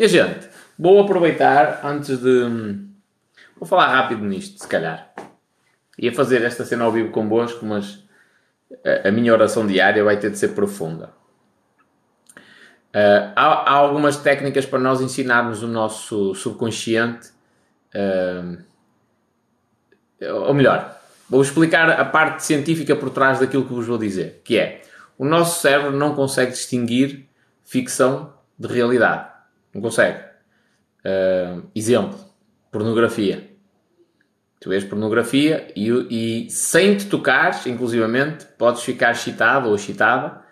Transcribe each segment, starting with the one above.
Minha gente, vou aproveitar antes de. Vou falar rápido nisto, se calhar. Ia fazer esta cena ao vivo convosco, mas a, a minha oração diária vai ter de ser profunda. Uh, há, há, algumas técnicas para nós ensinarmos o nosso subconsciente. Uh, ou melhor, vou explicar a parte científica por trás daquilo que vos vou dizer, que é o nosso cérebro não consegue distinguir ficção de realidade. Não consegue. Uh, exemplo, pornografia. Tu vês pornografia e, e sem te tocares, inclusivamente, podes ficar excitado ou excitada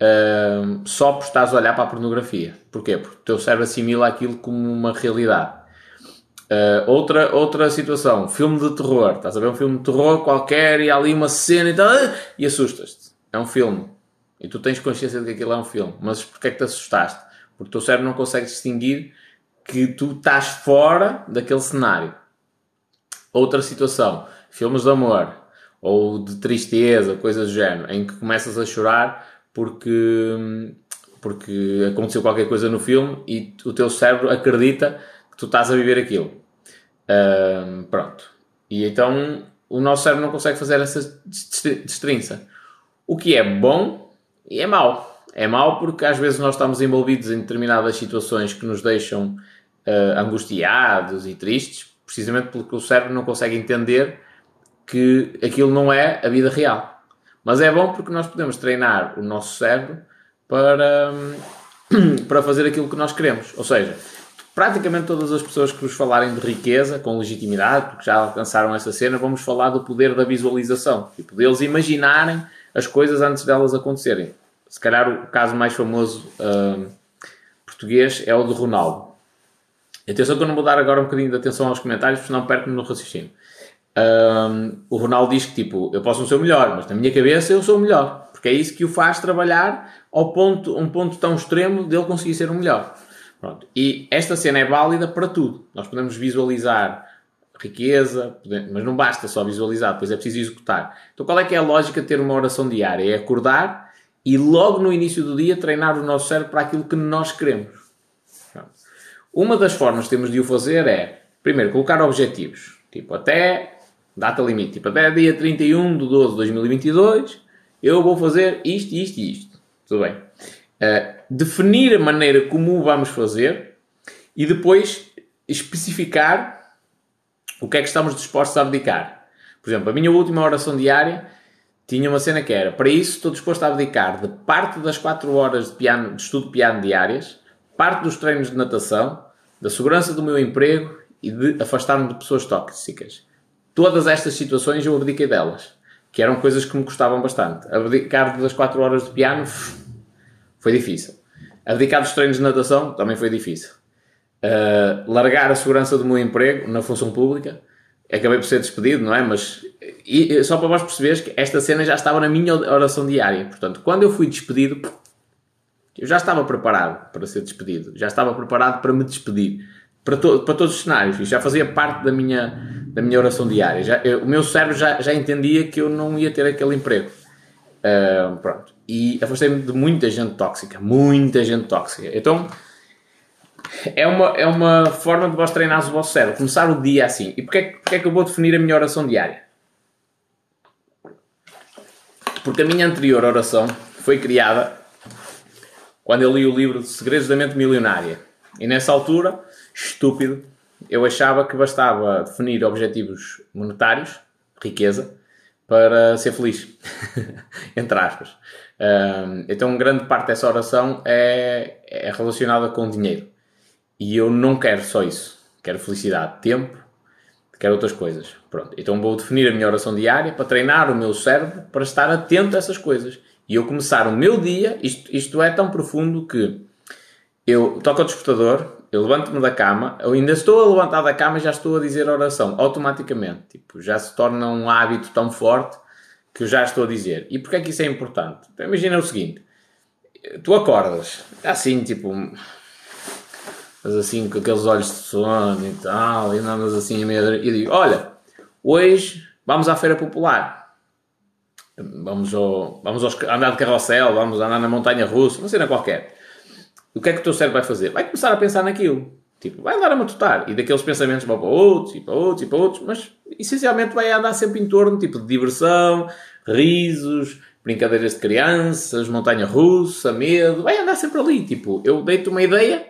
uh, só por estás a olhar para a pornografia. Porquê? Porque o teu cérebro assimila aquilo como uma realidade. Uh, outra, outra situação, filme de terror. Estás a ver um filme de terror qualquer e há ali uma cena e tal, e assustas-te. É um filme. E tu tens consciência de que aquilo é um filme. Mas porquê é que te assustaste? Porque o teu cérebro não consegue distinguir que tu estás fora daquele cenário. Outra situação, filmes de amor ou de tristeza, coisas do género, em que começas a chorar porque, porque aconteceu qualquer coisa no filme e o teu cérebro acredita que tu estás a viver aquilo. Pronto. E então o nosso cérebro não consegue fazer essa destrinça. O que é bom e é mau. É mau porque às vezes nós estamos envolvidos em determinadas situações que nos deixam uh, angustiados e tristes, precisamente porque o cérebro não consegue entender que aquilo não é a vida real. Mas é bom porque nós podemos treinar o nosso cérebro para, para fazer aquilo que nós queremos. Ou seja, praticamente todas as pessoas que vos falarem de riqueza com legitimidade, porque já alcançaram essa cena, vamos falar do poder da visualização. Tipo, deles imaginarem as coisas antes delas acontecerem. Se calhar o caso mais famoso uh, português é o de Ronaldo. Atenção que eu não vou dar agora um bocadinho de atenção aos comentários, porque senão perco-me no raciocínio. Um, o Ronaldo diz que tipo, eu posso não ser o melhor, mas na minha cabeça eu sou o melhor, porque é isso que o faz trabalhar ao ponto, um ponto tão extremo dele conseguir ser o melhor. Pronto. E esta cena é válida para tudo. Nós podemos visualizar riqueza, mas não basta só visualizar, depois é preciso executar. Então qual é que é a lógica de ter uma oração diária? É acordar e logo no início do dia treinar o nosso cérebro para aquilo que nós queremos. Uma das formas que temos de o fazer é, primeiro, colocar objetivos. Tipo, até data limite, tipo, até dia 31 de 12 de 2022, eu vou fazer isto, isto e isto. Tudo bem. Uh, definir a maneira como vamos fazer e depois especificar o que é que estamos dispostos a abdicar. Por exemplo, a minha última oração diária tinha uma cena que era, para isso estou disposto a abdicar de parte das 4 horas de, piano, de estudo de piano diárias, parte dos treinos de natação, da segurança do meu emprego e de afastar-me de pessoas tóxicas. Todas estas situações eu abdiquei delas, que eram coisas que me custavam bastante. Abdicar das 4 horas de piano foi difícil. Abdicar dos treinos de natação também foi difícil. Uh, largar a segurança do meu emprego na função pública, acabei por ser despedido, não é? Mas e, só para vós perceberes que esta cena já estava na minha oração diária. Portanto, quando eu fui despedido, eu já estava preparado para ser despedido, já estava preparado para me despedir para, to para todos os cenários. Isto já fazia parte da minha, da minha oração diária. Já, eu, o meu cérebro já, já entendia que eu não ia ter aquele emprego. Uh, pronto. E afastei-me de muita gente tóxica. Muita gente tóxica. Então, é uma, é uma forma de vós treinar o vosso cérebro. Começar o dia assim. E porquê, porquê é que eu vou definir a minha oração diária? Porque a minha anterior oração foi criada quando eu li o livro de Segredos da Mente Milionária. E nessa altura estúpido. Eu achava que bastava definir objetivos monetários, riqueza, para ser feliz. Entre aspas. então, grande parte dessa oração é, é relacionada com dinheiro. E eu não quero só isso. Quero felicidade, tempo, quero outras coisas. Pronto. Então vou definir a minha oração diária para treinar o meu cérebro para estar atento a essas coisas. E eu começar o meu dia, isto, isto é tão profundo que eu toco ao despertador, eu levanto-me da cama, eu ainda estou a levantar da cama e já estou a dizer a oração, automaticamente. Tipo, já se torna um hábito tão forte que eu já estou a dizer. E porquê é que isso é importante? Então, imagina o seguinte, tu acordas, assim, tipo, mas assim, com aqueles olhos de sono e tal, e andas assim a meia e digo, olha, hoje vamos à feira popular. Vamos, ao, vamos aos, andar de carrossel, vamos andar na montanha russa, uma cena qualquer o que é que o teu cérebro vai fazer? Vai começar a pensar naquilo. Tipo, vai andar a matutar. E daqueles pensamentos vão para outros, e para outros, e para outros. Mas, essencialmente, vai andar sempre em torno, tipo, de diversão, risos, brincadeiras de crianças, montanha-russa, medo. Vai andar sempre ali. Tipo, eu deito uma ideia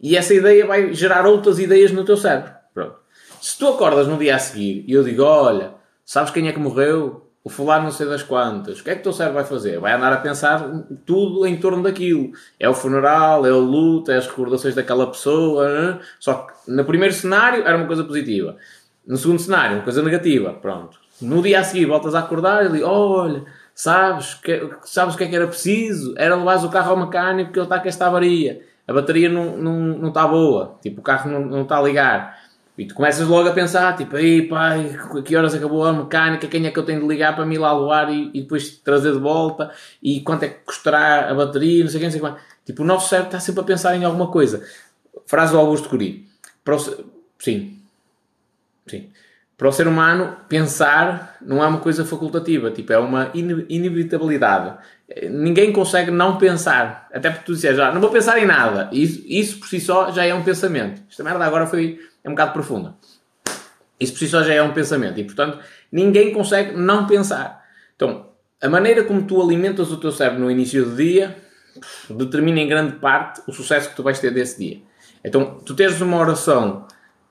e essa ideia vai gerar outras ideias no teu cérebro. Pronto. Se tu acordas no dia a seguir e eu digo, olha, sabes quem é que morreu? o fulano não sei das quantas, o que é que o teu cérebro vai fazer? Vai andar a pensar tudo em torno daquilo. É o funeral, é o luto, é as recordações daquela pessoa. Só que no primeiro cenário era uma coisa positiva. No segundo cenário, uma coisa negativa. Pronto. No dia a seguir voltas a acordar e digo, olha, sabes, que, sabes o que é que era preciso? Era levar o carro ao mecânico porque ele está com esta avaria. A bateria não, não, não está boa. Tipo, o carro não, não está a ligar e tu começas logo a pensar, tipo, ei pai, que horas acabou a mecânica, quem é que eu tenho de ligar para me ir lá levar e, e depois trazer de volta, e quanto é que custará a bateria, não sei quem, não sei quanto. Tipo, o nosso cérebro está sempre a pensar em alguma coisa. Frase do Augusto Curi. Para o, sim. Sim. Para o ser humano, pensar não é uma coisa facultativa, tipo, é uma inevitabilidade. Ninguém consegue não pensar. Até porque tu dizes, ah, não vou pensar em nada. Isso, isso por si só já é um pensamento. Esta merda agora foi é um bocado profunda. Isso por si só já é um pensamento e, portanto, ninguém consegue não pensar. Então, a maneira como tu alimentas o teu cérebro no início do dia determina em grande parte o sucesso que tu vais ter desse dia. Então, tu teres uma oração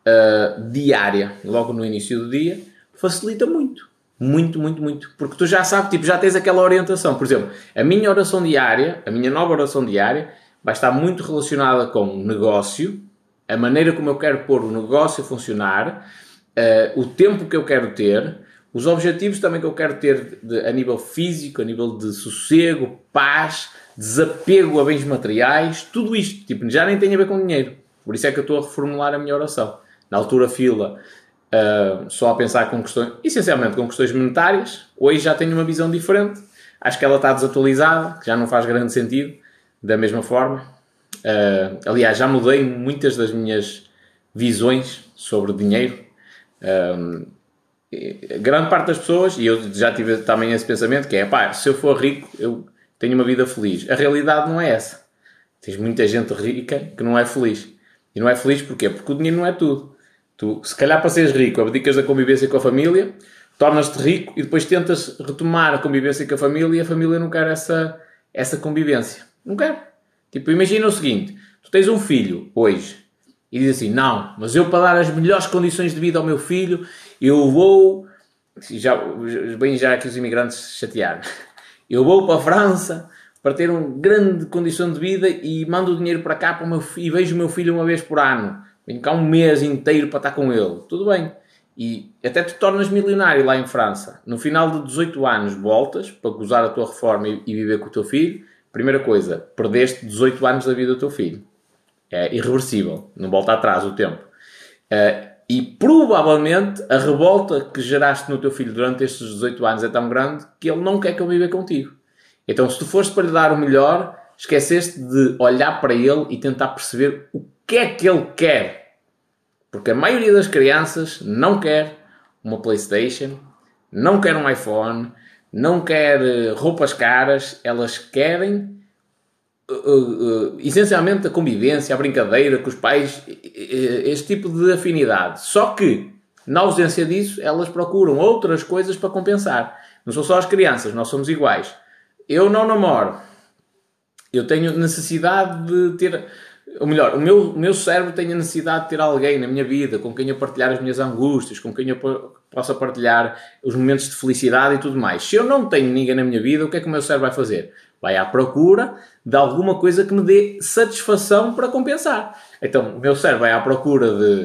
uh, diária logo no início do dia facilita muito. Muito, muito, muito. Porque tu já sabes, tipo, já tens aquela orientação. Por exemplo, a minha oração diária, a minha nova oração diária, vai estar muito relacionada com negócio, a maneira como eu quero pôr o negócio a funcionar, uh, o tempo que eu quero ter, os objetivos também que eu quero ter de, a nível físico, a nível de sossego, paz, desapego a bens materiais, tudo isto. Tipo, já nem tem a ver com dinheiro. Por isso é que eu estou a reformular a minha oração. Na altura, fila, uh, só a pensar com questões, essencialmente com questões monetárias. Hoje já tenho uma visão diferente. Acho que ela está desatualizada, que já não faz grande sentido. Da mesma forma, Uh, aliás, já mudei muitas das minhas visões sobre dinheiro. Uh, grande parte das pessoas, e eu já tive também esse pensamento, que é, pá, se eu for rico, eu tenho uma vida feliz. A realidade não é essa. Tens muita gente rica que não é feliz. E não é feliz porquê? Porque o dinheiro não é tudo. Tu, se calhar para seres rico, abdicas da convivência com a família, tornas-te rico e depois tentas retomar a convivência com a família e a família não quer essa, essa convivência. Não quer. Tipo, imagina o seguinte: tu tens um filho hoje e diz assim, não, mas eu para dar as melhores condições de vida ao meu filho, eu vou. Já, bem já aqui os imigrantes chatearam. Eu vou para a França para ter uma grande condição de vida e mando o dinheiro para cá para meu, e vejo o meu filho uma vez por ano. Venho cá um mês inteiro para estar com ele. Tudo bem. E até te tornas milionário lá em França. No final de 18 anos voltas para gozar a tua reforma e, viver com o teu filho Primeira coisa, perdeste 18 anos da vida do teu filho. É irreversível, não volta atrás o tempo. Uh, e provavelmente a revolta que geraste no teu filho durante estes 18 anos é tão grande que ele não quer conviver contigo. Então, se tu fores para lhe dar o melhor, esqueceste de olhar para ele e tentar perceber o que é que ele quer. Porque a maioria das crianças não quer uma PlayStation, não quer um iPhone, não quer eh, roupas caras, elas querem uh, uh, essencialmente a convivência, a brincadeira com os pais, este tipo de afinidade. Só que, na ausência disso, elas procuram outras coisas para compensar. Não são só as crianças, nós somos iguais. Eu não namoro. Eu tenho necessidade de ter ou melhor, o meu, o meu cérebro tem a necessidade de ter alguém na minha vida com quem eu partilhar as minhas angústias, com quem eu possa partilhar os momentos de felicidade e tudo mais. Se eu não tenho ninguém na minha vida, o que é que o meu cérebro vai fazer? Vai à procura de alguma coisa que me dê satisfação para compensar. Então, o meu cérebro vai à procura de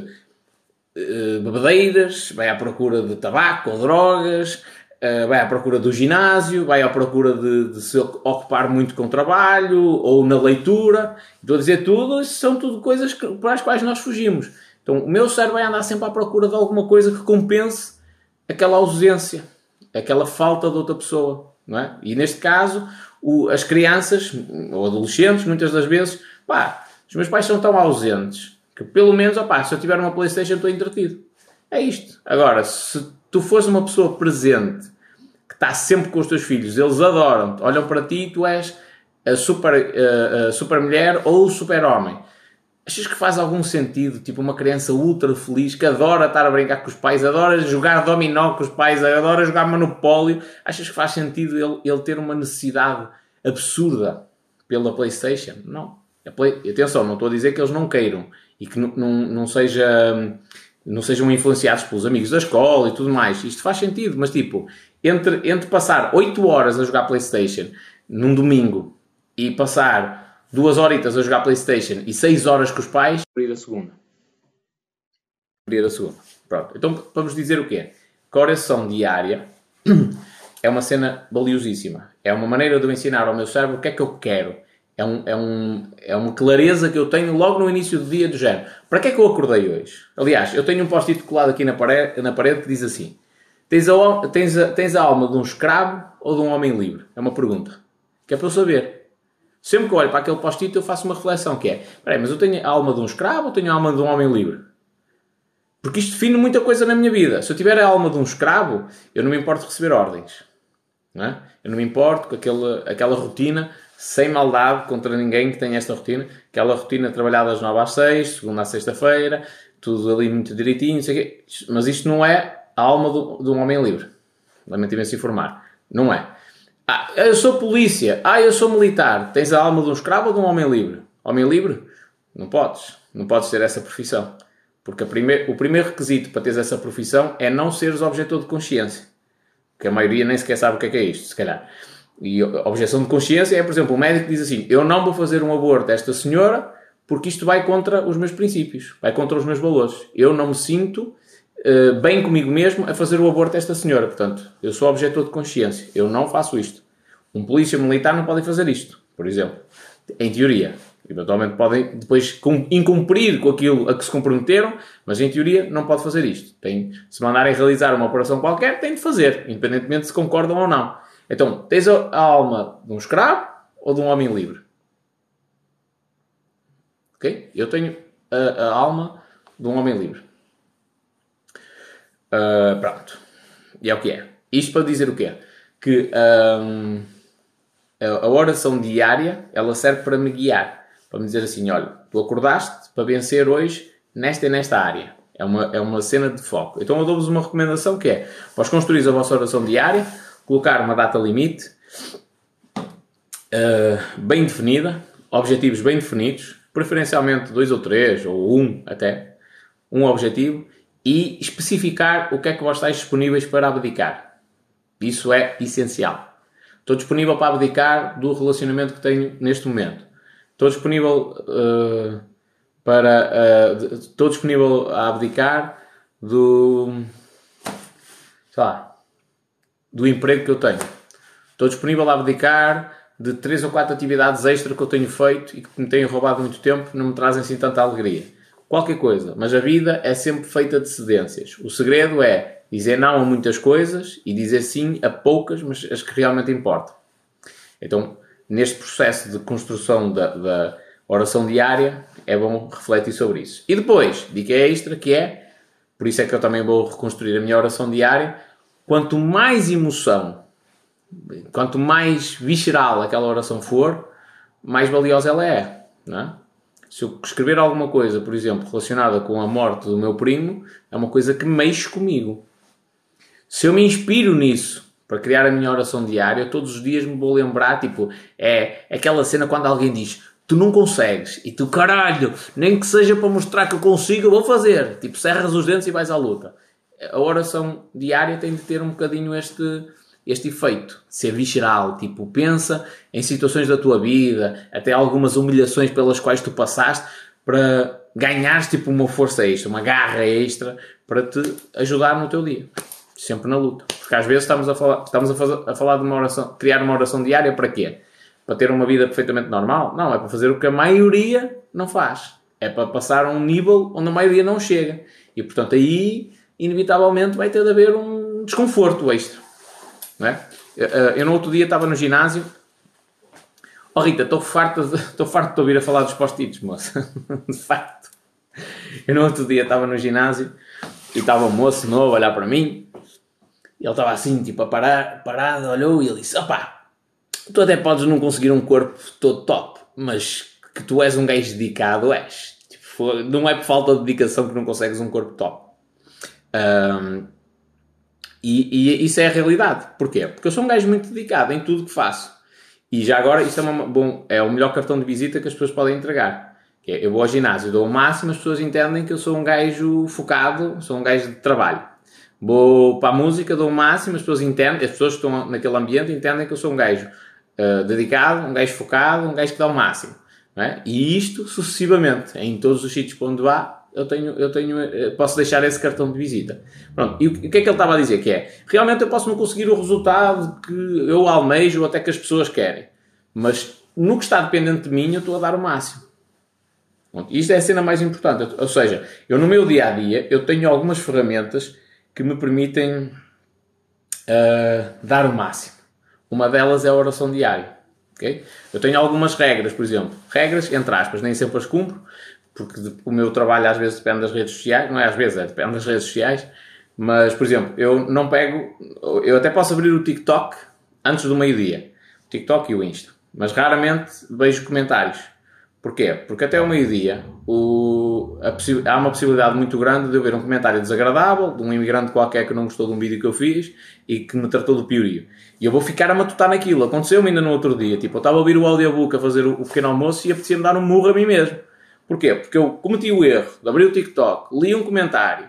uh, bebedeiras, vai à procura de tabaco ou drogas, Uh, vai à procura do ginásio, vai à procura de, de, se ocupar muito com o trabalho ou na leitura. Estou a dizer tudo, são tudo coisas que, para as quais nós fugimos. Então o meu cérebro vai andar sempre à procura de alguma coisa que compense aquela ausência, aquela falta de outra pessoa. Não é? E neste caso, o, as crianças ou adolescentes, muitas das vezes, pá, os meus pais são tão ausentes que pelo menos, opá, se eu tiver uma Playstation estou entretido. É isto. Agora, se tu fores uma pessoa presente, que está sempre com os teus filhos, eles adoram-te, olham para ti e tu és a super, a, super mulher ou o super homem. Achas que faz algum sentido? Tipo, uma criança ultra feliz que adora estar a brincar com os pais, adora jogar dominó com os pais, adora jogar monopólio. Achas que faz sentido ele, ele ter uma necessidade absurda pela PlayStation? Não. Play... Atenção, não estou a dizer que eles não queiram e que não, não, não, seja, não sejam influenciados pelos amigos da escola e tudo mais. Isto faz sentido, mas tipo, entre, entre passar 8 horas a jogar PlayStation num domingo e passar 2 horitas a jogar PlayStation e 6 horas com os pais, abrir a segunda. Abrir a segunda. Pronto. Então vamos dizer o quê? Que a oração diária é uma cena valiosíssima. É uma maneira de eu ensinar ao meu cérebro o que é que eu quero é, um, é, um, é uma clareza que eu tenho logo no início do dia do género. Para que é que eu acordei hoje? Aliás, eu tenho um post-it colado aqui na parede, na parede que diz assim: tens a, tens, a, tens a alma de um escravo ou de um homem livre? É uma pergunta. Que é para eu saber. Sempre que eu olho para aquele post-it eu faço uma reflexão que é, mas eu tenho a alma de um escravo ou tenho a alma de um homem livre? Porque isto define muita coisa na minha vida. Se eu tiver a alma de um escravo, eu não me importo de receber ordens. Não é? Eu não me importo com aquela rotina sem maldade contra ninguém que tenha esta rotina, aquela rotina trabalhada às 9 às 6, segunda à sexta-feira, tudo ali muito direitinho, mas isto não é a alma do, de um homem livre. Lamento imenso informar. Não é. Ah, eu sou polícia. Ah, eu sou militar. Tens a alma de um escravo ou de um homem livre? Homem livre? Não podes. Não podes ter essa profissão. Porque o primeiro requisito para teres essa profissão é não seres objetor de consciência. Que a maioria nem sequer sabe o que é, que é isto, se calhar. E a objeção de consciência é, por exemplo, o médico diz assim: Eu não vou fazer um aborto a esta senhora porque isto vai contra os meus princípios, vai contra os meus valores. Eu não me sinto uh, bem comigo mesmo a fazer o aborto a esta senhora. Portanto, eu sou objetor de consciência. Eu não faço isto. Um polícia militar não pode fazer isto, por exemplo. Em teoria. Eventualmente podem depois incumprir com aquilo a que se comprometeram, mas em teoria não pode fazer isto. Tem, se mandarem realizar uma operação qualquer, tem de fazer, independentemente se concordam ou não. Então, tens a alma de um escravo ou de um homem livre? Ok? Eu tenho a, a alma de um homem livre. Uh, pronto. E é o que é. Isto para dizer o quê? Que um, a oração diária ela serve para me guiar. Para me dizer assim: olha, tu acordaste para vencer hoje nesta e nesta área. É uma, é uma cena de foco. Então eu dou-vos uma recomendação que é: para construir a vossa oração diária, colocar uma data limite uh, bem definida, objetivos bem definidos, preferencialmente dois ou três, ou um até, um objetivo, e especificar o que é que vós estáis disponíveis para abdicar. Isso é essencial. Estou disponível para abdicar do relacionamento que tenho neste momento. Estou disponível uh, para. Uh, estou disponível a abdicar do. sei lá do emprego que eu tenho. Estou disponível a abdicar de três ou quatro atividades extra que eu tenho feito e que me têm roubado muito tempo, não me trazem assim tanta alegria. Qualquer coisa, mas a vida é sempre feita de cedências. O segredo é dizer não a muitas coisas e dizer sim a poucas, mas as que realmente importam. Então, neste processo de construção da, da oração diária, é bom refletir sobre isso. E depois, dica extra que é, por isso é que eu também vou reconstruir a minha oração diária, quanto mais emoção, quanto mais visceral aquela oração for, mais valiosa ela é. é? Se eu escrever alguma coisa, por exemplo, relacionada com a morte do meu primo, é uma coisa que mexe comigo. Se eu me inspiro nisso para criar a minha oração diária, todos os dias me vou lembrar, tipo, é aquela cena quando alguém diz tu não consegues e tu, caralho, nem que seja para mostrar que eu consigo, eu vou fazer. Tipo, cerras os dentes e vais à luta a oração diária tem de ter um bocadinho este, este efeito, ser visceral, tipo, pensa em situações da tua vida, até algumas humilhações pelas quais tu passaste, para ganhares tipo uma força extra, uma garra extra, para te ajudar no teu dia. Sempre na luta. Porque às vezes estamos a falar, estamos a, fazer, a falar de uma oração, criar uma oração diária para quê? Para ter uma vida perfeitamente normal? Não, é para fazer o que a maioria não faz. É para passar a um nível onde a maioria não chega. E portanto aí inevitavelmente vai ter de haver um desconforto extra. Não é? Eu no outro dia estava no ginásio. Oh Rita, estou farto, de, estou farto de ouvir a falar dos post-its, moça. de facto. Eu no outro dia estava no ginásio e estava um moço novo a olhar para mim. E ele estava assim, tipo, a parar, parado, olhou e ele disse: opá, tu até podes não conseguir um corpo todo top, mas que tu és um gajo dedicado, és. Tipo, não é por falta de dedicação que não consegues um corpo top. Um, e, e, isso é a realidade. Porquê? Porque eu sou um gajo muito dedicado em tudo que faço. E já agora, isto é, uma, bom, é o melhor cartão de visita que as pessoas podem entregar. É, eu vou ao ginásio, dou o máximo, as pessoas entendem que eu sou um gajo focado, sou um gajo de trabalho. Vou para a música, dou o máximo, as pessoas entendem, as pessoas que estão naquele ambiente entendem que eu sou um gajo uh, dedicado, um gajo focado, um gajo que dá o máximo. É? E isto sucessivamente, em todos os sítios onde vá, eu tenho, eu tenho, eh, posso deixar esse cartão de visita. Pronto. E o, que é que ele estava a dizer? Que é, realmente eu posso não conseguir o resultado que eu almejo ou até que as pessoas querem. Mas no que está dependente de mim, eu estou a dar o máximo. Pronto. Isto é a cena mais importante. Ou seja, eu no meu dia a dia, eu tenho algumas ferramentas que me permitem uh, dar o máximo. Uma delas é a oração diária. Okay? Eu tenho algumas regras, por exemplo. Regras, entre aspas, nem sempre as cumpro, porque o meu trabalho às vezes depende das redes sociais, não é às vezes, é depende das redes sociais, mas, por exemplo, eu não pego, eu até posso abrir o TikTok antes do meio-dia, o TikTok e o Insta, mas raramente vejo comentários. Porquê? Porque até o meio-dia há uma possibilidade muito grande de eu ver um comentário desagradável de um imigrante qualquer que não gostou de um vídeo que eu fiz e que me tratou do piorio. E eu vou ficar a matutar naquilo. Aconteceu-me ainda no outro dia. Tipo, eu estava a ouvir o audiobook a fazer o pequeno almoço e apetecia-me dar um murro a mim mesmo. Porquê? Porque eu cometi o erro de abrir o TikTok, li um comentário,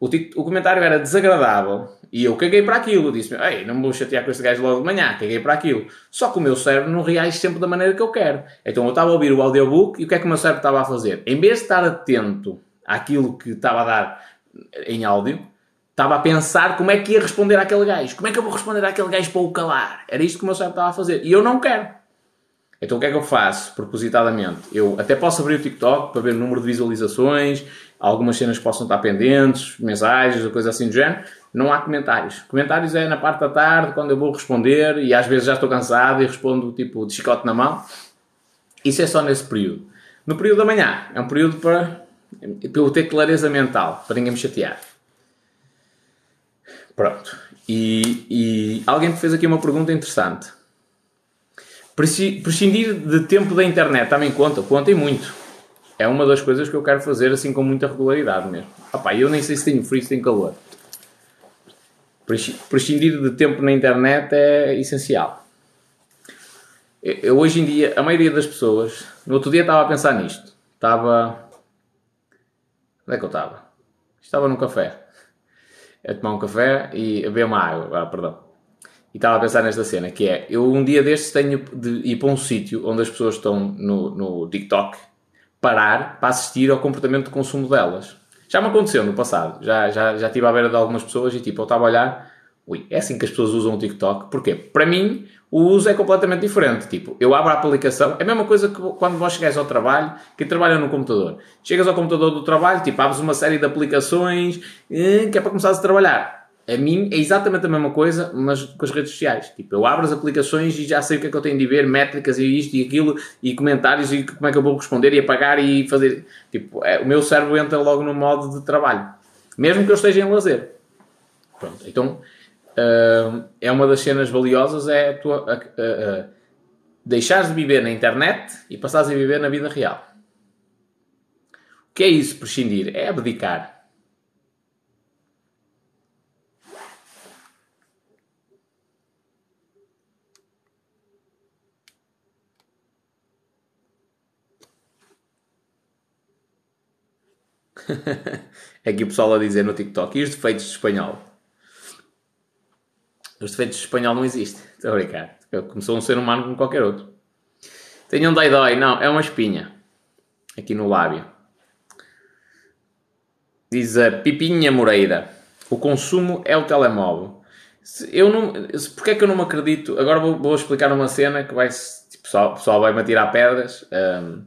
o, o comentário era desagradável e eu caguei para aquilo. Disse-me, ei, não me vou chatear com este gajo logo de manhã, caguei para aquilo. Só que o meu cérebro não reage sempre da maneira que eu quero. Então eu estava a ouvir o audiobook e o que é que o meu cérebro estava a fazer? Em vez de estar atento àquilo que estava a dar em áudio, estava a pensar como é que ia responder àquele gajo. Como é que eu vou responder àquele gajo para o calar? Era isto que o meu cérebro estava a fazer. E eu não quero. Então o que é que eu faço propositadamente? Eu até posso abrir o TikTok para ver o número de visualizações, algumas cenas possam estar pendentes, mensagens ou coisa assim do género. Não há comentários. Comentários é na parte da tarde, quando eu vou responder e às vezes já estou cansado e respondo tipo de chicote na mão. Isso é só nesse período. No período da manhã, é um período para, para eu ter clareza mental, para ninguém me chatear. Pronto. E, e alguém me fez aqui uma pergunta interessante Prescindir de tempo da internet também conta, conta e muito. É uma das coisas que eu quero fazer assim com muita regularidade mesmo. Opa, eu nem sei se tenho frio, se tenho calor. Prescindir de tempo na internet é essencial. Eu, hoje em dia, a maioria das pessoas, no outro dia estava a pensar nisto. Estava. Onde é que eu estava? Estava num café. A tomar um café e a beber uma água. Ah, perdão e estava a pensar nesta cena, que é, eu um dia destes tenho de ir para um sítio onde as pessoas estão no, no TikTok, parar para assistir ao comportamento de consumo delas. Já me aconteceu no passado, já, já, já estive à beira de algumas pessoas e tipo, eu estava a olhar, ui, é assim que as pessoas usam o TikTok. Porquê? Para mim, o uso é completamente diferente. Tipo, eu abro a aplicação, é a mesma coisa que quando vós chegáis ao trabalho, quem trabalha no computador. Chegas ao computador do trabalho, tipo, abres uma série de aplicações eh, que é para começar a trabalhar a mim é exatamente a mesma coisa, mas com as redes sociais. Tipo, eu abro as aplicações e já sei o que é que eu tenho de ver, métricas e isto e aquilo, e comentários e como é que eu vou responder e apagar e fazer. Tipo, é, o meu cérebro entra logo no modo de trabalho, mesmo que eu esteja em lazer. Pronto, então uh, é uma das cenas valiosas é a tua, deixares de viver na internet e passares a viver na vida real. O que é isso, prescindir? É abdicar Aqui o pessoal a dizer no TikTok. E os defeitos de espanhol? Os defeitos de espanhol não existem. Estou a brincar. Começou um ser humano como qualquer outro. Tenho um dói-dói. Não, é uma espinha. Aqui no lábio. Diz a Pipinha Moreira. O consumo é o telemóvel. Eu não, porque é que eu não me acredito? Agora vou, vou explicar uma cena que vai. Tipo, o pessoal, pessoal vai-me atirar pedras. Um,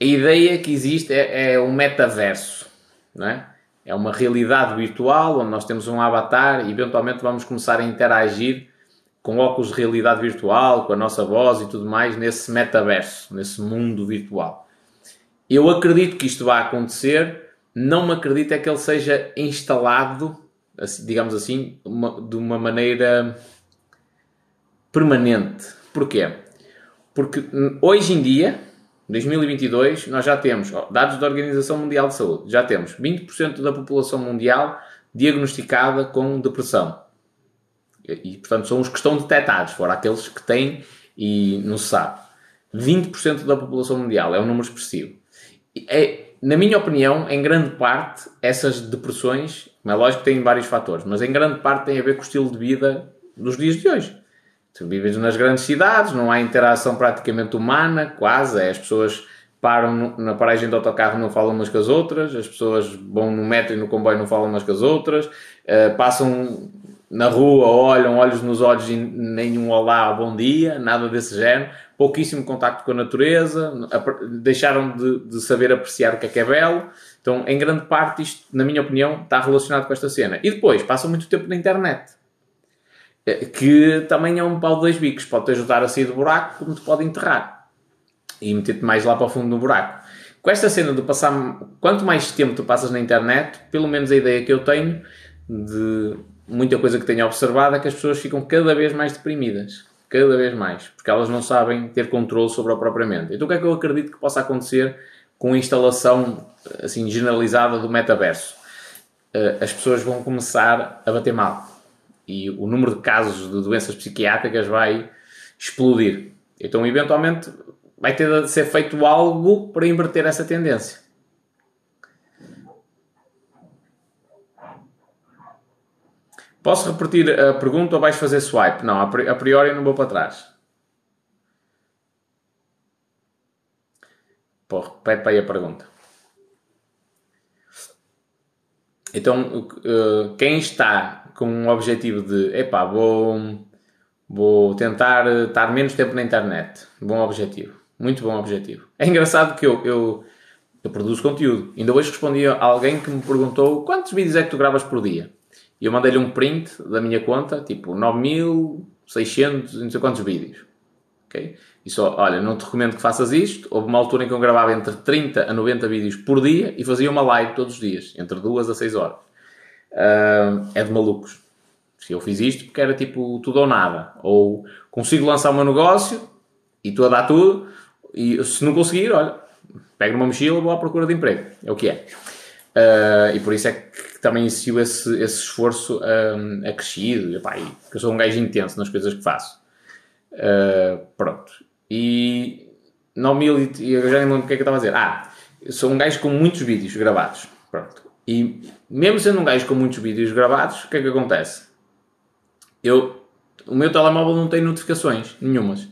a ideia que existe é, é um metaverso, não é? É uma realidade virtual onde nós temos um avatar e eventualmente vamos começar a interagir com óculos de realidade virtual, com a nossa voz e tudo mais nesse metaverso, nesse mundo virtual. Eu acredito que isto vai acontecer, não me acredito é que ele seja instalado, digamos assim, uma, de uma maneira permanente. Porquê? Porque hoje em dia, 2022, nós já temos dados da Organização Mundial de Saúde, já temos 20% da população mundial diagnosticada com depressão. E, portanto, são os que estão detectados, fora aqueles que têm e não se sabe. 20% da população mundial é um número expressivo. É, na minha opinião, em grande parte, essas depressões, é lógico que têm vários fatores, mas em grande parte têm a ver com o estilo de vida dos dias de hoje. Tu vives nas grandes cidades, não há interação praticamente humana, quase, é, as pessoas param na paragem do autocarro não falam umas com as outras, as pessoas vão no metro e no comboio não falam umas com as outras, uh, passam na rua, olham olhos nos olhos e nenhum olá, bom dia, nada desse género, pouquíssimo contacto com a natureza, deixaram de, de, saber apreciar o que é que é belo. Então, em grande parte, isto, na minha opinião, está relacionado com esta cena. E depois, passam muito tempo na internet, que também é um pau de dois bicos, pode-te ajudar a sair do buraco, como te pode enterrar e meter-te mais lá para o fundo do buraco. Com esta cena de passar, quanto mais tempo tu passas na internet, pelo menos a ideia que eu tenho de muita coisa que tenho observado é que as pessoas ficam cada vez mais deprimidas. Cada vez mais. Porque elas não sabem ter controle sobre a própria mente. Então o que é que eu acredito que possa acontecer com a instalação assim, generalizada do metaverso? Eh, as pessoas vão começar a bater mal. E o número de casos de doenças psiquiátricas vai explodir. Então, eventualmente, vai ter de ser feito algo para inverter essa tendência. Posso repetir a pergunta ou vais fazer swipe? Não, a priori não vou para trás. Pô, repete aí a pergunta. Então, eh, quem está com um objetivo de, epá, vou, vou tentar estar menos tempo na internet. Bom objetivo. Muito bom objetivo. É engraçado que eu, eu, eu produzo conteúdo. Ainda hoje respondi a alguém que me perguntou quantos vídeos é que tu gravas por dia? E eu mandei-lhe um print da minha conta, tipo 9600, não sei quantos vídeos. Ok? E só, olha, não te recomendo que faças isto. Houve uma altura em que eu gravava entre 30 a 90 vídeos por dia e fazia uma live todos os dias, entre 2 a 6 horas. Uh, é de malucos. Se eu fiz isto porque era tipo tudo ou nada. Ou consigo lançar o meu negócio e estou a dar tudo, e se não conseguir, olha, pego numa mochila e vou à procura de emprego. É o que é. Uh, e por isso é que também existiu esse, esse esforço um, acrescido. E, porque eu sou um gajo intenso nas coisas que faço. Uh, pronto. E 9000 e eu já nem lembro o que é que eu estava a dizer. Ah, sou um gajo com muitos vídeos gravados. E mesmo sendo um gajo com muitos vídeos gravados, o que é que acontece? Eu, o meu telemóvel não tem notificações nenhumas.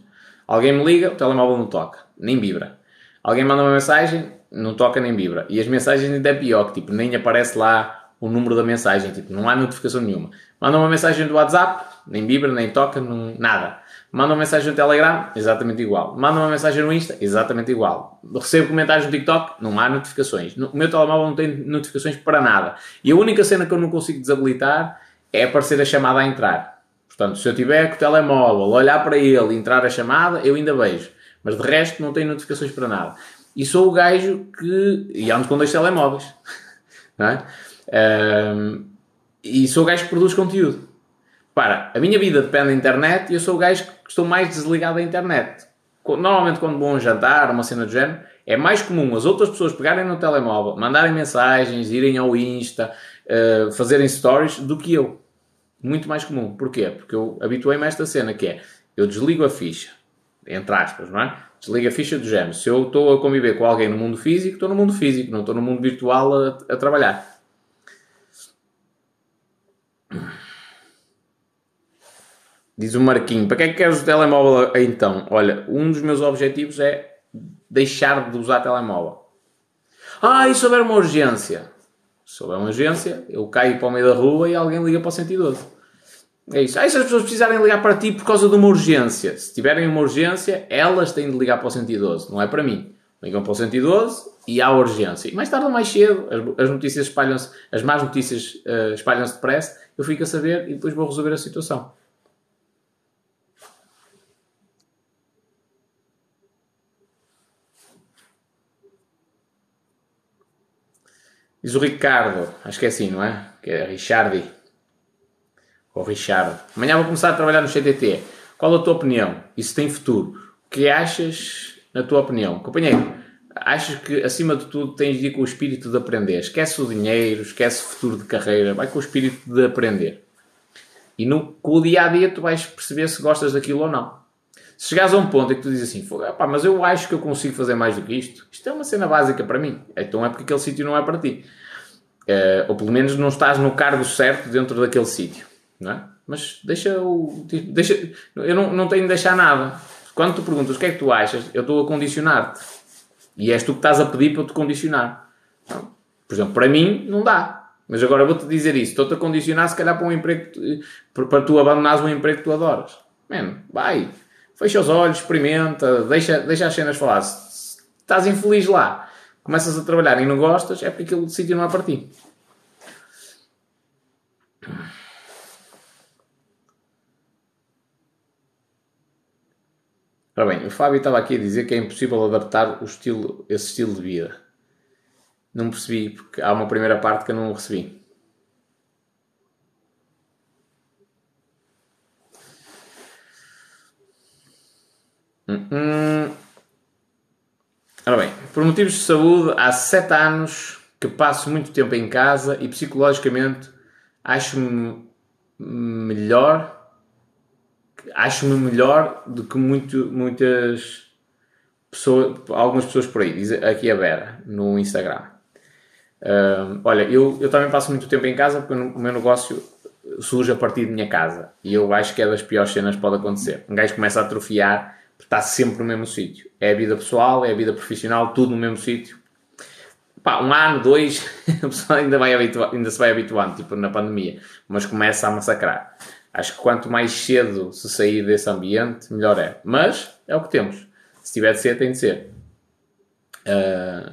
Alguém me liga, o telemóvel não toca, nem vibra. Alguém manda uma mensagem, não toca nem vibra. E as mensagens ainda é pior, que tipo, nem aparece lá o número da mensagem, tipo, não há notificação nenhuma. Manda uma mensagem do WhatsApp, nem vibra, nem toca, não, nada. Manda uma mensagem no Telegram, exatamente igual. Manda uma mensagem no Insta, exatamente igual. Recebo comentários no TikTok, não há notificações. O meu telemóvel não tem notificações para nada. E a única cena que eu não consigo desabilitar é aparecer a chamada a entrar. Portanto, se eu tiver com o telemóvel, olhar para ele, entrar a chamada, eu ainda vejo. Mas de resto não tenho notificações para nada. E sou o gajo que. E ando com dois telemóveis. Não é? Um, e sou o gajo que produz conteúdo. Para, a minha vida depende da internet e eu sou o gajo que estou mais desligado da internet. Normalmente, quando vou a um jantar, uma cena do género, é mais comum as outras pessoas pegarem no telemóvel, mandarem mensagens, irem ao Insta, uh, fazerem stories, do que eu. Muito mais comum. Porquê? Porque eu habituei-me a esta cena que é, eu desligo a ficha, entre aspas, não é? Desliga a ficha do género. Se eu estou a conviver com alguém no mundo físico, estou no mundo físico, não estou no mundo virtual a, a trabalhar. Diz o Marquinho, para que é que queres o telemóvel então? Olha, um dos meus objetivos é deixar de usar telemóvel. Ah, e se houver uma urgência? Se houver uma urgência, eu caio para o meio da rua e alguém liga para o 112. É isso. Aí se as pessoas precisarem ligar para ti por causa de uma urgência, se tiverem uma urgência, elas têm de ligar para o 112, não é para mim. Ligam para o 112 e há urgência. E mais tarde ou mais cedo, as, as notícias espalham-se, as más notícias uh, espalham-se depressa, eu fico a saber e depois vou resolver a situação. Diz o Ricardo, acho que é assim, não é? Que é Richardi ou Richard. Amanhã vou começar a trabalhar no CTT. Qual a tua opinião? Isso tem futuro. O que achas, na tua opinião? Companheiro, achas que acima de tudo tens de ir com o espírito de aprender? Esquece o dinheiro, esquece o futuro de carreira, vai com o espírito de aprender. E no, com o dia a dia tu vais perceber se gostas daquilo ou não. Se chegares a um ponto em que tu dizes assim, mas eu acho que eu consigo fazer mais do que isto, isto é uma cena básica para mim, então é porque aquele sítio não é para ti. Uh, ou pelo menos não estás no cargo certo dentro daquele sítio, não é? Mas deixa o. Deixa, eu não, não tenho de deixar nada. Quando tu perguntas o que é que tu achas, eu estou a condicionar-te. E és tu que estás a pedir para eu te condicionar. Por exemplo, para mim, não dá. Mas agora vou-te dizer isso. Estou-te a condicionar, se calhar, para um emprego. Para tu abandonares um emprego que tu adoras. Mano, vai. Fecha os olhos, experimenta, deixa, deixa as cenas falar. Se estás infeliz lá, começas a trabalhar e não gostas, é porque aquele sítio não é para ti. Ora bem, o Fábio estava aqui a dizer que é impossível adaptar o estilo, esse estilo de vida. Não percebi, porque há uma primeira parte que eu não recebi. Hum, hum. Ora bem, por motivos de saúde, há sete anos que passo muito tempo em casa e psicologicamente acho-me melhor acho-me melhor do que muito, muitas pessoas, algumas pessoas por aí, diz aqui a Vera, no Instagram. Uh, olha, eu, eu também passo muito tempo em casa porque o meu negócio surge a partir de minha casa e eu acho que é das piores cenas que pode acontecer. Um gajo começa a atrofiar está sempre no mesmo sítio. É a vida pessoal, é a vida profissional, tudo no mesmo sítio. Pá, um ano, dois, a pessoa ainda, vai ainda se vai habituando, tipo na pandemia, mas começa a massacrar. Acho que quanto mais cedo se sair desse ambiente, melhor é. Mas é o que temos. Se tiver de ser, tem de ser. Uh,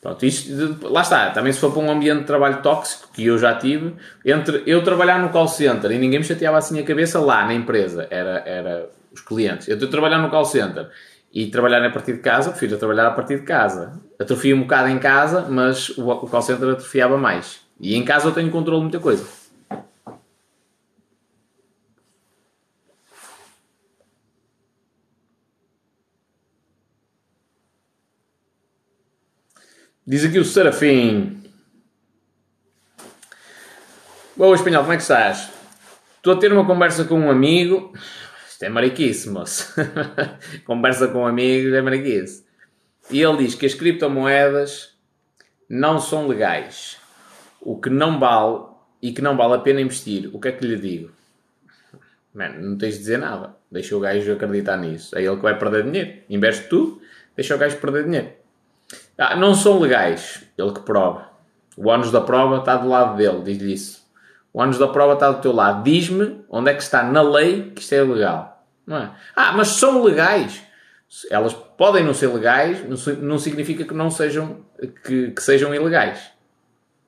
pronto, isto, lá está. Também se for para um ambiente de trabalho tóxico, que eu já tive, entre eu trabalhar no call center e ninguém me chateava assim a cabeça lá na empresa, era, era os clientes. Eu trabalhar no call center e trabalhar a partir de casa, prefiro trabalhar a partir de casa. Atrofia um bocado em casa, mas o call center atrofiava mais. E em casa eu tenho controle de muita coisa. Diz aqui o Serafim. Boa, espanhol, como é que estás? Estou a ter uma conversa com um amigo. Isto é mariquice, moço. conversa com um amigo é mariquice. E ele diz que as criptomoedas não são legais. O que não vale e que não vale a pena investir. O que é que lhe digo? Mano, não tens de dizer nada. Deixa o gajo acreditar nisso. É ele que vai perder dinheiro. Investe tu, deixa o gajo perder dinheiro. Ah, não são legais. Ele que prova. O ônus da prova está do lado dele, diz-lhe isso. O ônus da prova está do teu lado. Diz-me onde é que está na lei que isto é legal. Não é? Ah, mas são legais. Elas podem não ser legais, não significa que não sejam, que, que sejam ilegais.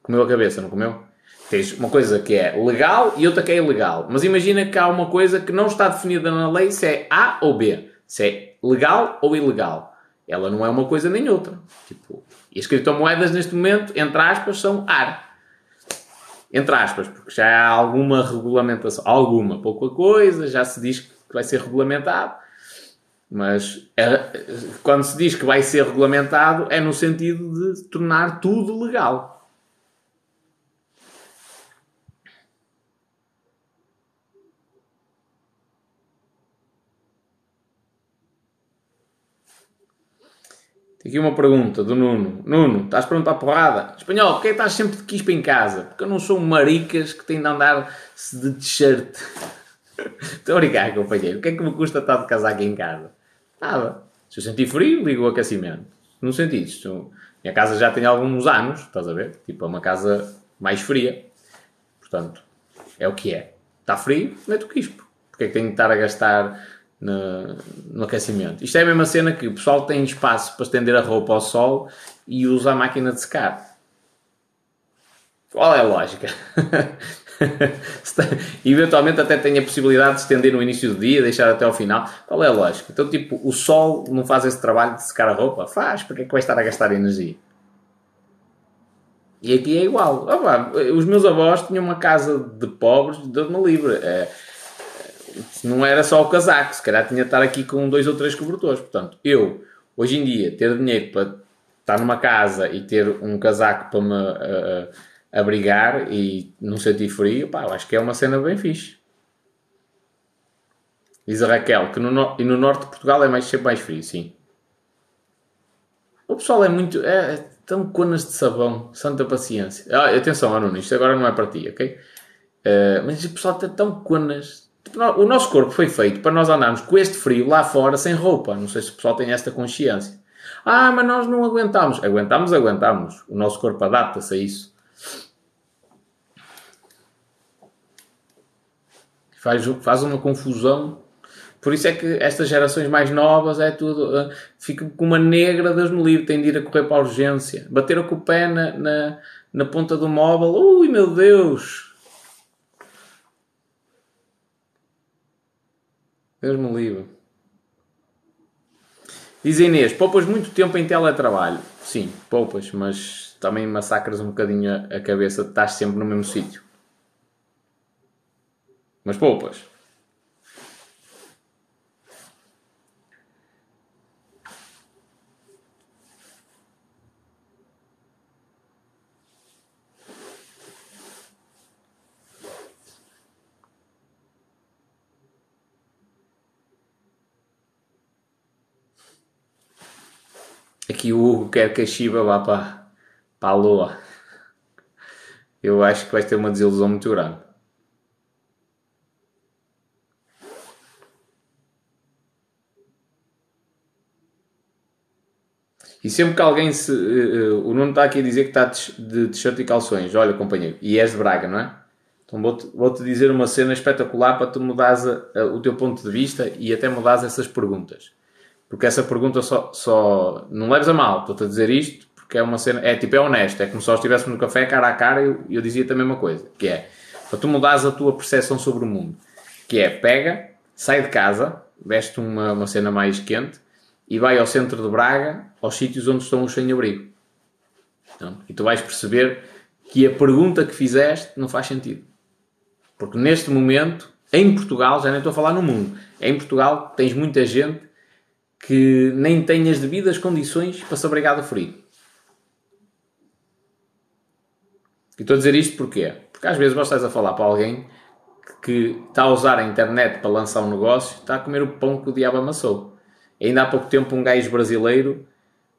Comeu a cabeça, não comeu? Tens uma coisa que é legal e outra que é ilegal. Mas imagina que há uma coisa que não está definida na lei se é A ou B. Se é legal ou ilegal. Ela não é uma coisa nem outra. Tipo, e as criptomoedas neste momento, entre aspas, são ar. Entre aspas, porque já há alguma regulamentação. Alguma, pouca coisa, já se diz que vai ser regulamentado. Mas é, quando se diz que vai ser regulamentado, é no sentido de tornar tudo legal. Tem aqui uma pergunta do Nuno. Nuno, estás pronto para a porrada? Espanhol, porquê é estás sempre de quispa em casa? Porque eu não sou um maricas que tem de andar-se de t-shirt. Estou a brincar, companheiro. O que é que me custa estar de casaco em casa? Nada. Se eu sentir frio, ligo o aquecimento. Não senti isto. Minha casa já tem alguns anos, estás a ver? Tipo, é uma casa mais fria. Portanto, é o que é. Está frio, mete o quispo. Porque é que tenho de estar a gastar no, no, aquecimento. Isto é a mesma cena que o pessoal tem espaço para estender a roupa ao sol e usa a máquina de secar. Qual é a lógica? Eventualmente até tem a possibilidade de estender no início do dia, deixar até ao final. Qual é a lógica? Então, tipo, o sol não faz esse trabalho de secar a roupa? Faz, porque é que vai estar a gastar energia? E aqui é igual. Opa, os meus avós tinham uma casa de pobres de me livre. É, não era só o casaco, se calhar tinha de estar aqui com dois ou três cobertores. Portanto, eu, hoje em dia, ter dinheiro para estar numa casa e ter um casaco para me uh, abrigar e não sentir frio, pá, eu acho que é uma cena bem fixe. Diz a Raquel que no, no, e no norte de Portugal é mais, sempre mais frio, sim. O pessoal é muito. É, é tão conas de sabão, santa paciência. Ah, atenção, Anuno, isto agora não é para ti, ok? Uh, mas o pessoal está tão conas. O nosso corpo foi feito para nós andarmos com este frio lá fora sem roupa. Não sei se o pessoal tem esta consciência. Ah, mas nós não aguentamos. Aguentamos, aguentamos. O nosso corpo adapta-se a isso. Faz, faz uma confusão por isso é que estas gerações mais novas é tudo. Uh, fica com uma negra, Deus me livre, tem de ir a correr para a urgência. Bateram com o pé na, na, na ponta do móvel. Ui, meu Deus! Deus me livre. Diz Inês, poupas muito tempo em teletrabalho. Sim, poupas, mas também massacras um bocadinho a cabeça, estás sempre no mesmo sítio. Mas poupas. Aqui o Hugo quer que a Shiba vá para, para a Lua. Eu acho que vai ter uma desilusão muito grande. E sempre que alguém se. Uh, o Nuno está aqui a dizer que está de t-shirt e calções. Olha, companheiro, e és de Braga, não é? Então vou-te vou dizer uma cena espetacular para tu mudares a, a, o teu ponto de vista e até mudares essas perguntas. Porque essa pergunta só, só não leves a mal, estou-te a dizer isto, porque é uma cena, é tipo, é honesto, é como se nós estivéssemos no café cara a cara e eu, eu dizia-te a mesma coisa, que é, para tu mudares a tua percepção sobre o mundo, que é, pega, sai de casa, veste uma, uma cena mais quente e vai ao centro de Braga, aos sítios onde estão os sem-abrigo. Então, e tu vais perceber que a pergunta que fizeste não faz sentido. Porque neste momento, em Portugal, já nem estou a falar no mundo, em Portugal tens muita gente que nem tem as devidas condições para se abrigar do frio. E estou a dizer isto porquê? Porque às vezes você estás a falar para alguém que está a usar a internet para lançar um negócio, está a comer o pão que o diabo amassou. Ainda há pouco tempo um gajo brasileiro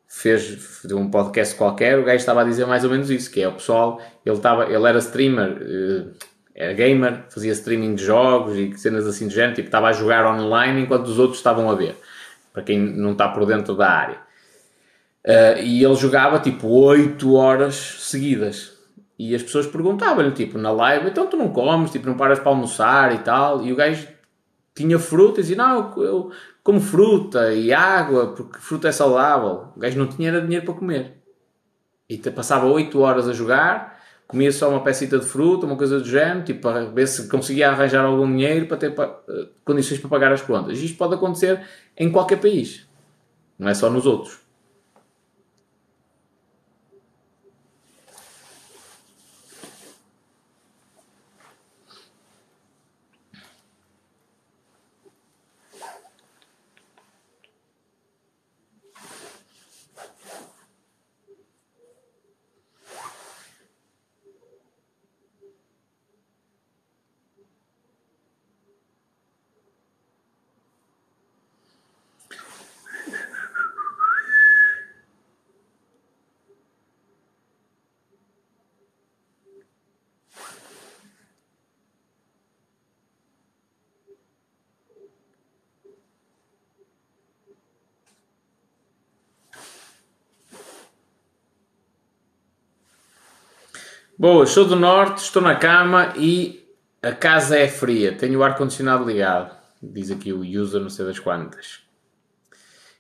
fez um podcast qualquer, o gajo estava a dizer mais ou menos isso, que é o pessoal, ele, estava, ele era streamer, eh, era gamer, fazia streaming de jogos e cenas assim de género, tipo, estava a jogar online enquanto os outros estavam a ver para quem não está por dentro da área. Uh, e ele jogava tipo 8 horas seguidas. E as pessoas perguntavam-lhe, tipo, na live, então tu não comes, tipo, não paras para almoçar e tal. E o gajo tinha fruta e dizia, não, eu como fruta e água, porque fruta é saudável. O gajo não tinha dinheiro para comer. E passava 8 horas a jogar comia só uma pecita de fruta, uma coisa do género, tipo, para ver se conseguia arranjar algum dinheiro para ter uh, condições para pagar as contas. Isto pode acontecer em qualquer país, não é só nos outros. Boa, sou do norte, estou na cama e a casa é fria. Tenho o ar-condicionado ligado. Diz aqui o user, não sei das quantas.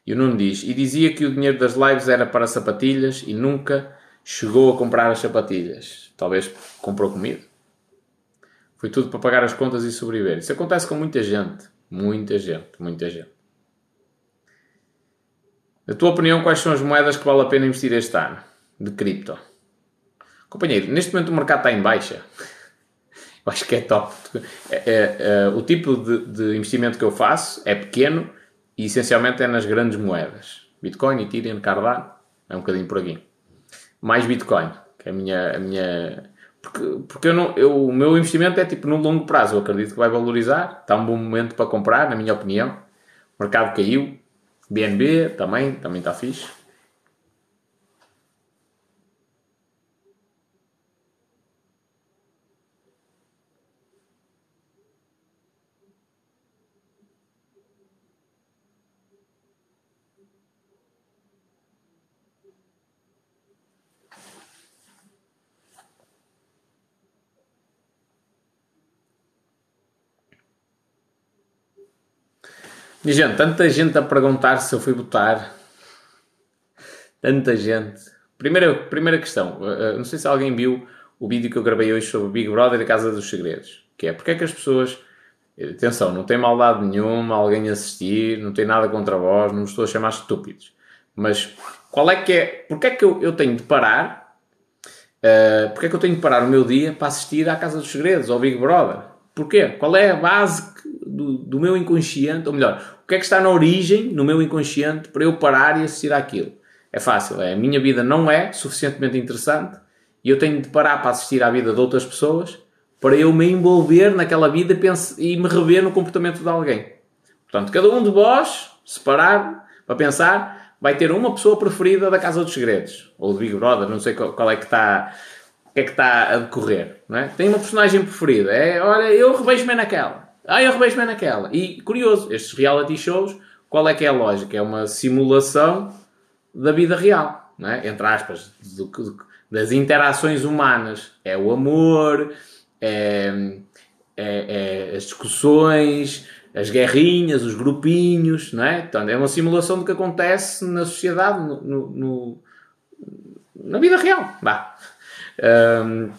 E o Nuno diz: E dizia que o dinheiro das lives era para sapatilhas e nunca chegou a comprar as sapatilhas. Talvez comprou comida. Foi tudo para pagar as contas e sobreviver. Isso acontece com muita gente. Muita gente, muita gente. Na tua opinião, quais são as moedas que vale a pena investir este ano? De cripto. Companheiro, neste momento o mercado está em baixa. Eu acho que é top. É, é, é, o tipo de, de, investimento que eu faço é pequeno e essencialmente é nas grandes moedas. Bitcoin, Ethereum, Cardano, é um bocadinho por aqui. Mais Bitcoin, que é a minha. A minha porque, porque eu não, eu, o meu investimento é tipo no longo prazo. Eu acredito que vai valorizar. Está um bom momento para comprar, na minha opinião. O mercado caiu. BNB também, também está fixe. E, gente, tanta gente a perguntar se eu fui votar. Tanta gente. Primeira, primeira questão. Uh, não sei se alguém viu o vídeo que eu gravei hoje sobre Big Brother e a Casa dos Segredos. Que é porque é que as pessoas. Atenção, não tem maldade nenhuma alguém assistir, não tem nada contra vós, não estou a chamar estúpidos. Mas qual é que é. Porque é que eu, eu tenho de parar? Uh, porque é que eu tenho de parar o meu dia para assistir à Casa dos Segredos, ao Big Brother? Porquê? Qual é a base do, do, meu inconsciente? Ou melhor, o que é que está na origem, no meu inconsciente, para eu parar e assistir àquilo? É fácil, é a minha vida não é suficientemente interessante e eu tenho de parar para assistir à vida de outras pessoas para eu me envolver naquela vida e me rever no comportamento de alguém. Portanto, cada um de vós, se parar para pensar, vai ter uma pessoa preferida da Casa dos Segredos ou do Big Brother, não sei qual, qual é que está que é que está a decorrer, não é? Tem uma personagem preferida, é, olha, eu revejo-me naquela, ah, eu revejo-me naquela. E, curioso, estes reality shows, qual é que é a lógica? É uma simulação da vida real, não é? Entre aspas, do, do, das interações humanas. É o amor, é, é, é as discussões, as guerrinhas, os grupinhos, não é? Então, é uma simulação do que acontece na sociedade, no, no, no na vida real. Bah. Um,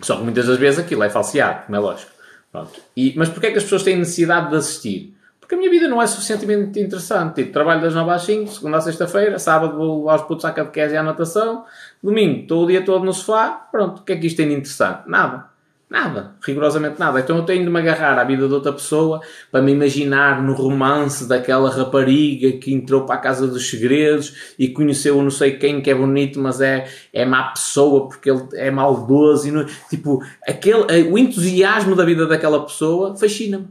só que muitas das vezes aquilo é falseado, como é lógico. Pronto. E, mas porquê é que as pessoas têm necessidade de assistir? Porque a minha vida não é suficientemente interessante. Tipo, trabalho das 9 às 5, segunda a sexta-feira, sábado vou aos putos à catequese e à natação, domingo estou o dia todo no sofá, pronto, o que é que isto tem de interessante? Nada. Nada, rigorosamente nada. Então eu tenho de me agarrar à vida de outra pessoa para me imaginar no romance daquela rapariga que entrou para a Casa dos Segredos e conheceu não sei quem que é bonito, mas é, é má pessoa porque ele é maldoso. E não, tipo, aquele, eh, o entusiasmo da vida daquela pessoa fascina-me.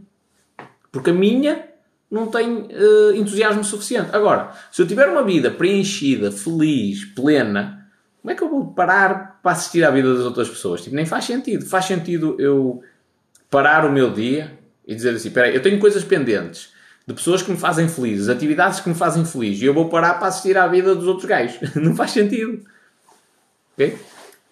Porque a minha não tem uh, entusiasmo suficiente. Agora, se eu tiver uma vida preenchida, feliz, plena como é que eu vou parar para assistir à vida das outras pessoas? Tipo, nem faz sentido. Faz sentido eu parar o meu dia e dizer assim: espera eu tenho coisas pendentes de pessoas que me fazem felizes, atividades que me fazem feliz e eu vou parar para assistir à vida dos outros gajos. Não faz sentido. Ok?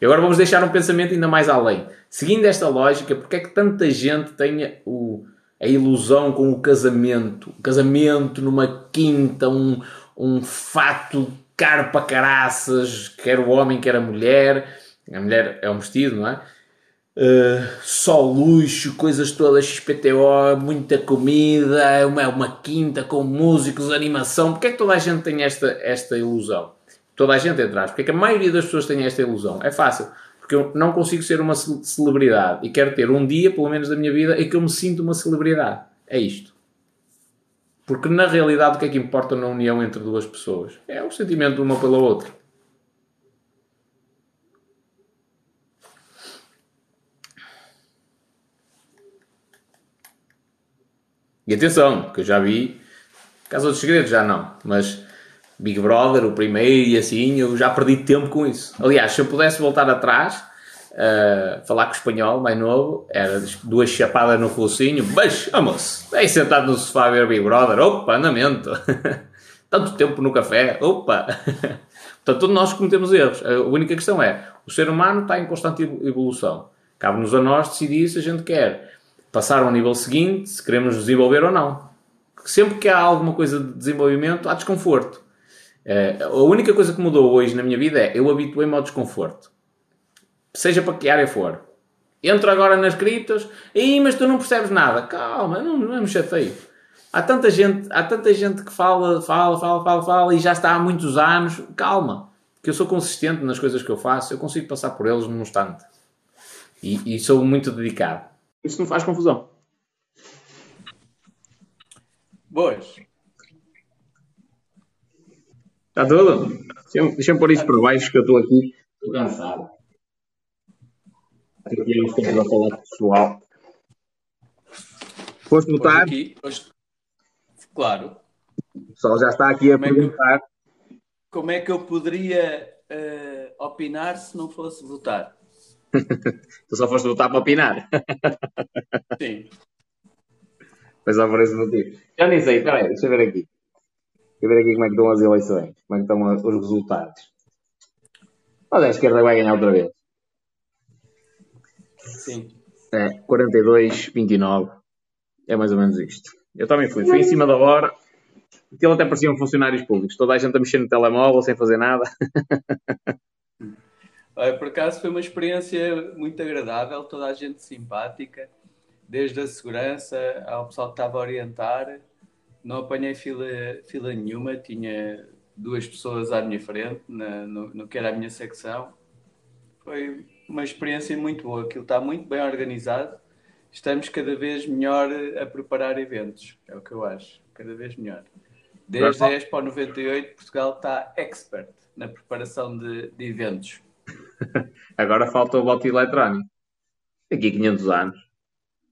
E agora vamos deixar um pensamento ainda mais além. Seguindo esta lógica, porque é que tanta gente tem o, a ilusão com o casamento? O casamento numa quinta, um, um fato caro para caraças, quer o homem, quer a mulher. A mulher é um vestido, não é? Uh, só luxo, coisas todas XPTO, muita comida, uma, uma quinta com músicos, animação. Porquê é que toda a gente tem esta, esta ilusão? Toda a gente atrás. Porque é que a maioria das pessoas tem esta ilusão? É fácil. Porque eu não consigo ser uma celebridade e quero ter um dia, pelo menos da minha vida, em que eu me sinto uma celebridade. É isto. Porque na realidade o que é que importa na união entre duas pessoas? É o sentimento de uma pela outra. E atenção, que eu já vi Casa dos Segredos, já não, mas Big Brother, o primeiro e assim, eu já perdi tempo com isso. Aliás, se eu pudesse voltar atrás, uh, falar com o espanhol mais novo, era duas chapadas no focinho, mas, vamos, aí sentado no sofá a ver Big Brother, opa, andamento, tanto tempo no café, opa. Portanto, todos nós cometemos erros. A única questão é, o ser humano está em constante evolução. Cabe-nos a nós decidir se a gente quer passar ao nível seguinte, se queremos desenvolver ou não. Sempre que há alguma coisa de desenvolvimento, há desconforto. Eh, a única coisa que mudou hoje na minha vida é eu habituei-me ao desconforto seja para que área for. Entro agora nas criptos, e mas tu não percebes nada. Calma, não, não é me chateio. Há tanta gente, há tanta gente que fala, fala, fala, fala, fala e já está há muitos anos. Calma, que eu sou consistente nas coisas que eu faço, eu consigo passar por eles num instante. E, e sou muito dedicado. Isso não faz confusão. Boas. Está tudo? Deixa-me pôr isso por baixo que eu estou aqui. Estou cansado. Aqui uns tempos a falar pessoal. Foste votar? Aqui, hoje... Claro. O pessoal já está aqui a como perguntar. É que, como é que eu poderia uh, opinar se não fosse votar? tu só foste votar para opinar. Sim. Mas só por esse motivo. Já nem sei, peraí, deixa eu ver aqui. Deixa eu ver aqui como é que estão as eleições, como é que estão os resultados. Mas a esquerda vai ganhar outra vez. Sim. É, 42, 29. É mais ou menos isto. Eu também fui. Fui em cima da hora. Aquilo até pareciam funcionários públicos. Toda a gente a mexer no telemóvel sem fazer nada. Por acaso foi uma experiência muito agradável, toda a gente simpática, desde a segurança ao pessoal que estava a orientar. Não apanhei fila, fila nenhuma, tinha duas pessoas à minha frente, na, no, no que era a minha secção. Foi uma experiência muito boa, aquilo está muito bem organizado. Estamos cada vez melhor a preparar eventos, é o que eu acho, cada vez melhor. Desde a Expo 98, Portugal está expert na preparação de, de eventos. Agora falta o voto eletrónico. Daqui a 500 anos.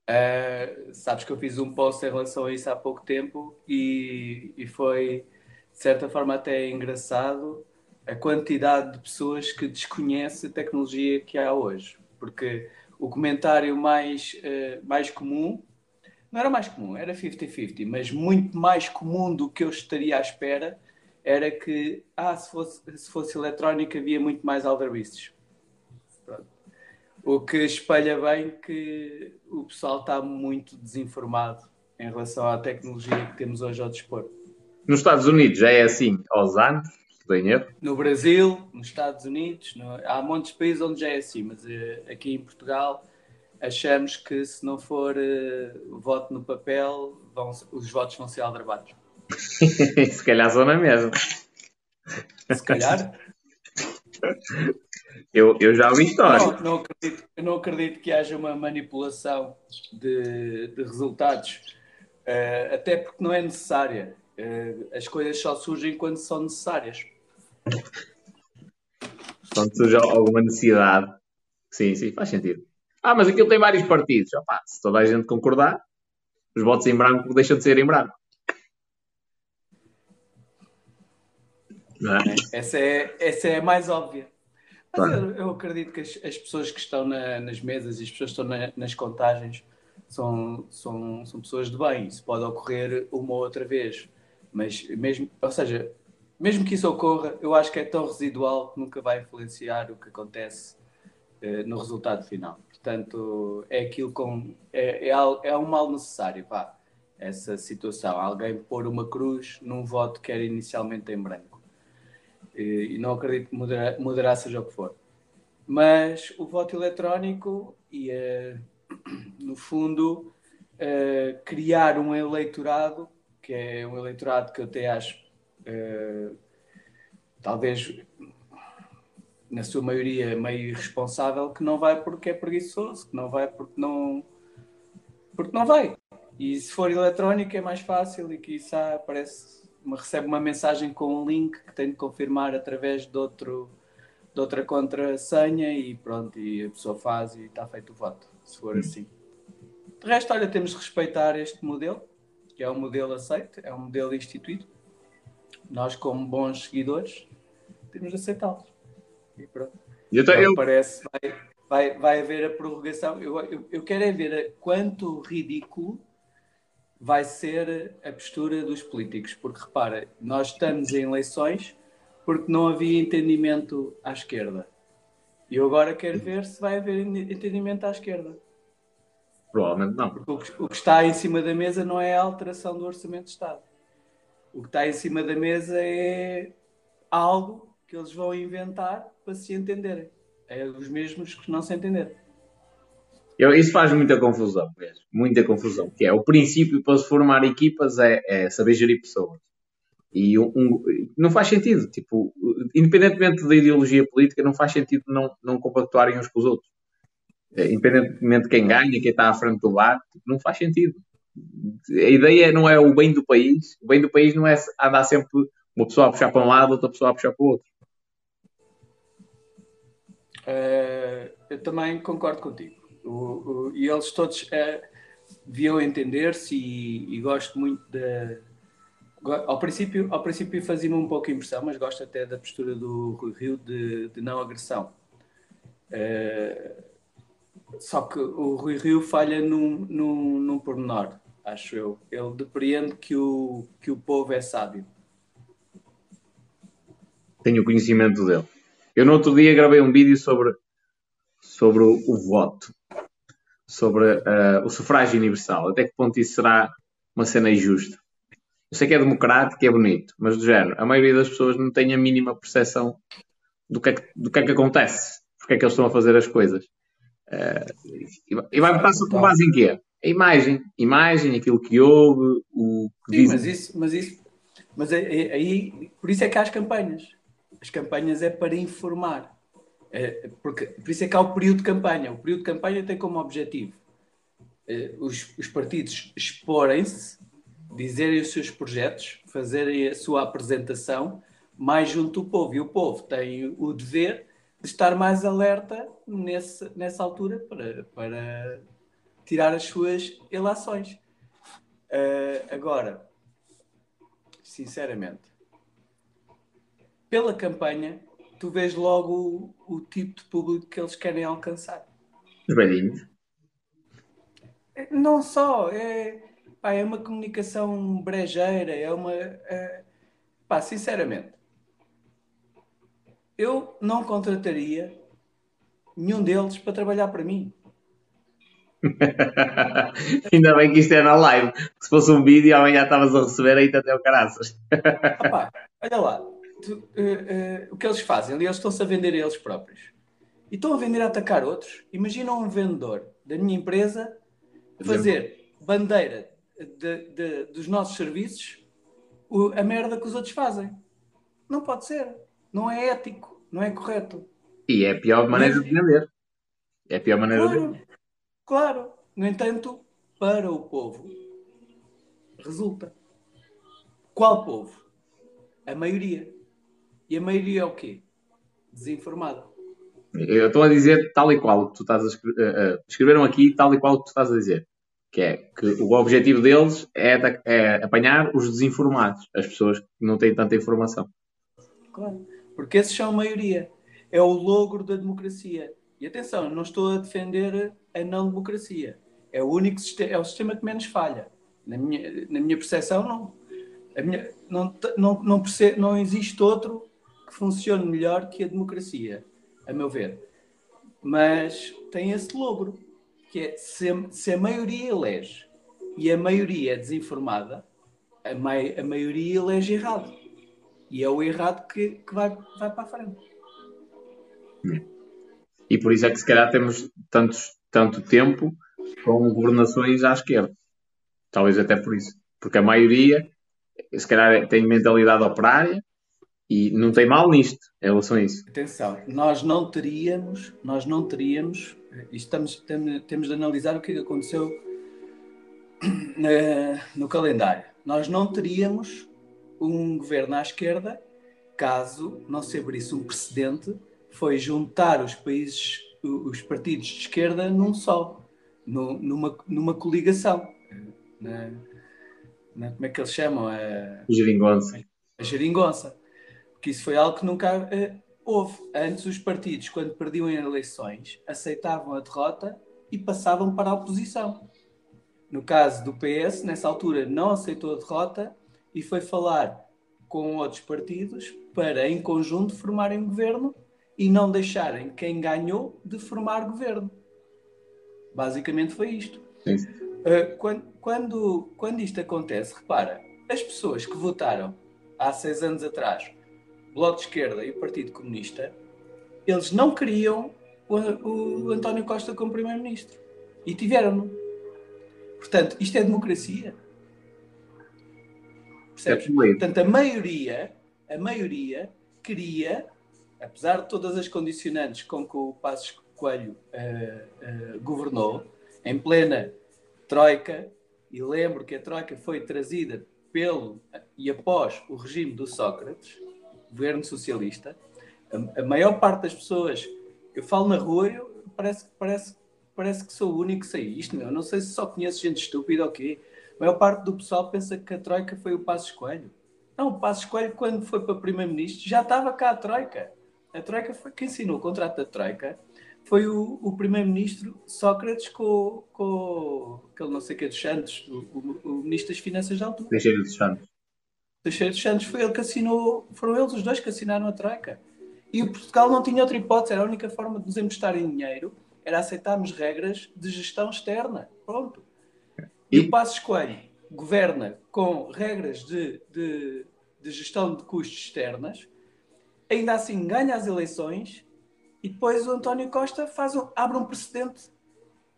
Uh, sabes que eu fiz um post em relação a isso há pouco tempo e, e foi, de certa forma, até engraçado a quantidade de pessoas que desconhece a tecnologia que há hoje. Porque o comentário mais, uh, mais comum, não era mais comum, era 50-50, mas muito mais comum do que eu estaria à espera era que, ah, se fosse, se fosse eletrónica havia muito mais aldrabices. O que espelha bem que o pessoal está muito desinformado em relação à tecnologia que temos hoje ao dispor. Nos Estados Unidos já é assim aos anos, No Brasil, nos Estados Unidos, no... há muitos países onde já é assim, mas uh, aqui em Portugal achamos que se não for uh, voto no papel, vão, os votos vão ser aldrabados. se calhar são na mesma. Se calhar. Eu, eu já ouvi história. Não, não acredito, eu não acredito que haja uma manipulação de, de resultados, uh, até porque não é necessária. Uh, as coisas só surgem quando são necessárias. Quando surge alguma necessidade. Sim, sim, faz sentido. Ah, mas aquilo tem vários partidos. Opa, se toda a gente concordar, os votos em branco deixam de ser em branco. É? Essa, é, essa é a mais óbvia. Mas eu, eu, acredito que as, as, pessoas que estão na, nas mesas e as pessoas que estão na, nas contagens são, são, são pessoas de bem. Isso pode ocorrer uma ou outra vez. Mas mesmo, ou seja, mesmo que isso ocorra, eu acho que é tão residual que nunca vai influenciar o que acontece uh, no resultado final. Portanto, é aquilo com. É, é, é um mal necessário, pá, essa situação. Alguém pôr uma cruz num voto que era inicialmente em branco e não acredito que mudará, mudará seja o que for. Mas o voto eletrónico e, no fundo, uh, criar um eleitorado, que é um eleitorado que eu até acho, uh, talvez na sua maioria meio irresponsável, que não vai porque é preguiçoso, que não vai porque não, porque não vai. E se for eletrónico é mais fácil e que isso parece recebe uma mensagem com um link que tem de confirmar através de, outro, de outra contrassenha e pronto, e a pessoa faz e está feito o voto, se for hum. assim. De resto, olha, temos de respeitar este modelo, que é um modelo aceito, é um modelo instituído. Nós, como bons seguidores, temos de aceitá-lo. E pronto. Eu, então, eu... Parece, vai, vai, vai haver a prorrogação. Eu, eu, eu quero é ver quanto ridículo vai ser a postura dos políticos. Porque repara, nós estamos em eleições porque não havia entendimento à esquerda. E eu agora quero ver se vai haver entendimento à esquerda. Provavelmente não. Porque o que, o que está em cima da mesa não é a alteração do Orçamento de Estado. O que está em cima da mesa é algo que eles vão inventar para se entenderem. É os mesmos que não se entenderam. Eu, isso faz muita confusão mesmo, muita confusão. Que é o princípio para se formar equipas é, é saber gerir pessoas. E um, um, não faz sentido, tipo, independentemente da ideologia política, não faz sentido não, não compactuarem uns com os outros. eh, independentemente de quem ganha, quem está à frente do bar, não faz sentido. A ideia não é o bem do país, o bem do país não é andar sempre uma pessoa a puxar para um lado, outra pessoa a puxar para o outro. Uh, eu também concordo contigo. O, o, e eles todos uh, deviam entender-se e, e, gosto muito de. Ao princípio, ao princípio fazia-me um pouco impressão, mas gosto até da postura do Rui Rio de, de não agressão. Uh, só que o Rui Rio falha num, num, num pormenor, acho eu. Ele depreende que o, que o povo é sábio. Tenho conhecimento dele. Eu no outro dia gravei um vídeo sobre, sobre o, o voto, sobre uh, o sufrágio universal. Até que ponto isso será uma cena injusta? Eu sei que é democrático, é bonito, mas do género, a maioria das pessoas não tem a mínima percepção do que é que, do que, é que acontece, porque é que eles estão a fazer as coisas. Uh, e vai votar com base em quê? A imagem, imagem, aquilo que houve, o que Sim. Mas isso, mas isso, mas aí, por isso é que há as campanhas. As campanhas é para informar. É, porque, por isso é que há o período de campanha. O período de campanha tem como objetivo é, os, os partidos exporem-se, dizerem os seus projetos, fazerem a sua apresentação mais junto do povo. E o povo tem o dever de estar mais alerta nesse, nessa altura para, para tirar as suas ilações. Uh, agora, sinceramente, pela campanha, tu vês logo o, o, tipo de público que eles querem alcançar. Os velhinhos. É, não só, é, pá, é uma comunicação brejeira, é uma. É, pá, sinceramente, eu não contrataria nenhum deles para trabalhar para mim. Ainda bem que isto é na live. Se fosse um vídeo, amanhã estavas a receber aí até o caraças. Opa, olha lá, tu, uh, uh, o que eles fazem? Eles estão-se a vender a eles próprios. E estão a vender a atacar outros. Imagina um vendedor da minha empresa fazer bandeira de, de, dos nossos serviços o, a merda que os outros fazem. Não pode ser. Não é ético. Não é correto. E é a pior maneira de vender. É a pior maneira claro, de vender. Claro. No entanto, para o povo, resulta. Qual povo? A maioria. E a maioria é o quê? Desinformada. Eu estou a dizer tal e qual o que tu estás a escrever. Uh, uh, escreveram aqui tal e qual o que tu estás a dizer. Que é que o objetivo deles é, é apanhar os desinformados, as pessoas que não têm tanta informação. Claro, porque esses são a maioria. É o logro da democracia. E atenção, não estou a defender a não democracia. É o único é o sistema que menos falha. Na minha, na minha percepção, não. A minha, não, não, não, percebo, não existe outro que funcione melhor que a democracia, a meu ver. Mas tem esse logro, que é se, se a maioria elege e a maioria é desinformada, a, mai, a maioria elege errado. E é o errado que, que vai, vai para a frente. E por isso é que se calhar temos tantos, tanto tempo com governações à esquerda. Talvez até por isso. Porque a maioria, se calhar, tem mentalidade operária e não tem mal nisto, em relação a isso. Atenção, nós não teríamos, nós não teríamos, estamos, temos, temos de analisar o que aconteceu no calendário. Nós não teríamos um governo à esquerda caso não se abrisse um precedente, foi juntar os países, os partidos de esquerda num só, numa, numa coligação. Na, na, como é que eles chamam? A, geringonça. A geringonça porque isso foi algo que nunca uh, houve. Antes, os partidos, quando perdiam eleições, aceitavam a derrota e passavam para a oposição. No caso do PS, nessa altura, não aceitou a derrota e foi falar com outros partidos para, em conjunto, formarem governo e não deixarem quem ganhou de formar governo. Basicamente foi isto. Uh, quando, quando, quando isto acontece, repara, as pessoas que votaram há seis anos atrás Bloco de Esquerda e o Partido Comunista, eles não queriam o, o António Costa como Primeiro-Ministro. E tiveram-no. Portanto, isto é democracia. Percebes? É Portanto, a maioria, a maioria queria, apesar de todas as condicionantes com que o Passos Coelho uh, uh, governou, em plena Troika, e lembro que a Troika foi trazida pelo e após o regime do Sócrates, governo socialista, a, a maior parte das pessoas, eu falo na rua, eu, parece, parece, parece que sou o único que sei isto, não sei se só conheço gente estúpida ou quê. A maior parte do pessoal pensa que a Troika foi o Passo Escolho. Não, o Passo Escolho, quando foi para Primeiro-Ministro, já estava cá a Troika. A Troika foi quem assinou o contrato da Troika foi o, o primeiro-ministro Sócrates com, com aquele não sei o que dos Santos, o, o, o, ministro das Finanças da altura. Teixeira dos Santos. Teixeira dos Santos foi ele que assinou, foram eles os dois que assinaram a Troika. E o Portugal não tinha outra hipótese, era a única forma de nos emprestar em dinheiro, era aceitarmos regras de gestão externa. Pronto. E, e o Passo Coelho governa com regras de, de, de gestão de custos externas, ainda assim ganha as eleições e depois o António Costa faz um, abre um precedente.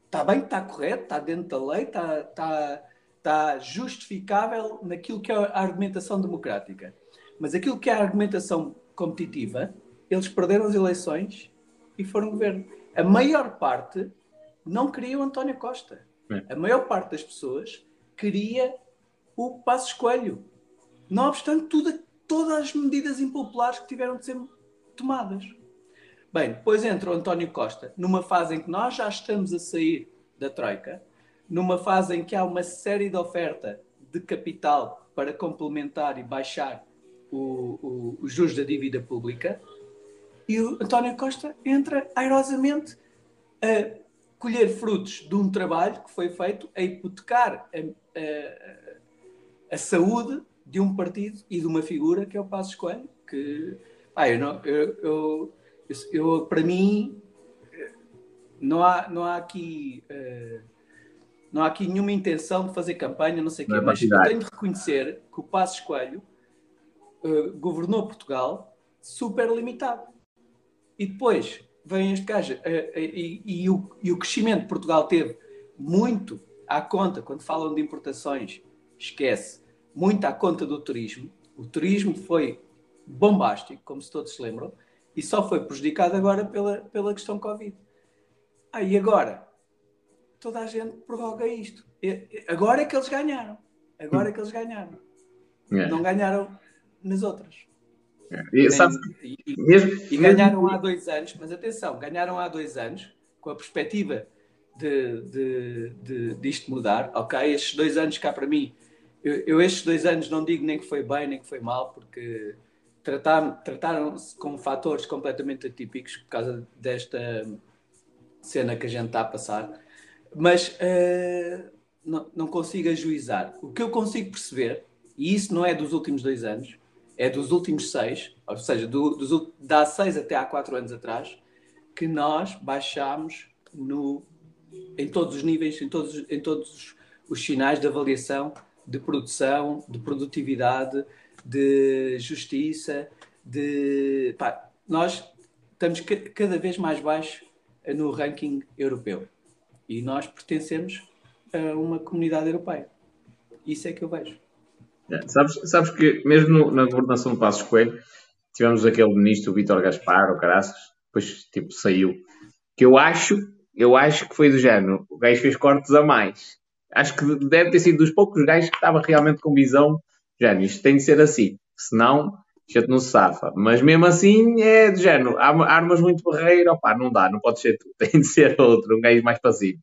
Está bem, está correto, está dentro da lei, está, está, está justificável naquilo que é a argumentação democrática. Mas aquilo que é a argumentação competitiva, eles perderam as eleições e foram governo. A maior parte não queria o António Costa. É. A maior parte das pessoas queria o Passo Escolho. Não obstante tudo, todas as medidas impopulares que tiveram de ser tomadas. Bem, depois entra o António Costa, numa fase em que nós já estamos a sair da Troika, numa fase em que há uma série de oferta de capital para complementar e baixar o, o, os juros da dívida pública, e o António Costa entra airosamente a colher frutos de um trabalho que foi feito a hipotecar a, a, a saúde de um partido e de uma figura que é o Passos Coelho, que ah, eu, não, eu, eu eu, para mim, não há, não há aqui. Uh, não há aqui nenhuma intenção de fazer campanha, não sei o quê, é mas eu tenho de reconhecer que o Passos Coelho uh, governou Portugal super limitado. E depois vem este gajo, uh, e, e, o, e o crescimento que Portugal teve muito à conta, quando falam de importações, esquece, muito à conta do turismo. O turismo foi bombástico, como se todos se lembram, e só foi prejudicado agora pela, pela questão Covid. Ah, e agora? Toda a gente prorroga isto. Agora é que eles ganharam. Agora é que eles ganharam. É. Não ganharam nas outras. É. E, sabe, e, mesmo, e ganharam mesmo... há dois anos, mas atenção, ganharam há dois anos com a perspectiva de, de, de, disto mudar. Ok, estes dois anos cá para mim, eu, eu estes dois anos não digo nem que foi bem nem que foi mal, porque trataram-se como fatores completamente atípicos por causa desta cena que a gente está a passar, mas uh, não, não consigo ajuizar. O que eu consigo perceber, e isso não é dos últimos dois anos, é dos últimos seis, ou seja, do, dos, há seis até há quatro anos atrás, que nós baixámos no, em todos os níveis, em todos, em todos os sinais de avaliação de produção, de produtividade, de justiça, de. Pá, nós estamos cada vez mais baixo no ranking europeu. E nós pertencemos a uma comunidade europeia. Isso é que eu vejo. É, sabes, sabes que mesmo na governação do Passos Coelho tivemos aquele ministro, o Vítor Gaspar, o Caraças, depois tipo saiu, que eu acho, eu acho que foi do género, o gajo fez cortes a mais. Acho que deve ter sido dos poucos gajos que estava realmente com visão género, isto tem de ser assim, senão a gente não se safa. Mas mesmo assim é de género, armas muito barreira, opá, não dá, não pode ser tu, tem de ser outro, um gajo mais passivo.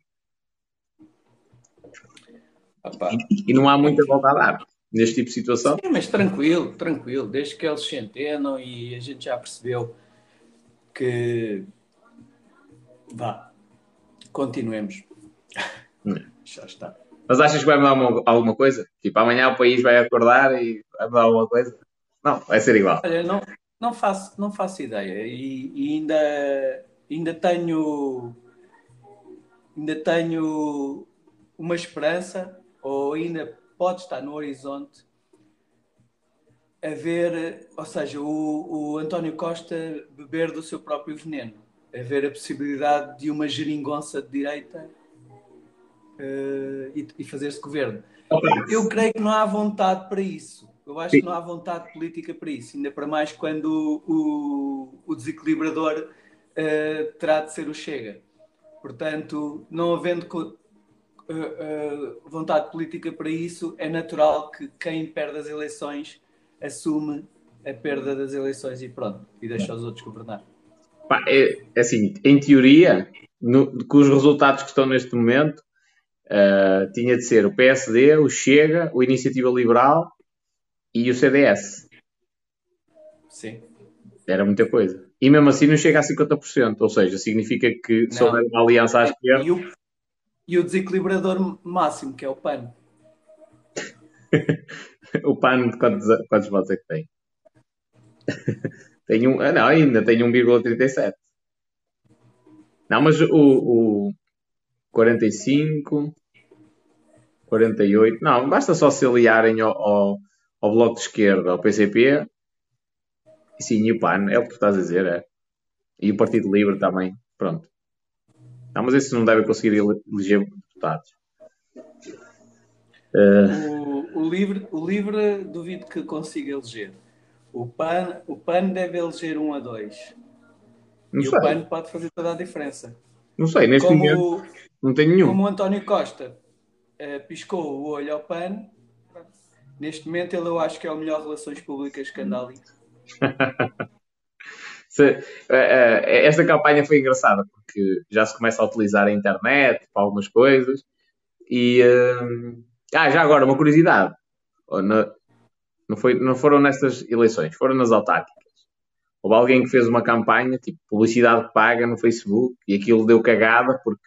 E, e, não há muita volta a dar neste tipo de situação. Sim, mas tranquilo, tranquilo, desde que eles se entendam e a gente já percebeu que vá, continuemos. Hum. Já está. Mas achas que vai mudar alguma coisa? Tipo, amanhã o país vai acordar e vai mudar alguma coisa? Não, vai ser igual. Olha, não, não, faço, não faço ideia. E, e, ainda, ainda tenho ainda tenho uma esperança, ou ainda pode estar no horizonte, a ver, ou seja, o, o António Costa beber do seu próprio veneno, a ver a possibilidade de uma geringonça de direita uh, e, e fazer-se governo. Eu creio que não há vontade para isso. Eu acho Sim. que não há vontade política para isso, ainda para mais quando o, o, o desequilibrador uh, terá de ser o Chega. Portanto, não havendo uh, uh, vontade política para isso, é natural que quem perde as eleições assume a perda das eleições e pronto, e deixa os outros governar. Pá, é, é, assim, em teoria, no, com os resultados que estão neste momento, uh, tinha de ser o PSD, o Chega, o Iniciativa Liberal e o CDS. Sim. Era muita coisa. E mesmo assim não chega a 50%, ou seja, significa que houver uma aliança à esquerda. E o, e o desequilibrador máximo, que é o PAN. o PAN, quantos, quantos votos é que tem? tem um, ah, não, ainda tem 1,37. Não, mas o, o 45, 48, não, basta só se aliarem ao, ao, ao Bloco de Esquerda, ao PCP, e sim, e o PAN, é o que tu estás a dizer, é. E o Partido Livre também, pronto. Não, mas esses não devem conseguir eleger deputados. Uh... O, o, livre, o Livre duvido que consiga eleger. O PAN, o PAN deve eleger 1 a 2. Não e sei. o PAN pode fazer toda a diferença. Não sei, neste como, momento não tenho nenhum. Como o António Costa uh, piscou o olho ao PAN, neste momento ele eu acho que é o melhor relações públicas que anda ali. se, uh, uh, esta campanha foi engraçada porque já se começa a utilizar a internet para algumas coisas e ah, já agora uma curiosidade na, não, foi, não foram nestas eleições, foram nas autárquicas. Houve alguém que fez uma campanha, tipo publicidade paga no Facebook, e aquilo deu cagada porque,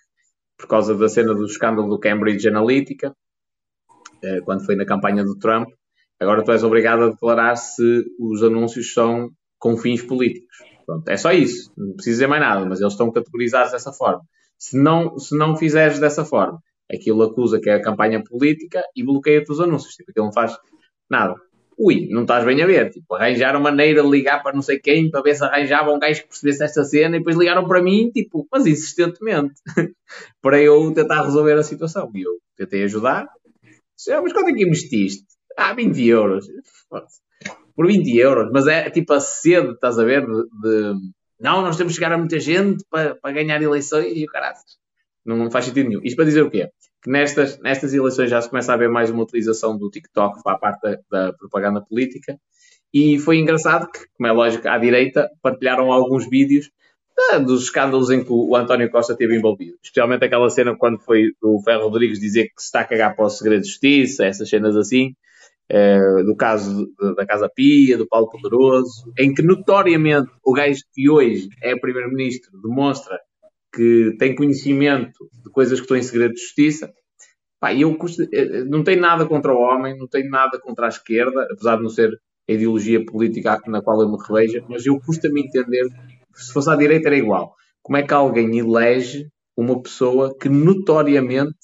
por causa da cena do escândalo do Cambridge Analytica, eh, quando foi na campanha do Trump. Agora tu és obrigado a declarar se os anúncios são com fins políticos. Pronto, é só isso. Não precisa dizer mais nada, mas eles estão categorizados dessa forma. Se não, se não fizeres dessa forma, aquilo acusa que é a campanha política e bloqueia-te os anúncios. Tipo, aquilo não faz nada ui, não estás bem a ver. Tipo, arranjaram maneira de ligar para não sei quem para ver se arranjavam um gajo que percebesse esta cena e depois ligaram para mim, tipo, mas insistentemente, para eu tentar resolver a situação. E eu tentei ajudar. Ah, mas quanto é que investiste? Ah, 20 euros. Por 20 euros, mas é tipo a sede, estás a ver? De, de... não, nós temos que chegar a muita gente para, para ganhar eleições e o caralho. Não, não faz sentido nenhum. Isto para dizer o quê? Que nestas, nestas eleições já se começa a ver mais uma utilização do TikTok para a parte da, da propaganda política. E foi engraçado que, como é lógico, à direita partilharam alguns vídeos ah, dos escândalos em que o António Costa esteve envolvido. Especialmente aquela cena quando foi o Ferro Rodrigues dizer que se está a cagar para o segredo de justiça, essas cenas assim. Uh, do caso da Casa Pia, do Paulo Poderoso, em que notoriamente o gajo que hoje é primeiro-ministro demonstra que tem conhecimento de coisas que estão em segredo de justiça. Pá, eu eh, não tenho nada contra o homem, não tenho nada contra a esquerda, apesar de não ser a ideologia política na qual eu me revejo, mas eu custa-me entender, se fosse à direita era igual. Como é que alguém elege uma pessoa que notoriamente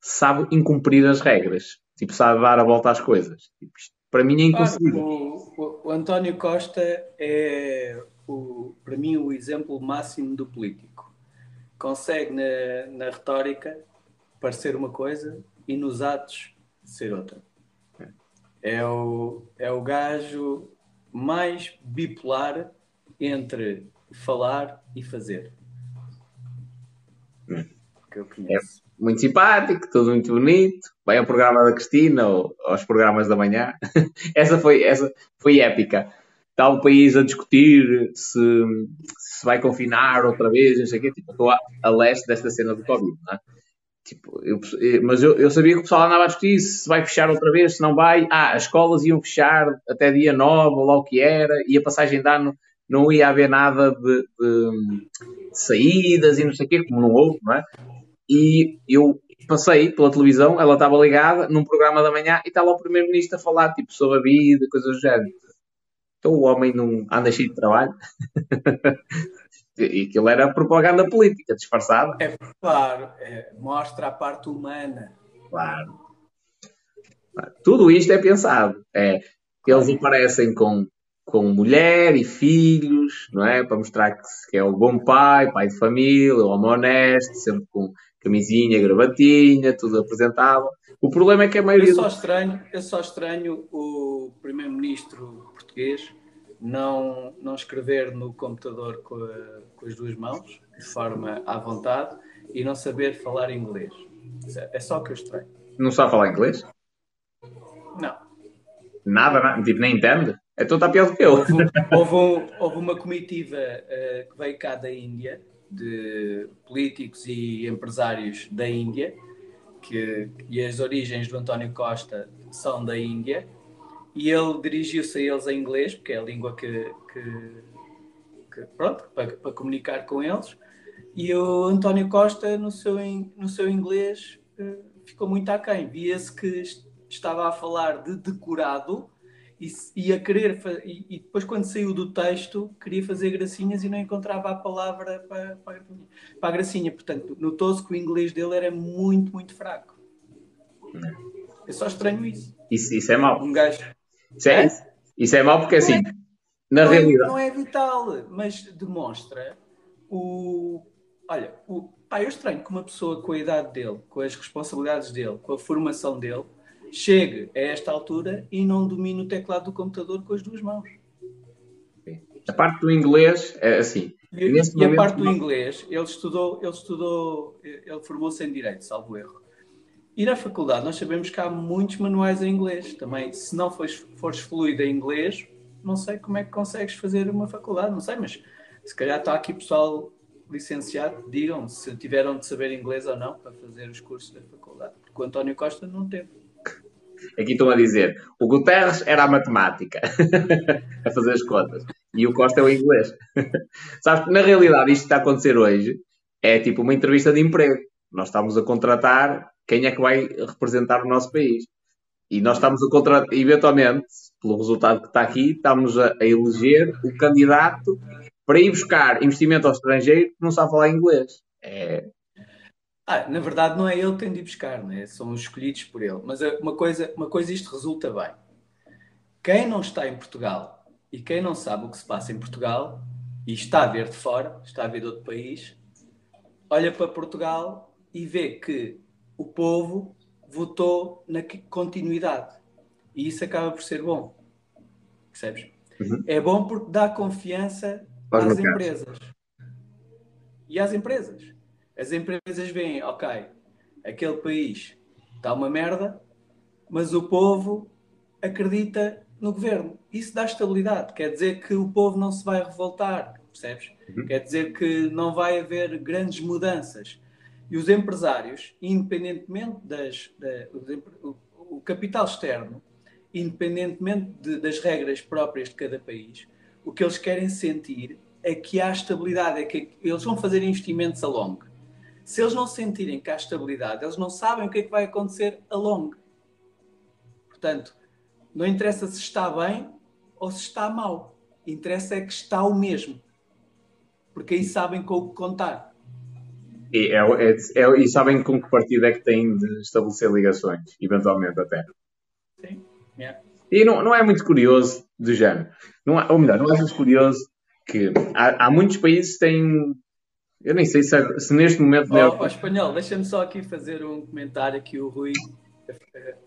sabe incumprir as regras? Tipo, sabe dar a volta às coisas. Tipo, para mim é inconcebível. O, o, o, António Costa é, o, para mim, o exemplo máximo do político consegue na, na retórica parecer uma coisa e nos atos ser outra. É o, é o gajo mais bipolar entre falar e fazer. Que eu conheço. É muito simpático, tudo muito bonito. Vai ao programa da Cristina ou aos programas da manhã. essa, foi, essa foi épica está o país a discutir se, se vai confinar outra vez, não sei o quê. Tipo, estou a, a leste desta cena do Covid, não é? Tipo, eu, mas eu, eu, sabia que o pessoal andava a discutir se vai fechar outra vez, se não vai. Ah, as escolas iam fechar até dia 9, ou lá o que era, e a passagem de ano não ia haver nada de, de, saídas e não sei o quê, como não houve, não é? E eu passei pela televisão, ela estava ligada num programa da manhã e está lá o Primeiro-Ministro a falar tipo, sobre a vida, coisas do género. Então o homem não anda cheio de trabalho. e aquilo era propaganda política, disfarçada. É claro, é, mostra a parte humana. Claro. Tudo isto é pensado. É, eles aparecem com, com mulher e filhos, não é? Para mostrar que, que é o bom pai, pai de família, o homem honesto, sempre com camisinha, gravatinha, tudo apresentável. O problema é que a maioria. Eu só estranho, eu só estranho o primeiro-ministro português não, não escrever no computador com a, com as duas mãos, de forma à vontade, e não saber falar inglês. É só o que eu estranho. Não sabe falar inglês? Não. Nada, nada tipo, nem entende? É tudo está pior do que eu. Houve, houve, um, houve uma comitiva uh, que veio cá da Índia, de políticos e empresários da Índia, que, e as origens do António Costa são da Índia, e ele dirigiu-se a eles em inglês, porque é a língua que, que, que pronto, para, para, comunicar com eles, e o António Costa, no seu, no seu inglês, eh, ficou muito aquém. Via-se que estava a falar de decorado e, e a querer, e, e, depois quando saiu do texto, queria fazer gracinhas e não encontrava a palavra para, para, para a gracinha. Portanto, notou-se que o inglês dele era muito, muito fraco. Eu só estranho isso. Isso, isso é mau. Um gajo. Isso é, é? Isso é mau porque assim, é, na não realidade. É, não é vital, mas demonstra o. Olha, o, pá, eu estranho que uma pessoa com a idade dele, com as responsabilidades dele, com a formação dele, chegue a esta altura e não domine o teclado do computador com as duas mãos. A parte do inglês é assim. E, e a parte do inglês, ele estudou, ele estudou, ele formou-se em Direito, salvo erro. E na faculdade nós sabemos que há muitos manuais em inglês. Também, se não fores, fores fluido em inglês, não sei como é que consegues fazer uma faculdade, não sei, mas se calhar está aqui pessoal licenciado, digam se tiveram de saber inglês ou não para fazer os cursos da faculdade, porque o António Costa não teve. Aqui estão a dizer, o Guterres era a matemática, a fazer as contas, e o Costa é o inglês. Sabes que na realidade isto que está a acontecer hoje é tipo uma entrevista de emprego. Nós estamos a contratar quem é que vai representar o nosso país. E nós estamos a contratar, eventualmente, pelo resultado que está aqui, estamos a, a eleger o candidato para ir buscar investimento ao estrangeiro que não sabe falar inglês. É, ah, na verdade, não é ele que tem de ir buscar, né? são os escolhidos por ele. Mas é uma coisa, uma coisa isto resulta bem. Quem não está em Portugal e quem não sabe o que se passa em Portugal e está a ver de fora, está a ver de outro país, olha para Portugal e vê que o povo votou na continuidade. E isso acaba por ser bom. Percebes? Uhum. É bom porque dá confiança às empresas. E às empresas. As empresas veem, ok, aquele país está uma merda, mas o povo acredita no governo. Isso dá estabilidade. Quer dizer que o povo não se vai revoltar, percebes? Uhum. Quer dizer que não vai haver grandes mudanças. E os empresários, independentemente das. Da, o, o, capital externo, independentemente de, das regras próprias de cada país, o que eles querem sentir é que há estabilidade, é que eles vão fazer investimentos a longo se eles não sentirem que há estabilidade, eles não sabem o que é que vai acontecer a longo. Portanto, não interessa se está bem ou se está mal. Interessa é que está o mesmo. Porque aí sabem com o que contar. E, é, é, é, e sabem com que partido é que têm de estabelecer ligações, eventualmente até. Sim. Yeah. E não, não é muito curioso do género. Não, ou melhor, não é muito curioso que há, há muitos países que têm eu nem sei se, é- se neste momento. Oh, oh, espanhol, deixa-me só aqui fazer um comentário que o Rui,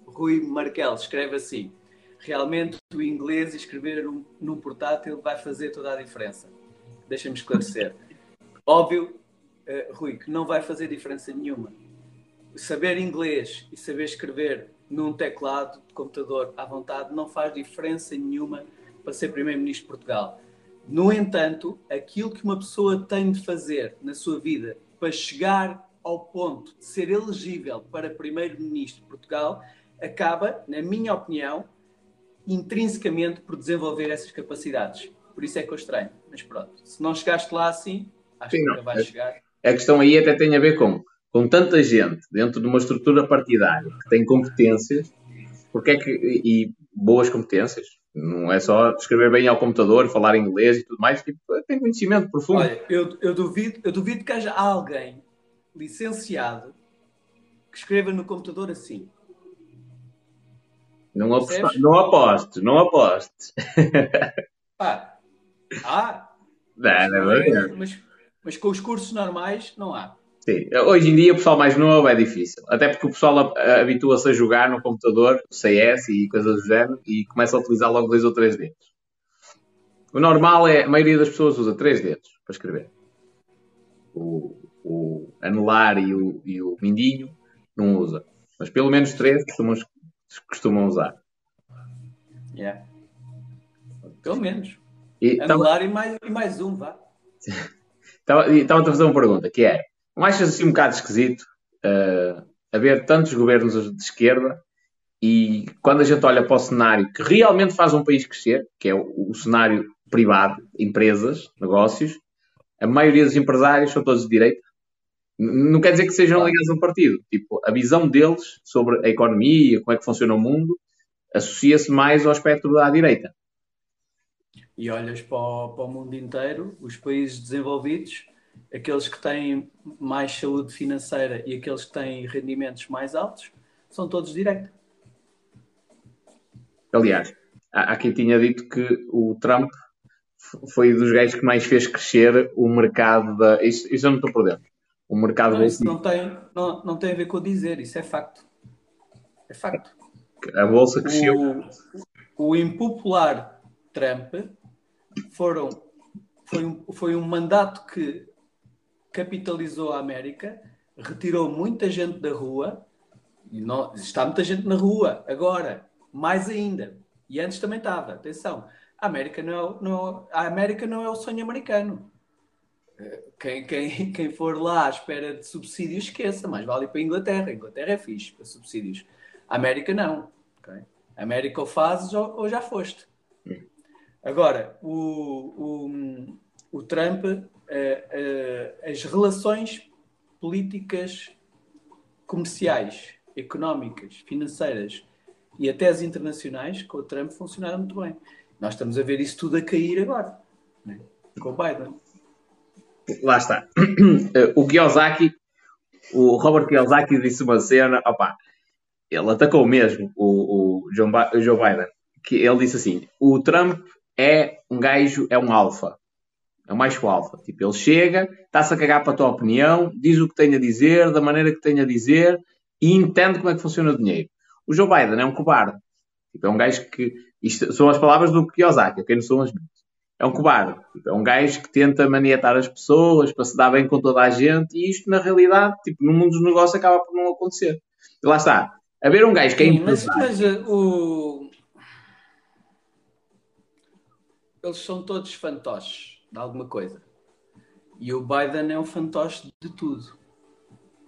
Rui Markel escreve assim. Realmente o inglês escrever um, num portátil vai fazer toda a diferença. Deixa-me esclarecer. Óbvio, uh, Rui, que não vai fazer diferença nenhuma. Saber inglês e saber escrever num teclado de computador à vontade não faz diferença nenhuma para ser Primeiro-Ministro de Portugal no entanto, aquilo que uma pessoa tem de fazer na sua vida para chegar ao ponto de ser elegível para primeiro-ministro de Portugal acaba, na minha opinião, intrinsecamente por desenvolver essas capacidades. Por isso é que eu estranho. Mas pronto, se não chegaste lá assim, acho Sim, que nunca vais chegar. A questão aí até tem a ver com, com tanta gente dentro de uma estrutura partidária que tem competências, porque é que, e boas competências, não é só escrever bem ao computador, falar inglês e tudo mais, tipo, tem conhecimento profundo. Olha, eu, eu, duvido, eu duvido que haja alguém licenciado que escreva no computador assim. Não, aposto, não aposto, não aposto. Pá, há. Não, não mas, mas com os cursos normais não há. Sim, hoje em dia o pessoal mais novo é difícil. Até porque o pessoal habitua-se a jogar no computador, CS e coisas do género, e começa a utilizar logo dois ou três dedos. O normal é, a maioria das pessoas usa três dedos para escrever. O, o anelar e o, e o mindinho não usa. Mas pelo menos três costumam, costumam usar. Yeah. Pelo menos. E anelar tava... e, mais, e mais um, vá. Estava-te a fazer uma pergunta, que é, não achas assim um bocado esquisito uh, haver tantos governos de esquerda e quando a gente olha para o cenário que realmente faz um país crescer, que é o, o cenário privado, empresas, negócios, a maioria dos empresários são todos de direita. Não quer dizer que sejam ligados a um partido. Tipo, a visão deles sobre a economia, como é que funciona o mundo, associa-se mais ao espectro da direita. E olhas para o, para o mundo inteiro, os países desenvolvidos, aqueles que têm mais saúde financeira e aqueles que têm rendimentos mais altos, são todos de direita. Aliás, há quem tinha dito que o Trump foi dos gajos que mais fez crescer o mercado da. Isso, isso eu não estou por dentro. O mercado não, isso não tem, não, não tem a ver com o dizer, isso é facto. É facto. A bolsa cresceu. O, o impopular Trump foram, foi, um, foi um mandato que capitalizou a América, retirou muita gente da rua, e não, está muita gente na rua agora, mais ainda. E antes também estava, atenção. A América não é, não, a América não é o sonho americano. Quem, quem, quem for lá à espera de subsídios, esqueça, mas vale para a Inglaterra. A Inglaterra é fixe para subsídios. A América não. Okay? A América ou fazes ou, ou já foste. Agora, o, o, o Trump, as relações políticas, comerciais, económicas, financeiras e até as internacionais com o Trump funcionaram muito bem. Nós estamos a ver isso tudo a cair agora, né? com o Biden. Lá está. O Kiyosaki, o Robert Kiyosaki disse uma cena, opa, ele atacou mesmo o, o Joe Biden, que ele disse assim, o Trump é um gajo, é um alfa. É um macho alfa. Tipo, ele chega, está-se a cagar para a tua opinião, diz o que tem a dizer, da maneira que tem a dizer e entende como é que funciona o dinheiro. O Joe Biden é um cobarde. Tipo, é um gajo que. Isto são as palavras do Kiyosaki, ok? Não são as minhas. É um cobarde. Tipo, é um gajo que tenta maniatar as pessoas para se dar bem com toda a gente e isto, na realidade, tipo, no mundo dos negócios acaba por não acontecer. E lá está. Haver um gajo que é Sim, mas, mas uh, o... Eles são todos fantoches de alguma coisa. E o Biden é um fantoche de tudo.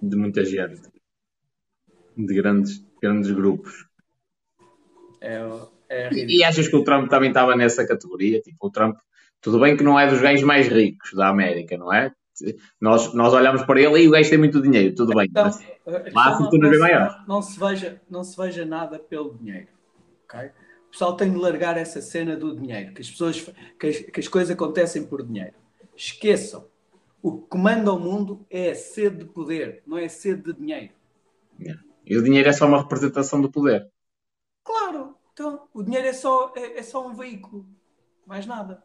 De muita gente. De grandes grandes grupos. É, é e, e, achas que o Trump também estava nessa categoria? Tipo, o Trump, tudo bem que não é dos gajos mais ricos da América, não é? Nós, nós olhamos para ele e o gajo tem muito dinheiro, tudo bem. Então, mas lá a fortuna bem maior. Não, se veja, não se veja nada pelo dinheiro. Okay? O pessoal tem de largar essa cena do dinheiro, que as pessoas que as, que as coisas acontecem por dinheiro. Esqueçam. O que comanda o mundo é a sede de poder, não é a sede de dinheiro. E o dinheiro é só uma representação do poder. Claro, então o dinheiro é só, é, é só um veículo, mais nada.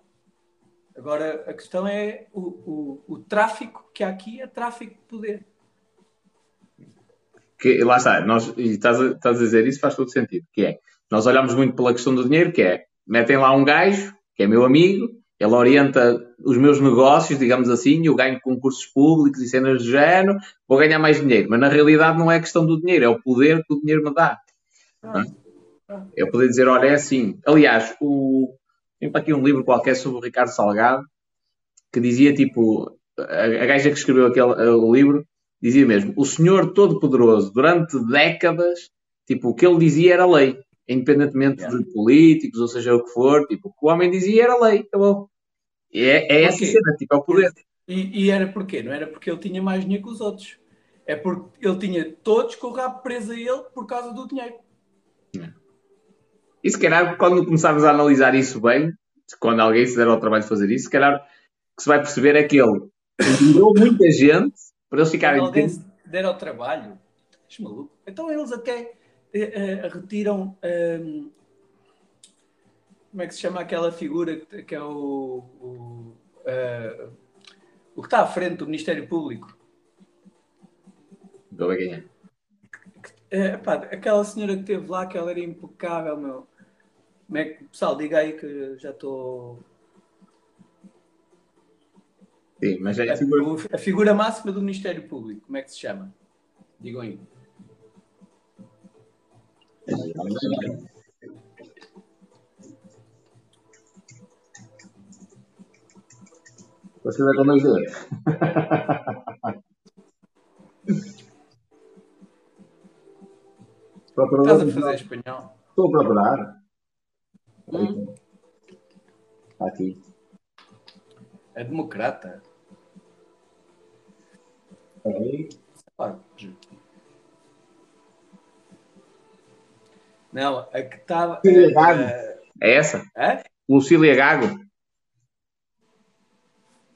Agora a questão é o, o, o tráfico que há aqui é tráfico de poder. Que, lá está, nós, e estás a, estás a dizer isso faz todo sentido, que é, nós olhamos muito pela questão do dinheiro, que é, metem lá um gajo, que é meu amigo, ele orienta os meus negócios, digamos assim, eu ganho concursos públicos e cenas do género, vou ganhar mais dinheiro. Mas na realidade não é questão do dinheiro, é o poder que o dinheiro me dá. É, poder dizer, olha, é assim. Aliás, o... tem para aqui um livro qualquer sobre o Ricardo Salgado que dizia tipo, a, a gaja que escreveu aquele, o livro dizia mesmo, o Senhor Todo-Poderoso, durante décadas, tipo, o que ele dizia era lei independentemente yeah. de políticos, ou seja o que for, tipo, o que o homem dizia era lei, acabou. É, é essa cena, tipo, é o poder. E, e, era porquê? Não era porque ele tinha mais dinheiro que os outros. É porque ele tinha todos com o rabo preso a ele por causa do dinheiro. E se calhar, quando começarmos a analisar isso bem, quando alguém se der ao trabalho de fazer isso, se calhar o que se vai perceber é que ele enganou muita gente para eles ficarem. Quando alguém se der ao trabalho, és maluco. Então eles até retiram. Um, como é que se chama aquela figura que é o. o, uh, o que está à frente do Ministério Público? É pá, aquela senhora que esteve lá, que ela era impecável, meu. Como é que, pessoal, diga aí que já estou. Sim, mas é A, figura... a figura máxima do Ministério Público, como é que se chama? Digam aí. Você vai com dois dedos. Procurador Estás a fazer espanhol? Estou a procurar. Hum. Aqui. É democrata. Claro. Não, a que estava. Lucília Gago. eh, É essa? hã? Lucília Gago.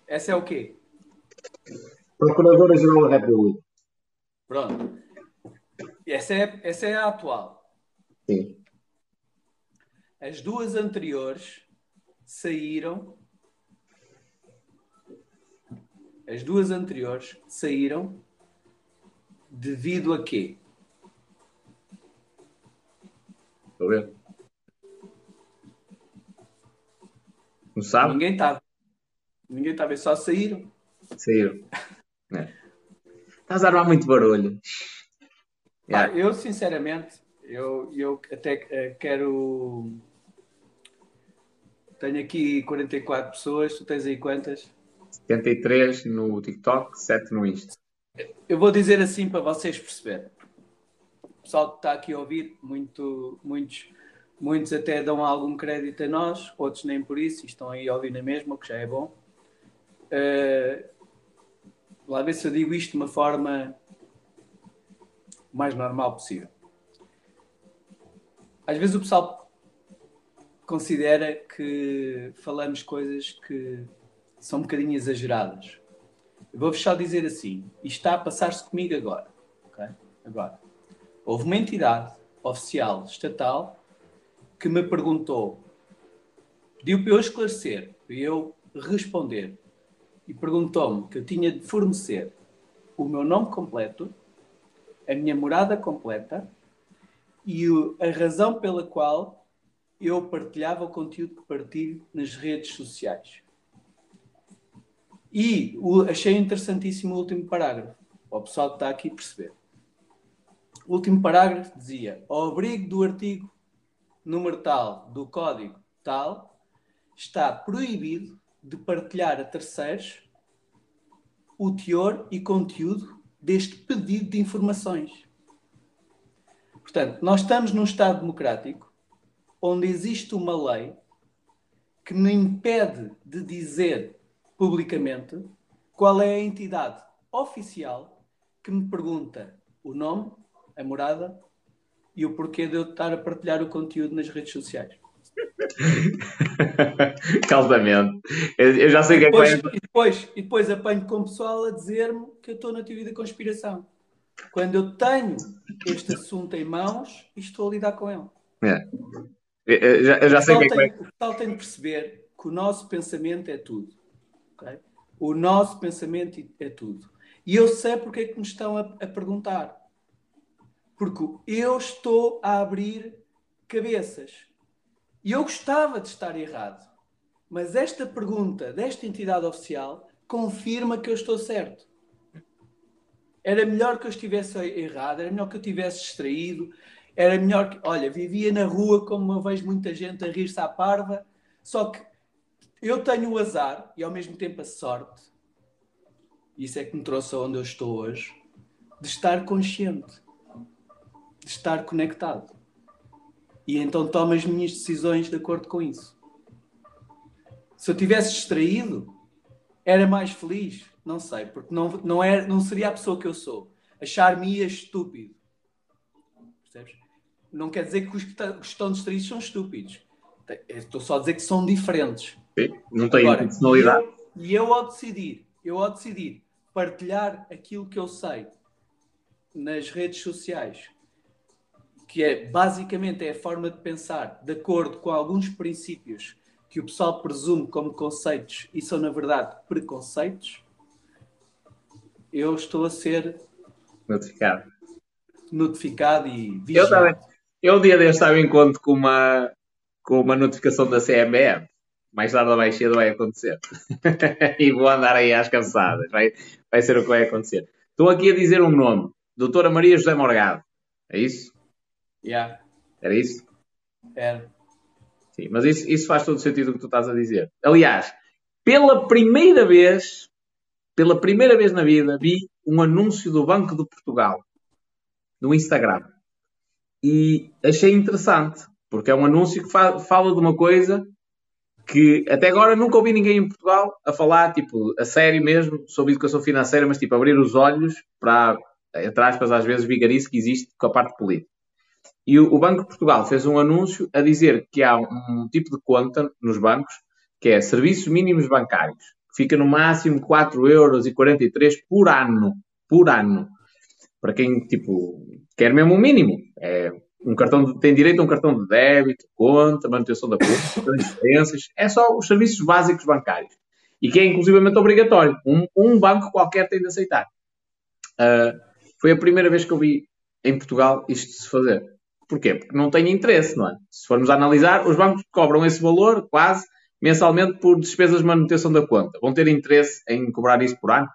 Essa é o quê? Procuradora-Geral da República. Pronto. Essa é, essa é a atual. Sim. As duas anteriores saíram. As duas anteriores saíram devido a quê? A ver. Não sabe? Ninguém está. Ninguém está a ver, só saíram. Saíram. É. Estás a armar muito barulho. Pá, Yeah. eu, sinceramente, eu, eu até eh, quero. Tenho aqui 44 pessoas, tu tens aí quantas? 73 no TikTok, 7 no Insta. Eu vou dizer assim para vocês perceberem. Pessoal que está aqui a ouvir, muito, muitos, muitos até dão algum crédito a nós, outros nem por isso, e estão aí a ouvir na mesma, o que já é bom. Eh, lá ver se eu digo isto de uma forma mais normal possível. Às vezes o pessoal considera que falamos coisas que são um bocadinho exageradas. Vou-vos só dizer assim: isto está a passar-se comigo agora. ok? Agora. Houve uma entidade oficial, estatal, que me perguntou, pediu para eu esclarecer, para eu responder, e perguntou-me que eu tinha de fornecer o meu nome completo, a minha morada completa e a razão pela qual eu partilhava o conteúdo que partilho nas redes sociais. E achei interessantíssimo o último parágrafo, o pessoal está aqui perceber. O último parágrafo dizia: ao abrigo do artigo número tal do código tal, está proibido de partilhar a terceiros o teor e conteúdo deste pedido de informações. Portanto, nós estamos num Estado democrático onde existe uma lei que me impede de dizer publicamente qual é a entidade oficial que me pergunta o nome, a morada e o porquê de eu estar a partilhar o conteúdo nas redes sociais. Casamento. Eu, eu já sei o que é que vai. Depois, e, depois, e depois apanho com o pessoal a dizer-me que eu estou na teoria da conspiração. Quando eu tenho este assunto em mãos e estou a lidar com ele. É. Eu, já, eu já sei o que é que tem, o pessoal tem de perceber que o nosso pensamento é tudo. ok? O nosso pensamento é tudo. E eu sei porque é que me estão a, a perguntar. Porque eu estou a abrir cabeças. E eu gostava de estar errado. Mas esta pergunta desta entidade oficial confirma que eu estou certo. Era melhor que eu estivesse errado, era melhor que eu tivesse distraído, era melhor que. Olha, vivia na rua como eu vejo muita gente a rir-se à parva, só que eu tenho o azar e ao mesmo tempo a sorte, isso é que me trouxe aonde eu estou hoje, de estar consciente, estar conectado. E então tomo as minhas decisões de acordo com isso. Se eu tivesse distraído, era mais feliz? Não sei, porque não, não, é, não seria a pessoa que eu sou. Achar-me estúpido. Percebes? Não quer dizer que os que estão distraídos são estúpidos. Estou só a dizer que são diferentes. Sim, Não tem Agora, personalidade. E eu, e eu ao decidir, eu ao decidir partilhar aquilo que eu sei nas redes sociais, que é basicamente é a forma de pensar de acordo com alguns princípios que o pessoal presume como conceitos e são na verdade preconceitos, eu estou a ser Notificado. notificado e Eu, vigiado. também, eu um dia deste estava em conto com uma, com uma notificação da CMBM mais tarde ou mais cedo vai acontecer. e vou andar aí às cansadas. Vai, vai ser o que vai acontecer. Estou aqui a dizer um nome. Doutora Maria José Morgado. É isso? Yeah. Era isso? Era. Sim, mas isso, isso faz todo sentido o que tu estás a dizer. Aliás, pela primeira vez, pela primeira vez na vida, vi um anúncio do Banco de Portugal no Instagram. E achei interessante, porque é um anúncio que fa fala de uma coisa que até agora nunca ouvi ninguém em Portugal a falar, tipo, a sério mesmo, sobre educação financeira, mas tipo, abrir os olhos para, entre aspas, às vezes, vigarice que existe com a parte política. E o, Banco de Portugal fez um anúncio a dizer que há um, um tipo de conta nos bancos que é serviços mínimos bancários, que fica no máximo 4,43€ por ano. Por ano. Para quem, tipo, quer mesmo o um mínimo. É um cartão de, tem direito a um cartão de débito, conta, manutenção da conta, transferências. É só os serviços básicos bancários. E que é inclusivamente obrigatório. Um, um banco qualquer tem de aceitar. Uh, foi a primeira vez que eu vi em Portugal isto se fazer. Porquê? Porque não tem interesse, não é? Se formos analisar, os bancos cobram esse valor quase mensalmente por despesas de manutenção da conta. Vão ter interesse em cobrar isso por ano?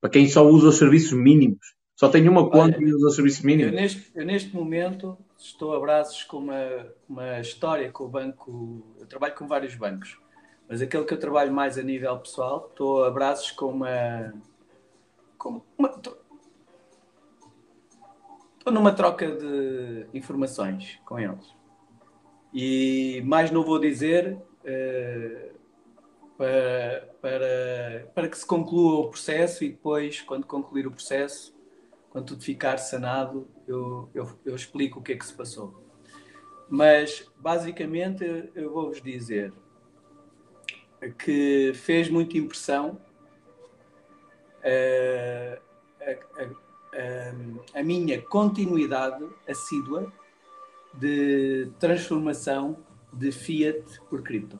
Para quem só usa os serviços mínimos. Só tem uma conta Olha, e usa os serviços mínimos. Eu neste, eu neste momento estou a braços com uma, uma história com o banco. Eu trabalho com vários bancos, mas aquele que eu trabalho mais a nível pessoal, estou a braços com uma. Com uma estou numa troca de informações com eles. E mais não vou dizer uh, para, para, para que se conclua o processo e depois, quando concluir o processo, quando tudo ficar sanado, eu, eu, eu explico o que é que se passou. Mas, basicamente, eu vou-vos dizer que fez muita impressão uh, a, a, a minha continuidade assídua de transformação de fiat por cripto.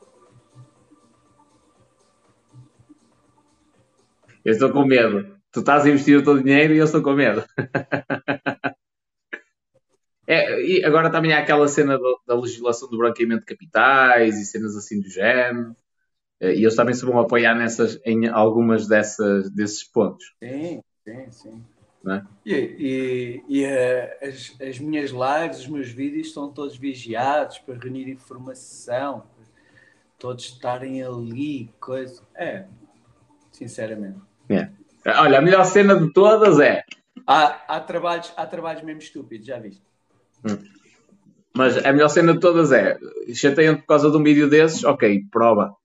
Eu estou com medo. Tu estás a investir o teu dinheiro e eu estou com medo. é, e agora também há aquela cena do, da legislação do branqueamento de capitais e cenas assim do género. Eh, e eles também se vão apoiar nessas, em algumas dessas, desses pontos. Sim, sim, sim. É? E, e, e uh, as, as, minhas lives, os meus vídeos estão todos vigiados para reunir informação, todos estarem ali, coisa. É, sinceramente. É. Olha, a melhor cena de todas é. Há, há, trabalhos, há trabalhos mesmo estúpidos, já viste? Hum. Mas a melhor cena de todas é. Chateiam por causa de um vídeo desses, ok, prova.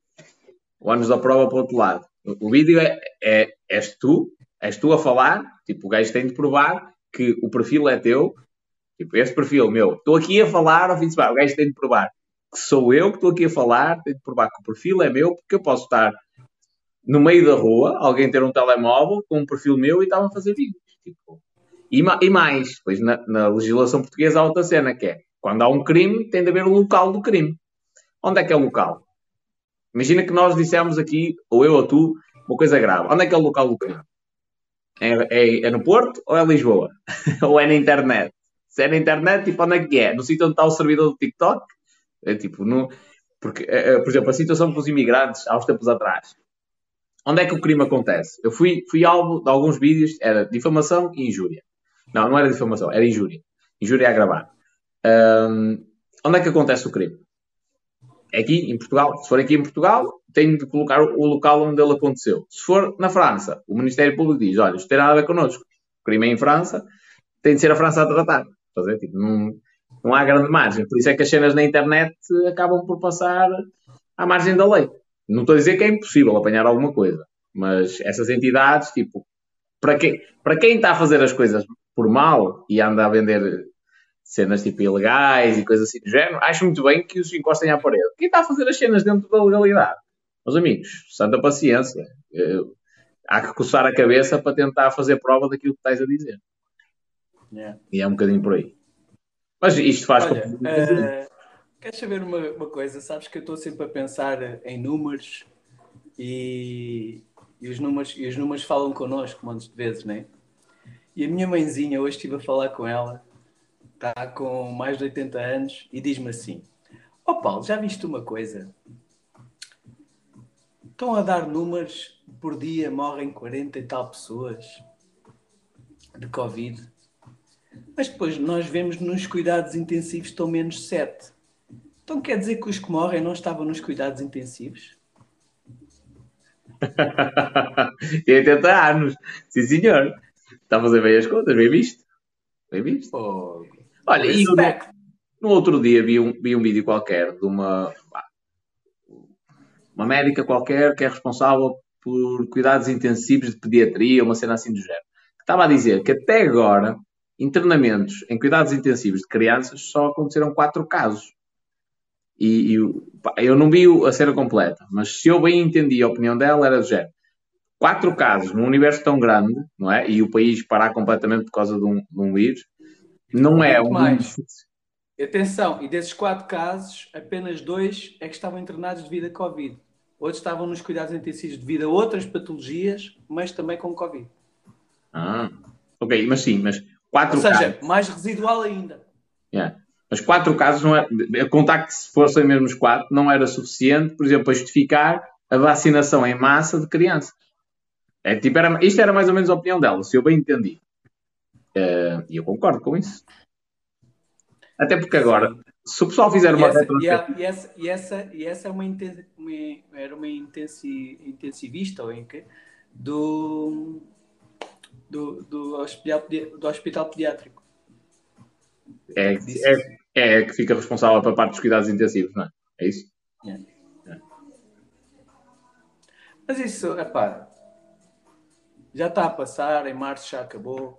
O anos da prova para o outro lado. O vídeo é, é és tu és tu a falar, tipo, o gajo tem de provar que o perfil é teu, tipo, este perfil meu, estou aqui a falar ao fim de semana, o gajo tem de provar que sou eu que estou aqui a falar, tem de provar que o perfil é meu, porque eu posso estar no meio da rua, alguém ter um telemóvel com um perfil meu e estava a fazer vídeos. Tipo. E, e, mais, pois na, na, legislação portuguesa há outra cena que é quando há um crime, tem de haver o local do crime. Onde é que é o local? Imagina que nós dissemos aqui, ou eu ou tu, uma coisa grave. Onde é que é o local do crime? É, é, é no Porto ou é Lisboa? ou é na internet? Se é na internet, tipo, onde é que é? No sítio onde está o servidor do TikTok? É tipo, no, porque, é, é, por exemplo, a situação com os imigrantes há uns tempos atrás. Onde é que o crime acontece? Eu fui, fui alvo de alguns vídeos, era difamação e injúria. Não, não era difamação, era injúria. Injúria a gravar. Um, onde é que acontece o crime? É aqui, em Portugal. Se for aqui em Portugal, tenho de colocar o local onde ele aconteceu. Se for na França, o Ministério Público diz: olha, isto tem nada a ver connosco. O crime é em França, tem de ser a França a tratar. Tipo, não, não há grande margem. Por isso é que as cenas na internet acabam por passar à margem da lei. Não estou a dizer que é impossível apanhar alguma coisa, mas essas entidades, tipo, para quem, para quem está a fazer as coisas por mal e anda a vender cenas tipo ilegais e coisas assim do género, acho muito bem que os encostem à parede. Quem está a fazer as cenas dentro da legalidade? Meus amigos, santa paciência. Eu, há que coçar a cabeça para tentar fazer prova daquilo que estás a dizer. Yeah. E é um bocadinho por aí. Mas isto faz Olha, com... uh, Queres saber uma, uma, coisa? Sabes que eu estou sempre a pensar em números e, e, os, números, e os números falam connosco montes de vezes, não é? E a minha mãezinha, hoje estive a falar com ela, está com mais de 80 anos, e diz-me assim: Ó oh Paulo, já viste uma coisa? Estão a dar números, por dia morrem 40 e tal pessoas de Covid. Mas depois nós vemos nos cuidados intensivos estão menos 7. Então quer dizer que os que morrem não estavam nos cuidados intensivos? Tem 80 anos. Sim, senhor. Está a fazer bem as contas, bem visto. Bem visto. Oh, Olha, e no, no outro dia vi um, vi um vídeo qualquer de uma, uma médica qualquer que é responsável por cuidados intensivos de pediatria, uma cena assim do género. Estava a dizer que até agora, internamentos em cuidados intensivos de crianças só aconteceram quatro casos. E, e pá, eu não vi a cena completa, mas se eu bem entendi a opinião dela, era do género. Quatro casos num universo tão grande, não é? E o país parar completamente por causa de um, de um vírus, não é um. mais. Atenção, e desses quatro casos, apenas dois é que estavam internados devido a Covid. Outros estavam nos cuidados intensivos devido a outras patologias, mas também com Covid. Ah, ok, mas sim, mas quatro Ou seja, casos. mais residual ainda. Yeah. Mas quatro casos não é. Contar que se fossem mesmo os quatro, não era suficiente, por exemplo, para justificar a vacinação em massa de crianças. É, tipo, era, isto era mais ou menos a opinião dela, se eu bem entendi. Eh, E eu concordo com isso. Até porque agora, se o pessoal fizer E uma essa, e, a- e essa, e, essa, e essa é uma, inten- uma- era uma intensi, intensivista ou em que, do, do, do, hospital, do hospital pediátrico. É, é, é que fica responsável para a parte dos cuidados intensivos, não é? É isso? Mas isso, epá, já está a passar, em março já acabou.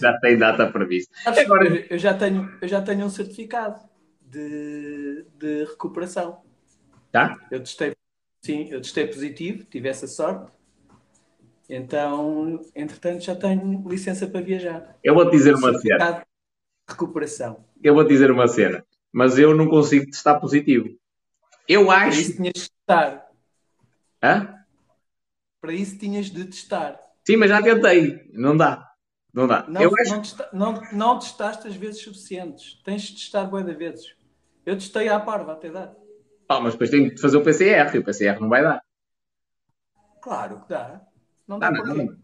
Já tem data prevista. Agora- eu, já tenho, eu já tenho um certificado de, de recuperação. Já? Eu testei, sim, eu testei positivo, tive essa sorte. Então, entretanto, já tenho licença para viajar. Eu vou te dizer uma cena. Recuperação. Eu vou te dizer uma cena. Mas eu não consigo testar positivo. Eu Para acho. isso tinhas de testar. Hã? Para isso tinhas de testar. Sim, mas já tentei. Não dá. Não dá. Não, acho. não, testa- não, não testaste as vezes suficientes. Tens de testar bué de vezes. Eu testei à parva até dar. Ah, mas depois tenho que fazer o PCR e o PCR não vai dar. Claro que dá. Não dá Ah, não, não.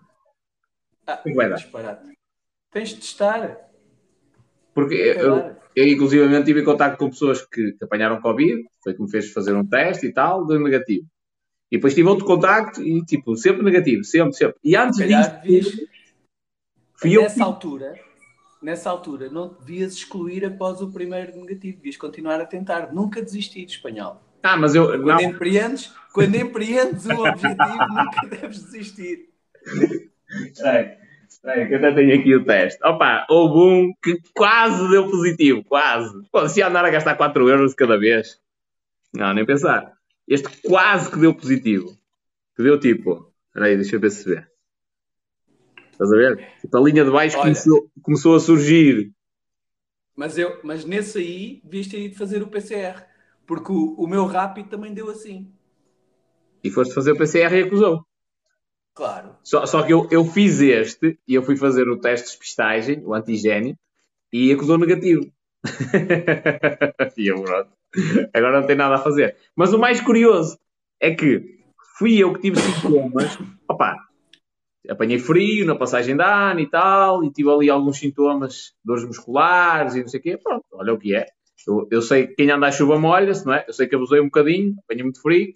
Ah, Não vai dar. disparate. Tens de testar. Porque eu, eu, inclusivamente, tive em contato com pessoas que, que apanharam Covid, foi que me fez fazer um teste e tal, deu negativo. E depois tive outro contacto e, tipo, sempre negativo, sempre, sempre. E antes disso, fui nessa altura, nessa altura, não devias excluir após o primeiro negativo. Devias continuar a tentar. Nunca desistir de espanhol. Ah, mas eu. Quando Não, empreendes, quando empreendes um objetivo, nunca deves desistir. Espera espera que eu até tenho aqui o teste. Opa, houve um que quase deu positivo, quase. Pô, se andar a gastar 4 euros cada vez. Não, nem pensar. Este quase que deu positivo. Que deu tipo. Espera aí, deixa eu ver se vê. Estás a ver? Tipo, a linha de baixo Olha. começou, começou a surgir. Mas, eu, mas nesse aí, devias ter ido fazer o PCR. Porque o, o meu rápido também deu assim. E foste fazer o PCR e acusou. Claro. Só, só que eu, eu fiz este e eu fui fazer o teste de despistagem, o antigênio, e acusou negativo. e eu, pronto. Agora não tem nada a fazer. Mas o mais curioso é que fui eu que tive sintomas. Opa, apanhei frio na passagem de ano e tal, e tive ali alguns sintomas, dores musculares e não sei o quê. Pronto, olha o que é. Eu, eu sei que quem anda à chuva molha-se, não é? Eu sei que abusei um bocadinho, apanhei muito frio,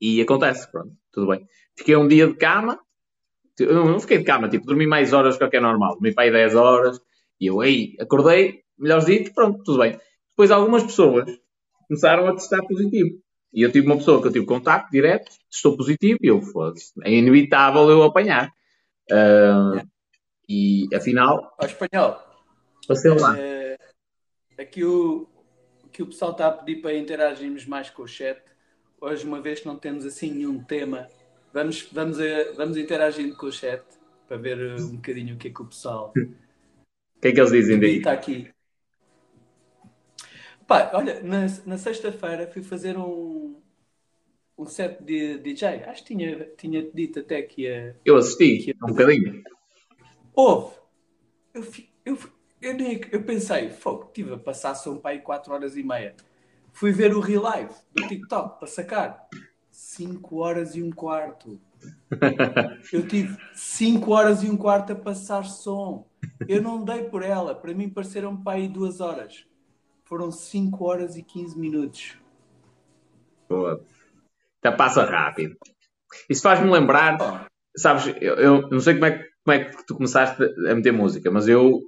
e acontece, pronto, tudo bem. Fiquei um dia de cama, eu não, fiquei de cama, tipo, dormi mais horas do que é normal, dormi para aí 10 horas, e eu aí acordei, melhores ditos, pronto, tudo bem. Depois algumas pessoas começaram a testar positivo. E eu tive uma pessoa que eu tive contacto direto, testou positivo, e eu, foda-se, é inevitável eu apanhar. Ah, E afinal, Ao espanhol. passei lá. Eh, aqui o, aqui o pessoal está a pedir para interagirmos mais com o chat. Hoje, uma vez que não temos assim nenhum tema, vamos, vamos, a- vamos interagindo com o chat para ver eh, um bocadinho o que é que o pessoal O que é que eles dizem daí? está aqui. Pá, olha, na, na sexta-feira fui fazer um, um set de DJ. Acho que tinha, tinha dito até que ia. Eu assisti, um bocadinho. Houve! Eu, fi- eu, eu, nem, eu pensei, fogo, estive a passar som para aí 4 horas e meia. Fui ver o Real Live do TikTok para sacar. 5 horas e um quarto. Eu tive 5 horas e um quarto a passar som. Eu não dei por ela. Para mim pareceram para aí 2 horas. Foram 5 horas e 15 minutos. Pô, já passa rápido. Isso faz-me lembrar, oh. sabes, eu, eu, não sei como é, que, como é que tu começaste a meter música, mas eu,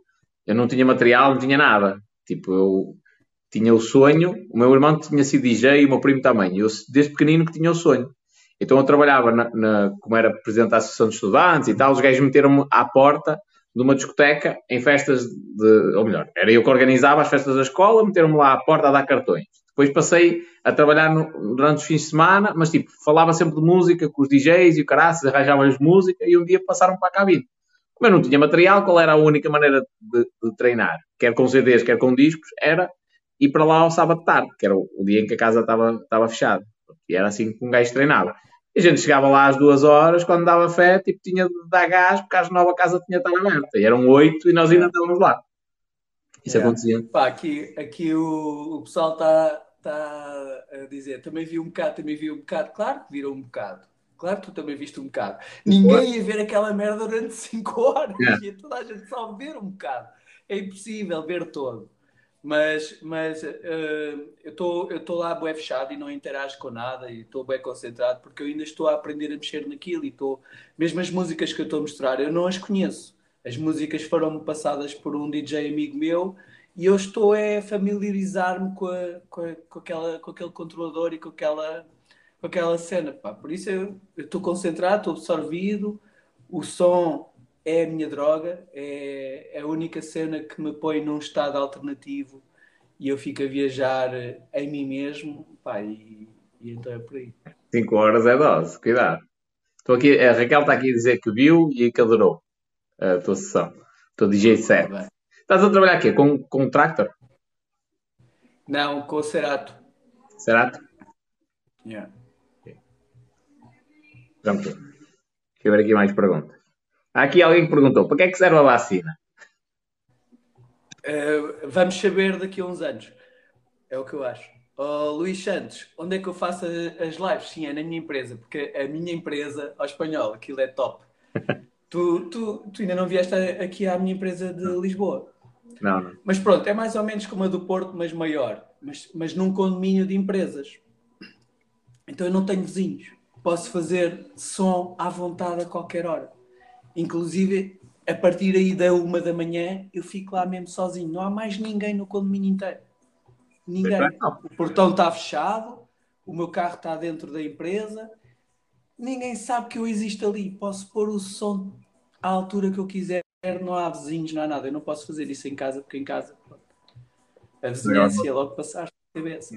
eu não tinha material, não tinha nada. Tipo, eu tinha o sonho, o meu irmão tinha sido DJ e o meu primo também. Eu, desde pequenino, que tinha o sonho. Então eu trabalhava na, na, como era presidente da Associação de Estudantes e tal, os gajos meteram-me à porta de uma discoteca em festas de. Ou melhor, era eu que organizava as festas da escola, meteram-me lá à porta a dar cartões. Depois passei a trabalhar no, durante os fins de semana, mas tipo, falava sempre de música com os DJs e o caraças, arranjava-lhes música e um dia passaram para a cabine. Como eu não tinha material, qual era a única maneira de, de treinar? Quer com CDs, quer com discos, era ir para lá ao sábado de tarde, que era o, o dia em que a casa estava, estava fechada. E era assim que um gajo treinava. E a gente chegava lá às duas horas, quando dava fé, tipo, tinha de dar gás, porque às nove a casa tinha de estar aberta. E eram oito e nós ainda estávamos lá. Isso yeah. acontecia. Pá, aqui, aqui o, o pessoal está tá a dizer, também vi um bocado, também vi um bocado. Claro que viram um bocado. Claro que tu também viste um bocado. Ninguém ia ver aquela merda durante cinco horas. Yeah. Ia toda a gente só ver um bocado. É impossível ver todo. Mas, mas uh, eu estou lá bem fechado e não interajo com nada e estou bem concentrado porque eu ainda estou a aprender a mexer naquilo e estou... Mesmo as músicas que eu estou a mostrar, eu não as conheço. As músicas foram-me passadas por um DJ amigo meu e eu estou a familiarizar-me com, com, com, aquela, com aquele controlador e com aquela, com aquela cena. Pá. Por isso eu estou concentrado, estou absorvido, o som é a minha droga, é, é a única cena que me põe num estado alternativo e eu fico a viajar em mim mesmo, pá, e, e então é por aí. 5 horas é dose, cuidado. Estou aqui, a Raquel está aqui a dizer que viu e que adorou a tua sessão. Estou DJ set. Tá Estás a trabalhar aqui com, com um tractor? Não, com o Cerato. Cerato? Yeah. Pronto. Deixa eu ver aqui mais perguntas. Há aqui alguém que perguntou: para que é que serve a vacina? Uh, vamos saber daqui a uns anos. É o que eu acho. Oh, Luís Santos, onde é que eu faço as lives? Sim, é na minha empresa, porque a minha empresa, ao espanhol, aquilo é top. tu, tu, tu ainda não vieste aqui à minha empresa de Lisboa. Não, não. Mas pronto, é mais ou menos como a do Porto, mas maior. Mas, mas num condomínio de empresas. Então eu não tenho vizinhos. Posso fazer som à vontade a qualquer hora. Inclusive, a partir aí da uma da manhã, eu fico lá mesmo sozinho. Não há mais ninguém no condomínio inteiro. Ninguém. O portão está fechado, o meu carro está dentro da empresa. Ninguém sabe que eu existo ali. Posso pôr o som à altura que eu quiser. Não há vizinhos, não há nada. Eu não posso fazer isso em casa, porque em casa a vizinhança é logo passar TBS.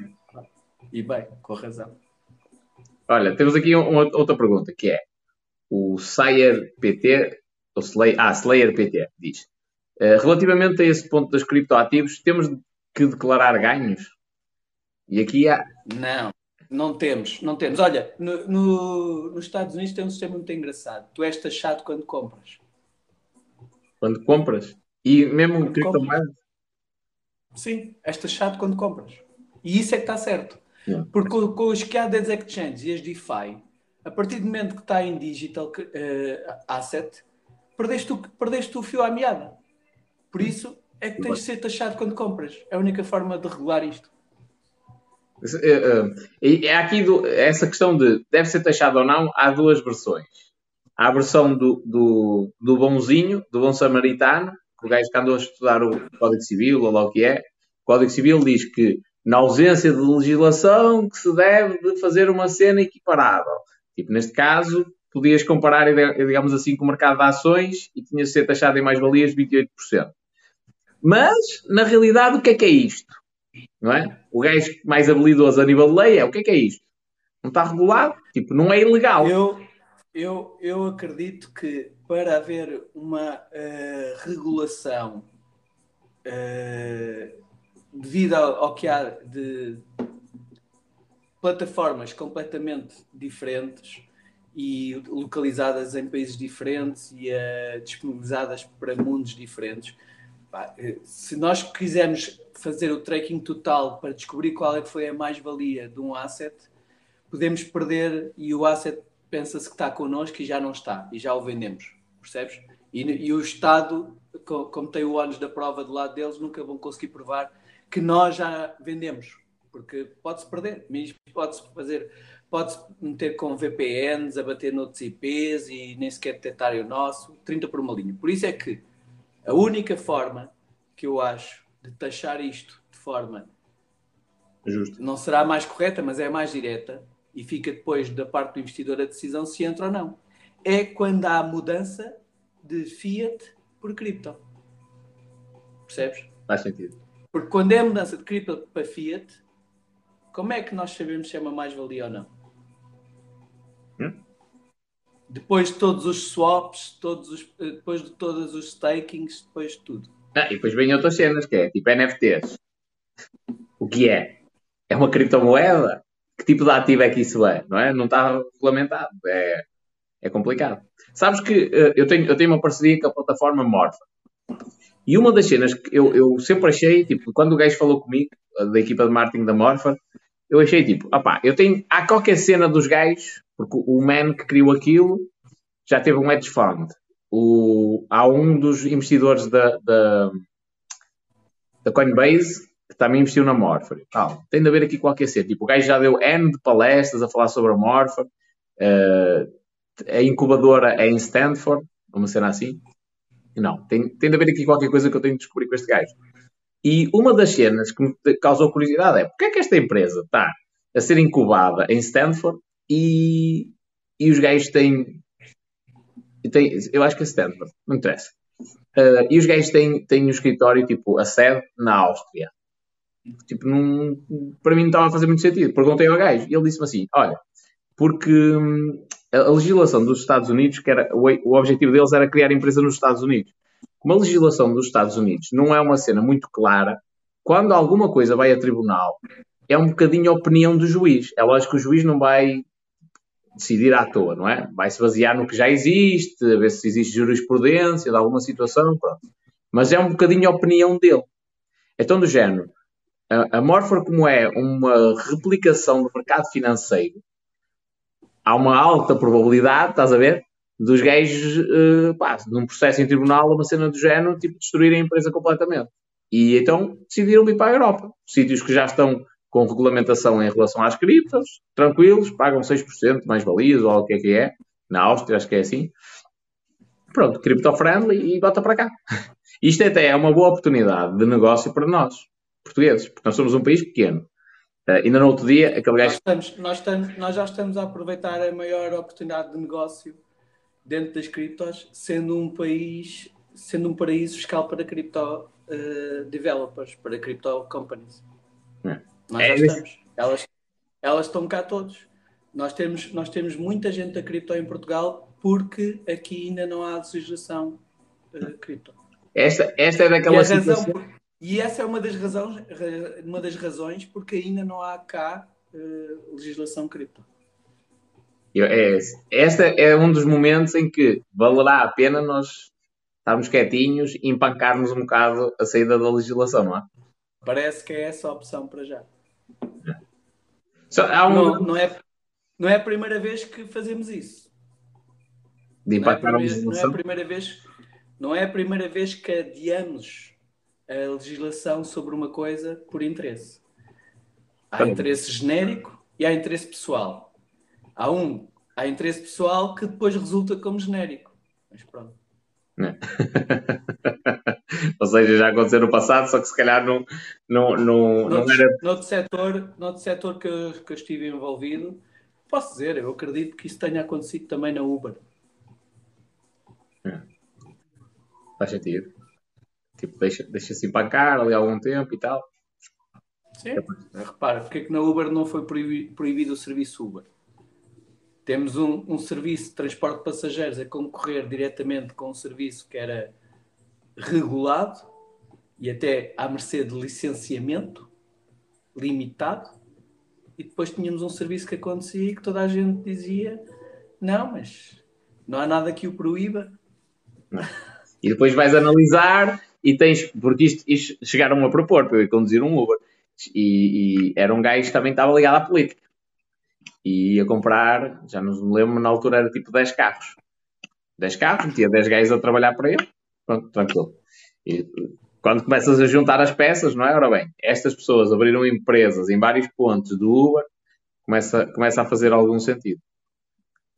E bem, com razão. Olha, temos aqui uma, outra pergunta que é o Sayer PT, ou Slayer, ah, Slayer PT, diz. Uh, relativamente a esse ponto dos criptoativos, temos que declarar ganhos? E aqui há. Não, não temos, não temos. Olha, no, no, nos Estados Unidos tem um sistema muito engraçado. Tu és taxado quando compras. Quando compras? E mesmo criptomoedas? Sim, és taxado quando compras. E isso é que está certo. Yeah. Porque com, com os que há das exchanges e as DeFi, a partir do momento que está em digital uh, asset, perdeste o, perdeste o fio à meada. Por isso é que tens de ser taxado quando compras. É a única forma de regular isto. É, é aqui do, essa questão de deve ser taxado ou não, há duas versões. Há a versão do, do, do bonzinho, do bom samaritano, o gajo que andou a estudar o Código Civil, ou lá o que é. O Código Civil diz que, na ausência de legislação, que se deve de fazer uma cena equiparável. Tipo, neste caso, podias comparar, digamos assim, com o mercado de ações e tinha de ser taxado em mais-valias 28%. Mas, na realidade, o que é que é isto? Não é? O gajo mais habilidoso a nível de lei é o que é que é isto? Não está regulado? Tipo, não é ilegal. Eu, eu, eu acredito que para haver uma uh, regulação uh, devido ao, ao que há de plataformas completamente diferentes e localizadas em países diferentes e uh, disponibilizadas para mundos diferentes. Eh, se nós quisermos fazer o tracking total para descobrir qual é que foi a mais-valia de um asset, podemos perder e o asset pensa-se que está connosco e já não está, e já o vendemos, percebes? E, e o Estado, como tem o ônus da prova do lado deles, nunca vão conseguir provar que nós já vendemos, porque pode-se perder, pode-se fazer, pode-se meter com VPNs, a bater noutros IPs e nem sequer detectarem o nosso, 30 por uma linha. Por isso é que a única forma que eu acho de taxar isto de forma Justo. não será a mais correta, mas é a mais direta, e fica depois da parte do investidor a decisão se entra ou não. É quando há mudança de fiat por cripto. Percebes? Faz sentido. Porque quando é mudança de cripto para fiat, como é que nós sabemos se é uma mais-valia ou não? Hum? Depois de todos os swaps, todos os, depois de todos os stakings, depois de tudo. Ah, e depois vem outras cenas, que é tipo NFTs. O que é? É uma criptomoeda? Que tipo de ativo é que isso é? Não é? Não está regulamentado. É, é complicado. Sabes que uh, eu, tenho, eu tenho uma parceria com a plataforma Morpha. E uma das cenas que eu, eu sempre achei, tipo, quando o gajo falou comigo, da equipa de marketing da Morpha, eu achei tipo, opá, eu tenho, há qualquer cena dos gajos, porque o man que criou aquilo já teve um hedge fund. O, há um dos investidores da, da, da Coinbase que também investiu na Morpha. Ah, tem de haver aqui qualquer cena. Tipo, o gajo já deu N de palestras a falar sobre a Morpha. Uh, a incubadora é em Stanford, uma cena assim. Não, tem, tem de haver aqui qualquer coisa que eu tenho de descobrir com este gajo. E uma das cenas que me causou curiosidade é porque é que esta empresa está a ser incubada em Stanford e, e os gajos têm, têm. Eu acho que é Stanford, não interessa. Uh, e os gajos têm, têm um escritório, tipo, a sede na Áustria. Tipo, não, para mim não estava a fazer muito sentido. Perguntei ao gajo e ele disse-me assim: olha, porque hum, a legislação dos Estados Unidos, que era, o, o objetivo deles era criar empresa nos Estados Unidos. Como a legislação dos Estados Unidos não é uma cena muito clara, quando alguma coisa vai a tribunal, é um bocadinho a opinião do juiz. É lógico que o juiz não vai decidir à toa, não é? Vai se basear no que já existe, a ver se existe jurisprudência de alguma situação, pronto. Mas é um bocadinho a opinião dele. Então, do género, a, Morpher, como é uma replicação do mercado financeiro, há uma alta probabilidade, estás a ver, dos gajos, uh, pá, num processo em tribunal, uma cena do género, tipo, destruírem a empresa completamente. E então decidiram ir para a Europa. Sítios que já estão com regulamentação em relação às criptos, tranquilos, pagam 6% mais valias, ou o que é que é. Na Áustria, acho que é assim. Pronto, cripto-friendly e bota para cá. Isto até é uma boa oportunidade de negócio para nós, portugueses, porque nós somos um país pequeno. Uh, ainda no outro dia, aquele gajo. Nós, estamos, nós, estamos, nós já estamos a aproveitar a maior oportunidade de negócio dentro das criptos, sendo um país, sendo um paraíso fiscal para cripto uh, developers, para cripto companies. É. Nós já estamos. Elas, elas estão cá todos. Nós temos, nós temos muita gente da cripto em Portugal porque aqui ainda não há legislação uh, cripto. Esta, esta é daquela situação... E essa é uma das razões, uma das razões porque ainda não há cá uh, legislação cripto. É, esta é um dos momentos em que valerá a pena nós estarmos quietinhos e empancarmos um bocado a saída da legislação, não é? Parece que é essa a opção para já. Um... não, não, é, não é a primeira vez que fazemos isso. De não é, a primeira, não é a primeira vez não é a primeira vez que adiamos a legislação sobre uma coisa por interesse. Há interesse genérico e há interesse pessoal. Há um, há interesse pessoal que depois resulta como genérico. Mas pronto. É. Ou seja, já aconteceu no passado, só que se calhar não, não, não, noutro, não era. Noutro setor, noutro setor que, eu, que eu estive envolvido, posso dizer, eu acredito que isso tenha acontecido também na Uber. É. Faz sentido. Tipo, deixa-se deixa empancar ali algum tempo e tal. Sim, repara, porque é que na Uber não foi proibido, proibido o serviço Uber? Temos um, um, serviço de transporte de passageiros a concorrer diretamente com um serviço que era regulado e até à mercê de licenciamento limitado. E depois tínhamos um serviço que acontecia e que toda a gente dizia: não, mas não há nada que o proíba. E depois vais analisar e tens, porque isto, isto chegaram a propor para eu ir conduzir um Uber. E, e, era um gajo que também estava ligado à política. E ia comprar, já não me lembro, na altura era tipo 10 carros. 10 carros, metia 10 gajos a trabalhar para ele, pronto, tranquilo. E quando começas a juntar as peças, não é? Ora bem, estas pessoas abriram empresas em vários pontos do Uber, começa, começa a fazer algum sentido.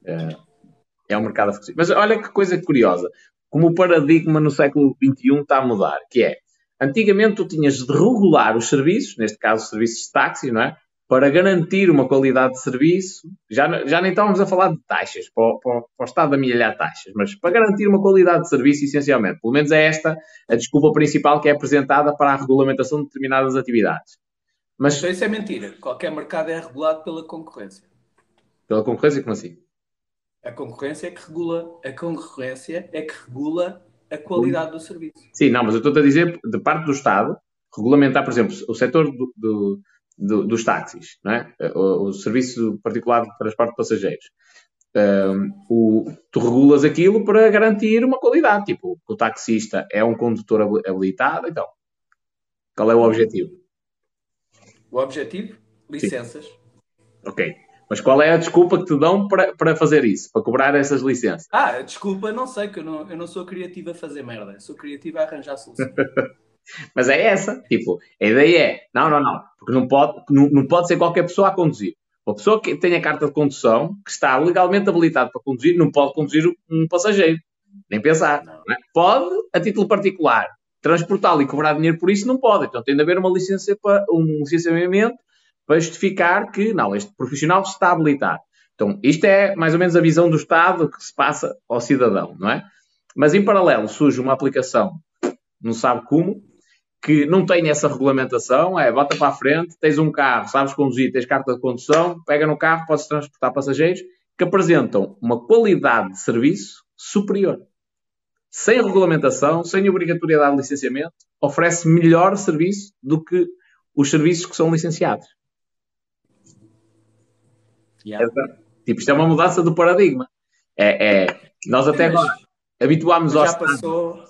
É, é um mercado a Mas olha que coisa curiosa, como o paradigma no século XXI está a mudar, que é, antigamente tu tinhas de regular os serviços, neste caso serviços de táxi, não é? Para garantir uma qualidade de serviço, já, já nem estávamos a falar de taxas, para, para, para o Estado amelhar taxas, mas para garantir uma qualidade de serviço, essencialmente. Pelo menos é esta a desculpa principal que é apresentada para a regulamentação de determinadas atividades. Mas isso é mentira. Qualquer mercado é regulado pela concorrência. Pela concorrência, como assim? A concorrência é que regula, a concorrência é que regula a qualidade do serviço. Sim, não, mas eu estou a dizer, de parte do Estado, regulamentar, por exemplo, o setor do, do do, dos táxis, é? o, o, serviço particular de transporte de passageiros. Um, o, tu regulas aquilo para garantir uma qualidade. Tipo, o taxista é um condutor habilitado, então. Qual é o objetivo? O objetivo? Licenças. Sim. Ok. Mas qual é a desculpa que te dão para, para fazer isso? Para cobrar essas licenças? Ah, desculpa, não sei, que eu não, eu não sou criativa a fazer merda. sou criativa a arranjar soluções. Mas é essa. Tipo, a ideia é, não, não, não. Porque não pode, não, não pode ser qualquer pessoa a conduzir. Uma pessoa que tem a carta de condução, que está legalmente habilitada para conduzir, não pode conduzir um passageiro. Nem pensar. Não. É? Pode, a título particular, transportá-lo e cobrar dinheiro por isso, não pode. Então tem de haver uma licença para, um licenciamento para justificar que, não, este profissional está habilitado. Então, isto é mais ou menos a visão do Estado que se passa ao cidadão, não é? Mas em paralelo surge uma aplicação, não sabe como, que não tem essa regulamentação, é bota para a frente, tens um carro, sabes conduzir, tens carta de condução, pega no carro, podes transportar passageiros, que apresentam uma qualidade de serviço superior. Sem regulamentação, sem obrigatoriedade de licenciamento, oferece melhor serviço do que os serviços que são licenciados. Yeah. É, tipo, isto é uma mudança do paradigma. É, é nós até agora habituámos já passou,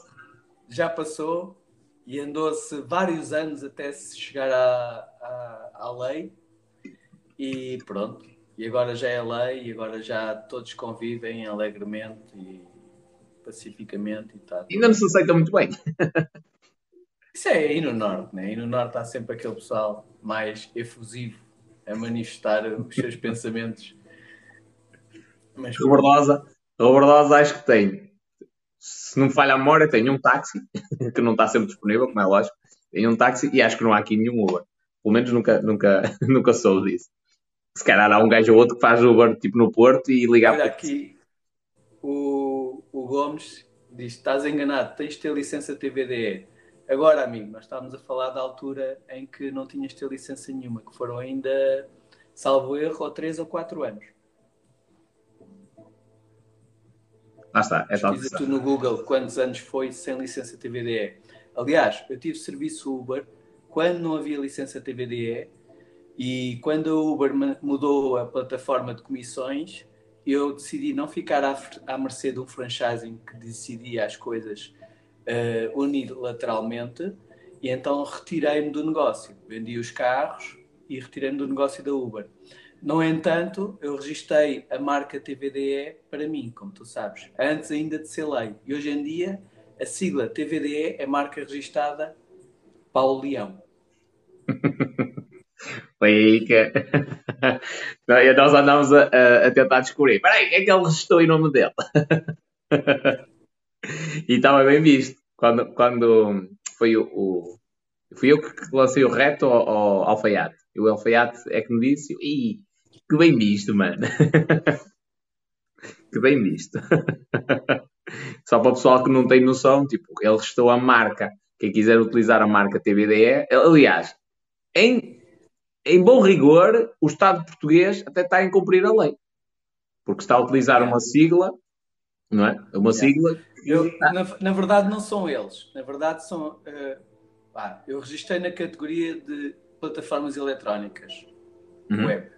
já passou e andou-se vários anos até se chegar à, à, à, lei e pronto. E agora já é lei e agora já todos convivem alegremente e pacificamente e tal. Ainda não se aceita muito bem. Isso é aí no Norte, né? E no Norte há sempre aquele pessoal mais efusivo a manifestar os seus pensamentos. Mas... Robordosa, Robordosa acho que tem se não me falha a memória, tenho um táxi, que não está sempre disponível, como é lógico. Tenho um táxi e acho que não há aqui nenhum Uber. Pelo menos nunca, nunca, nunca soube disso. Se calhar há um gajo ou outro que faz Uber tipo no Porto e liga Olha aqui, o, o Gomes diz: estás enganado, tens de ter licença TVDE. Agora, amigo, nós estávamos a falar da altura em que não tinhas de ter licença nenhuma, que foram ainda, salvo erro, ou 3 ou 4 anos. Lá está, é tal tu no Google quantos anos foi sem licença TVDE. Aliás, eu tive serviço Uber quando não havia licença TVDE e quando a Uber mudou a plataforma de comissões, eu decidi não ficar à, à mercê de um franchising que decidia as coisas uh, unilateralmente e então retirei-me do negócio. Vendi os carros e retirei-me do negócio da Uber. No entanto, eu registrei a marca TVDE para mim, como tu sabes, antes ainda de ser lei. E hoje em dia, a sigla TVDE é marca registrada Paulo Leão. Foi aí que nós andámos a, a, tentar descobrir. Espera aí, é que ele registrou em nome dele? e estava bem visto. Quando, quando foi o, o fui eu que lancei o reto ao, ao alfaiate. E o alfaiate é que me disse, Ih, que bem visto, mano. que bem visto. Só para o pessoal que não tem noção, tipo, ele restou a marca. Quem quiser utilizar a marca TVDE, aliás, em, em bom rigor, o Estado português até está a incumprir a lei. Porque está a utilizar uma sigla, não é? Uma sigla. Eu, na, na, verdade, não são eles. Na verdade, são. Uh, pá, eu registrei na categoria de plataformas eletrónicas, uhum. web.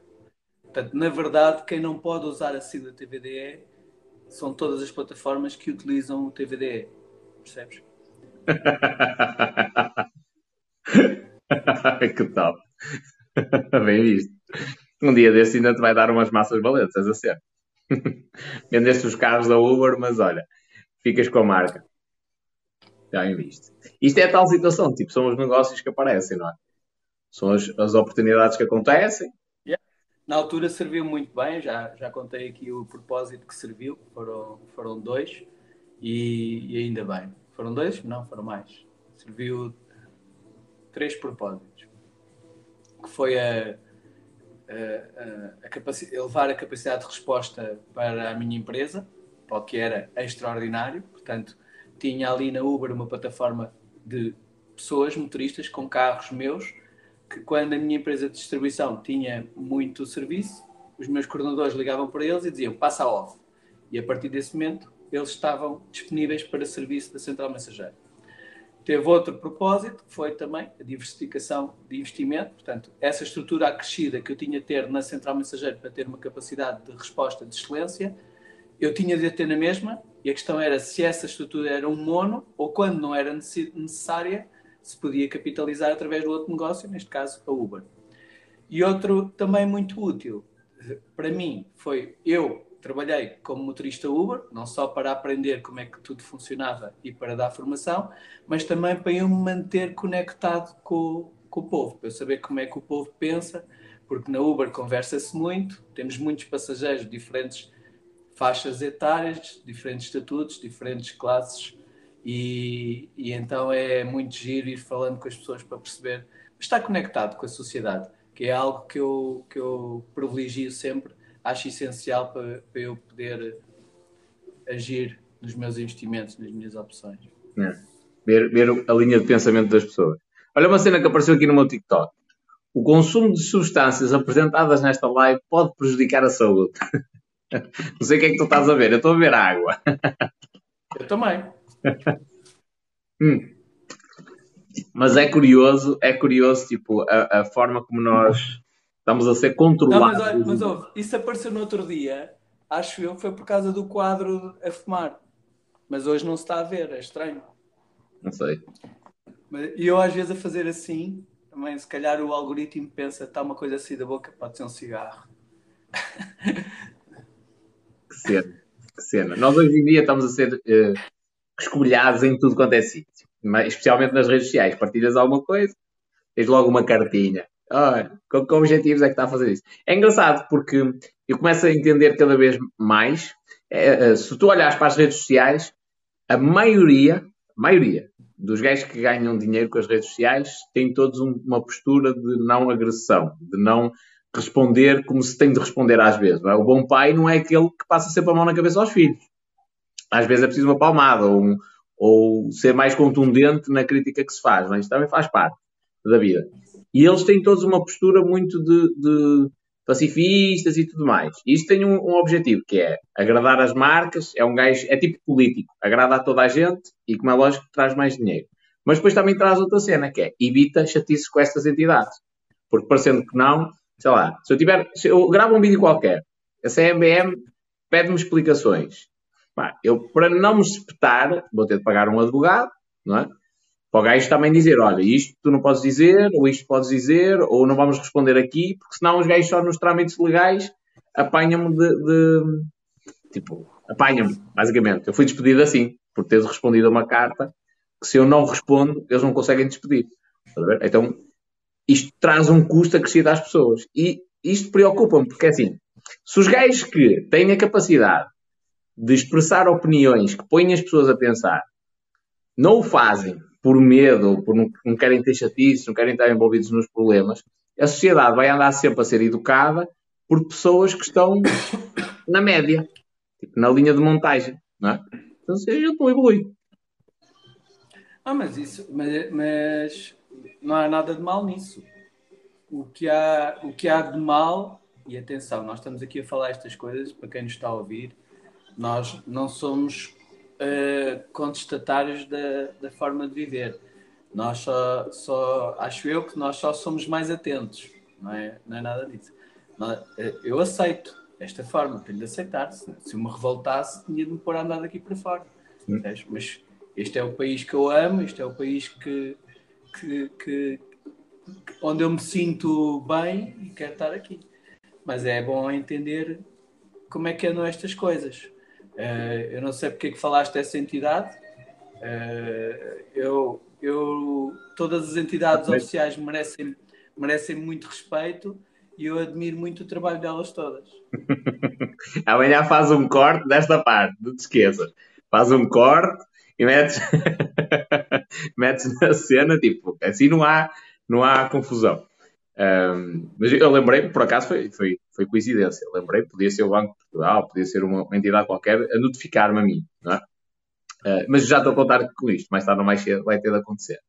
Portanto, na verdade, quem não pode usar a sigla TVDE são todas as plataformas que utilizam o TVDE. Percebes? que top! Bem visto. Um dia desse ainda te vai dar umas massas valentes, a ser. Vendeste os carros da Uber, mas olha, ficas com a marca. Já em visto. Isto é a tal situação, tipo, são os negócios que aparecem, não é? São as, as oportunidades que acontecem. Na altura serviu muito bem, já, já contei aqui o propósito que serviu, foram, foram dois, e, e ainda bem. Foram dois? Não, foram mais. Serviu três propósitos. Que foi a, a, a, a elevar a capacidade de resposta para a minha empresa, para o que era extraordinário. Portanto, tinha ali na Uber uma plataforma de pessoas, motoristas, com carros meus, que quando a minha empresa de distribuição tinha muito serviço, os meus coordenadores ligavam para eles e diziam passa off. E a partir desse momento, eles estavam disponíveis para serviço da central mensageira. Teve outro propósito, que foi também a diversificação de investimento. Portanto, essa estrutura acrescida que eu tinha de ter na central mensageira para ter uma capacidade de resposta de excelência, eu tinha de ter na mesma. E a questão era se essa estrutura era um mono ou quando não era necessária, se podia capitalizar através do outro negócio, neste caso a Uber. E outro também muito útil para mim foi eu trabalhei como motorista Uber, não só para aprender como é que tudo funcionava e para dar formação, mas também para eu me manter conectado com, com o povo, para eu saber como é que o povo pensa, porque na Uber conversa-se muito, temos muitos passageiros de diferentes faixas etárias, diferentes estatutos, diferentes classes, e, e então é muito giro ir falando com as pessoas para perceber, estar conectado com a sociedade, que é algo que eu, que eu privilegio sempre acho essencial para, para eu poder agir nos meus investimentos, nas minhas opções. É. Ver, ver a linha de pensamento das pessoas. Olha uma cena que apareceu aqui no meu TikTok. O consumo de substâncias apresentadas nesta live pode prejudicar a saúde. Não sei o que é que tu estás a ver. Eu estou a ver água. Eu também. hum. Mas é curioso, é curioso, tipo, a, a forma como nós Estamos a ser controlados. Não, mas, mas ouve, isso apareceu no outro dia, acho eu, foi por causa do quadro a fumar. Mas hoje não se está a ver, é estranho. Não sei. E eu às vezes a fazer assim, também se calhar o algoritmo pensa, está uma coisa assim da boca, pode ser um cigarro. Que cena, que cena. Nós hoje em dia estamos a ser uh, escolhados em tudo quanto é sítio, especialmente nas redes sociais. Partilhas alguma coisa, tens logo uma cartinha. Olha, com que objetivos é que está a fazer isso? É engraçado porque eu começo a entender cada vez mais. É, é, se tu olhares para as redes sociais, a maioria, a maioria dos gajos que ganham dinheiro com as redes sociais têm todos um, uma postura de não agressão, de não responder como se tem de responder às vezes. É? O bom pai não é aquele que passa sempre a mão na cabeça aos filhos. Às vezes é preciso uma palmada ou, um, ou ser mais contundente na crítica que se faz. Mas? Isso também faz parte da vida. E eles têm todos uma postura muito de, de pacifistas e tudo mais. E isto tem um, um, objetivo, que é agradar as marcas, é um gajo, é tipo político, agrada a toda a gente e, como é lógico, traz mais dinheiro. Mas depois também traz outra cena, que é evita chatices com estas entidades. Porque parecendo que não, sei lá, se eu tiver, se eu gravo um vídeo qualquer, a CMBM pede-me explicações. Pá, eu, para não me espetar, vou ter de pagar um advogado, não é? para o gajo também dizer, olha, isto tu não podes dizer, ou isto podes dizer, ou não vamos responder aqui, porque senão os gajos só nos trâmites legais apanham-me de, de, tipo, apanham-me, basicamente. Eu fui despedido assim, por teres respondido a uma carta que se eu não respondo, eles não conseguem despedir. Então, isto traz um custo acrescido às pessoas. E isto preocupa-me, porque é assim, se os gajos que têm a capacidade de expressar opiniões que põem as pessoas a pensar, não o fazem por medo, ou por não, querem ter chatices, não querem estar envolvidos nos problemas, a sociedade vai andar sempre a ser educada por pessoas que estão na média, tipo, na linha de montagem, não é? Então, a gente não evolui. Ah, mas isso, mas, mas não há nada de mal nisso. O que há, o que há de mal, e atenção, nós estamos aqui a falar estas coisas, para quem nos está a ouvir, nós não somos uh, contestatários da, da forma de viver. Nós só, só, acho eu que nós só somos mais atentos, não é, não é nada disso. Eh, eu aceito esta forma, tenho de aceitar. Se, se eu me revoltasse, tinha de me pôr a andar daqui para fora. Hum. Mas este é o país que eu amo, este é o país que, que, que, onde eu me sinto bem e quero estar aqui. mas é bom entender como é que andam estas coisas. Uh, eu não sei porque é que falaste dessa entidade. Uh, eu, eu, todas as entidades mas... oficiais merecem, merecem muito respeito e eu admiro muito o trabalho delas todas. Amanhã faz um corte desta parte, não te esqueças. Faz um corte e metes, metes na cena, tipo, assim não há, não há confusão. Um, mas eu lembrei, por acaso foi, foi, foi coincidência. Lembrei, podia ser o Banco de Portugal, podia ser uma, uma entidade qualquer a notificar-me a mim, não é? Uh, mas já estou a contar com isto, mais tarde ou mais cedo vai ter de acontecer.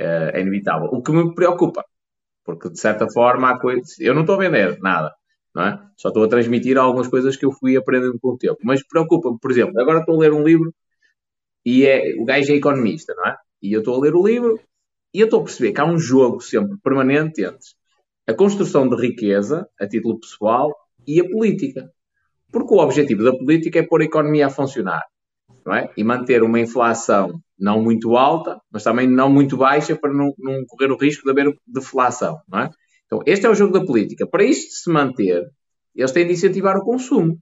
Uh, é inevitável. O que me preocupa, porque de certa forma há coisas. Eu não estou a vender nada, não é? Só estou a transmitir algumas coisas que eu fui aprendendo com o tempo. Mas preocupa-me, por exemplo, agora estou a ler um livro e é, o gajo é economista, não é? E eu estou a ler o livro e eu estou a perceber que há um jogo sempre permanente entre a construção de riqueza a título pessoal e a política. Porque o objetivo da política é pôr a economia a funcionar não é? e manter uma inflação não muito alta, mas também não muito baixa para não, não correr o risco de haver deflação. Não é? Então, este é o jogo da política. Para isto se manter, eles têm de incentivar o consumo.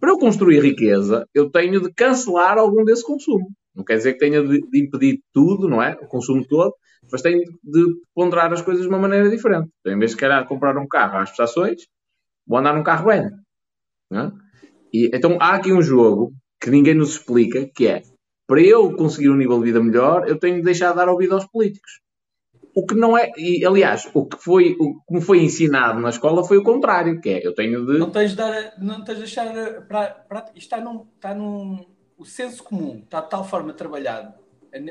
Para eu construir riqueza, eu tenho de cancelar algum desse consumo. Não quer dizer que tenha de, impedir tudo, não é? O consumo todo, mas tenho de ponderar as coisas de uma maneira diferente. Então, em vez de querer comprar um carro às prestações, vou andar num carro velho. É? E, então há aqui um jogo que ninguém nos explica, que é para eu conseguir um nível de vida melhor, eu tenho de deixar de dar ouvido aos políticos. O que não é, e aliás, o que foi, o foi ensinado na escola foi o contrário, que é eu tenho de. Não tens de dar, não tens de deixar para isto está num, está num o senso comum está de tal forma trabalhado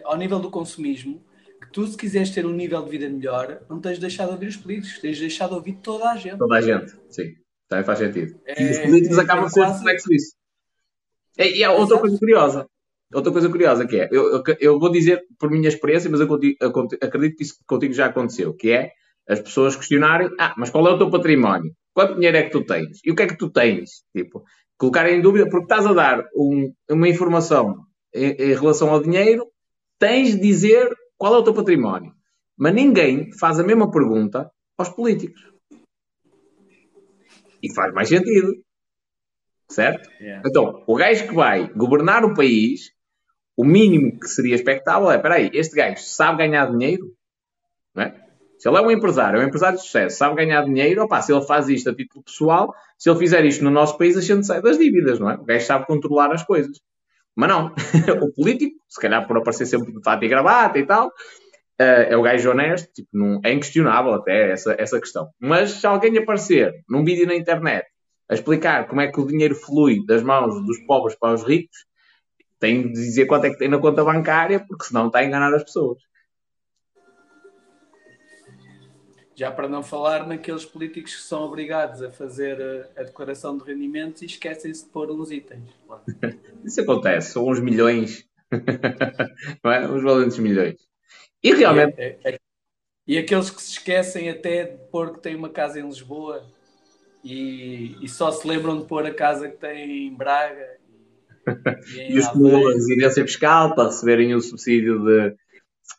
ao nível do consumismo tu, se quiseres ter um nível de vida melhor, não tens de deixar de ouvir os políticos, tens de deixar de ouvir toda a gente. Toda a gente, sim. Também faz sentido. É, e os políticos é, acabam é ser reflexo disso. E, e há outra Exato. coisa curiosa. Outra coisa curiosa que é, eu, eu, vou dizer por minha experiência, mas eu, eu acredito que isso contigo já aconteceu, que é as pessoas questionarem, ah, mas qual é o teu património? Quanto dinheiro é que tu tens? E o que é que tu tens? Tipo, colocar em dúvida, porque estás a dar um, uma informação em, em, relação ao dinheiro, tens de dizer qual é o teu património. Mas ninguém faz a mesma pergunta aos políticos. E faz mais sentido. Certo? Yeah. Então, o gajo que vai governar o país, o mínimo que seria expectável é: espera aí, este gajo sabe ganhar dinheiro? Não é? Se ele é um empresário, é um empresário de sucesso, sabe ganhar dinheiro, opa, se ele faz isto a título pessoal, se ele fizer isto no nosso país, a gente sai das dívidas, não é? O gajo sabe controlar as coisas. Mas não. o político, se calhar por aparecer sempre de fato e gravata e tal, Uh, é o gajo honesto, tipo, não, é inquestionável até essa, essa questão. Mas se alguém aparecer num vídeo na internet a explicar como é que o dinheiro flui das mãos dos pobres para os ricos, tem de dizer quanto é que tem na conta bancária, porque senão está a enganar as pessoas. Já para não falar naqueles políticos que são obrigados a fazer a, a declaração de rendimentos e esquecem-se de pôr uns itens. Isso acontece, são uns milhões, não é? uns valentes milhões. E realmente. É, e aqueles que se esquecem até de pôr que tem uma casa em Lisboa e, e só se lembram de pôr a casa que tem em Braga. E, e, e os que a residência fiscal para receberem o subsídio de,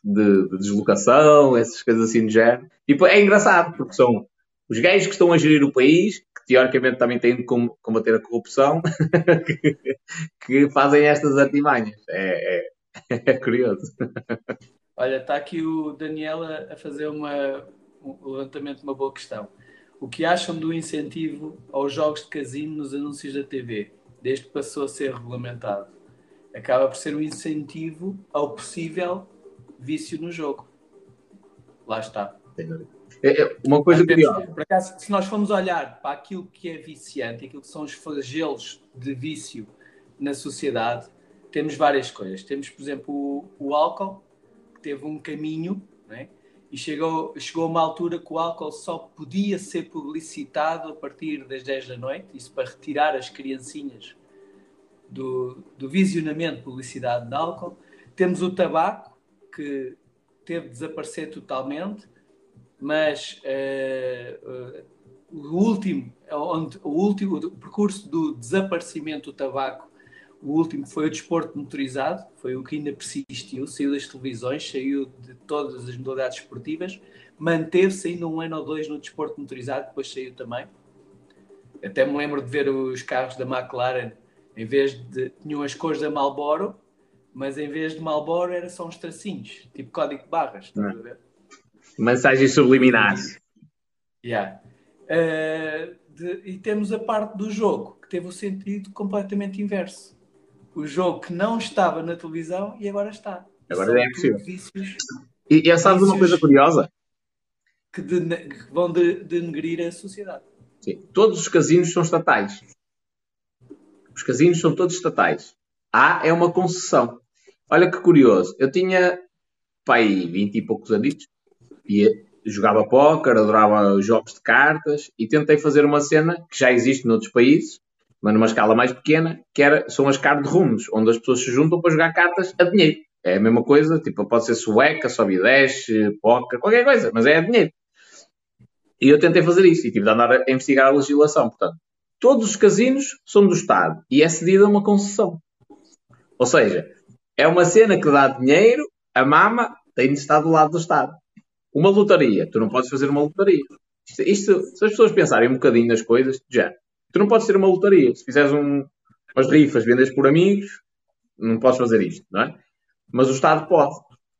de, de, deslocação, essas coisas assim de género. Tipo, é engraçado, porque são os gajos que estão a gerir o país, que teoricamente também têm de combater a corrupção, que, que, fazem estas artimanhas. É, é, é curioso. Olha, está aqui o Daniel a fazer uma, um levantamento de uma boa questão. O que acham do incentivo aos jogos de casino nos anúncios da TV, desde que passou a ser regulamentado? Acaba por ser um incentivo ao possível vício no jogo. Lá está. É, é uma coisa por acaso, se nós formos olhar para aquilo que é viciante, aquilo que são os flagelos de vício na sociedade, temos várias coisas. Temos, por exemplo, o, o álcool, teve um caminho, né? e chegou, chegou a uma altura que o álcool só podia ser publicitado a partir das 10 da noite, isso para retirar as criancinhas do, do visionamento de publicidade de álcool. Temos o tabaco, que teve de desaparecer totalmente, mas uh, uh, o último, onde, o último o percurso do desaparecimento do tabaco o último foi o desporto motorizado, foi o que ainda persistiu, saiu das televisões, saiu de todas as modalidades esportivas, manteve-se ainda um ano ou dois no desporto motorizado, depois saiu também. até me lembro de ver os carros da McLaren, em vez de. tinham as cores da Marlboro, mas em vez de Marlboro era só uns tracinhos, tipo código de barras. Estás a ver? Mensagens subliminares. Yeah. Uh, de- e temos a parte do jogo, que teve o sentido completamente inverso. O jogo que não estava na televisão e agora está. Agora São é possível. vícios E, e sabes uma coisa curiosa? que, dene- que vão de- denegrir a sociedade. Sim. Todos os casinos são estatais. Os casinos são todos estatais. A é uma concessão. Olha que curioso. Eu tinha, pai, 20 e poucos anos e jogava póquer, adorava jogos de cartas e tentei fazer uma cena que já existe noutros países, mas numa escala mais pequena, que era, são as card rooms, onde as pessoas se juntam para jogar cartas a dinheiro. É a mesma coisa, tipo, pode ser sueca, sobe 10, póquer, qualquer coisa, mas é a dinheiro. E eu tentei fazer isso e tive de andar a investigar a legislação. Portanto, todos os casinos são do Estado e é cedida uma concessão. Ou seja, é uma cena que dá dinheiro, a mama tem de estar do lado do Estado. Uma lotaria, tu não podes fazer uma lotaria. Isto, isto- se as pessoas pensarem um bocadinho nas coisas, já. Tu não podes ter uma lotaria. Se fizeres um- umas rifas, vendes por amigos, não podes fazer isto, não é? Mas o Estado pode,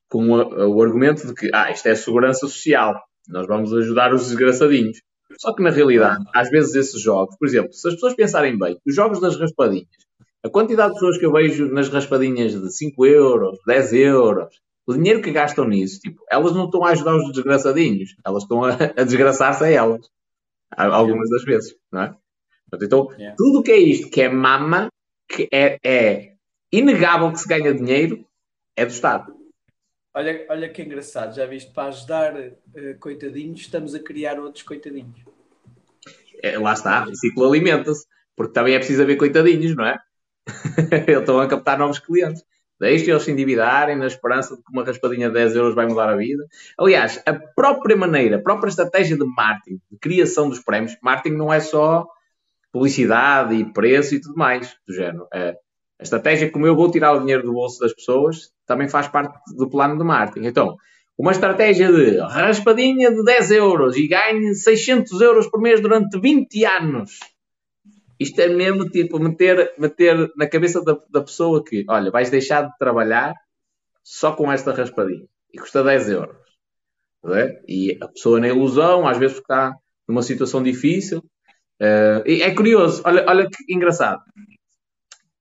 com o, o argumento de que, ah, isto é segurança social, nós vamos ajudar os desgraçadinhos. Só que na realidade, às vezes esses jogos, por exemplo, se as pessoas pensarem bem, os jogos das raspadinhas, a quantidade de pessoas que eu vejo nas raspadinhas de 5 euros, 10 euros, o dinheiro que gastam nisso, tipo, elas não estão a ajudar os desgraçadinhos, elas estão a, a desgraçar-se a elas. Algumas das vezes, não é? Então, Yeah. tudo o que é isto, que é mama, que é, é inegável que se ganha dinheiro, é do Estado. Olha, olha que engraçado, já viste, para ajudar eh, coitadinhos, estamos a criar outros coitadinhos. É, lá está, o ciclo alimenta-se, porque também é preciso haver coitadinhos, não é? Eles estão a captar novos clientes. Deixem-eles se endividarem na esperança de que uma raspadinha de 10 euros vai mudar a vida. Aliás, a própria maneira, a própria estratégia de marketing, de criação dos prémios, marketing não é só publicidade e preço e tudo mais do género. É, a estratégia como eu vou tirar o dinheiro do bolso das pessoas também faz parte do plano de marketing. Então, uma estratégia de raspadinha de 10 euros e ganhe 600 euros por mês durante 20 anos. Isto é mesmo tipo meter, meter na cabeça da, da pessoa que, olha, vais deixar de trabalhar só com esta raspadinha e custa 10 euros. É? E a pessoa na ilusão, às vezes está numa situação difícil. E é curioso, olha, olha que engraçado.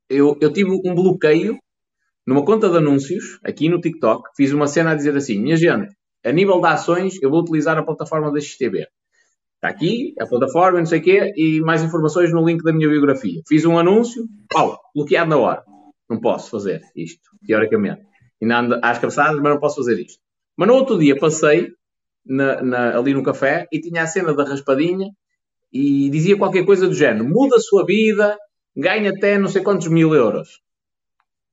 Eu, eu tive um bloqueio numa conta de anúncios, aqui no TikTok, fiz uma cena a dizer assim: minha gente, a nível de ações, eu vou utilizar a plataforma da XTB. Está aqui, a plataforma, não sei o quê, e mais informações no link da minha biografia. Fiz um anúncio, pau, bloqueado na hora. Não posso fazer isto, teoricamente. Ainda ando às cabeçadas, mas não posso fazer isto. Mas no outro dia passei na- na- ali no café e tinha a cena da raspadinha e dizia qualquer coisa do género: muda a sua vida, ganha até não sei quantos mil euros.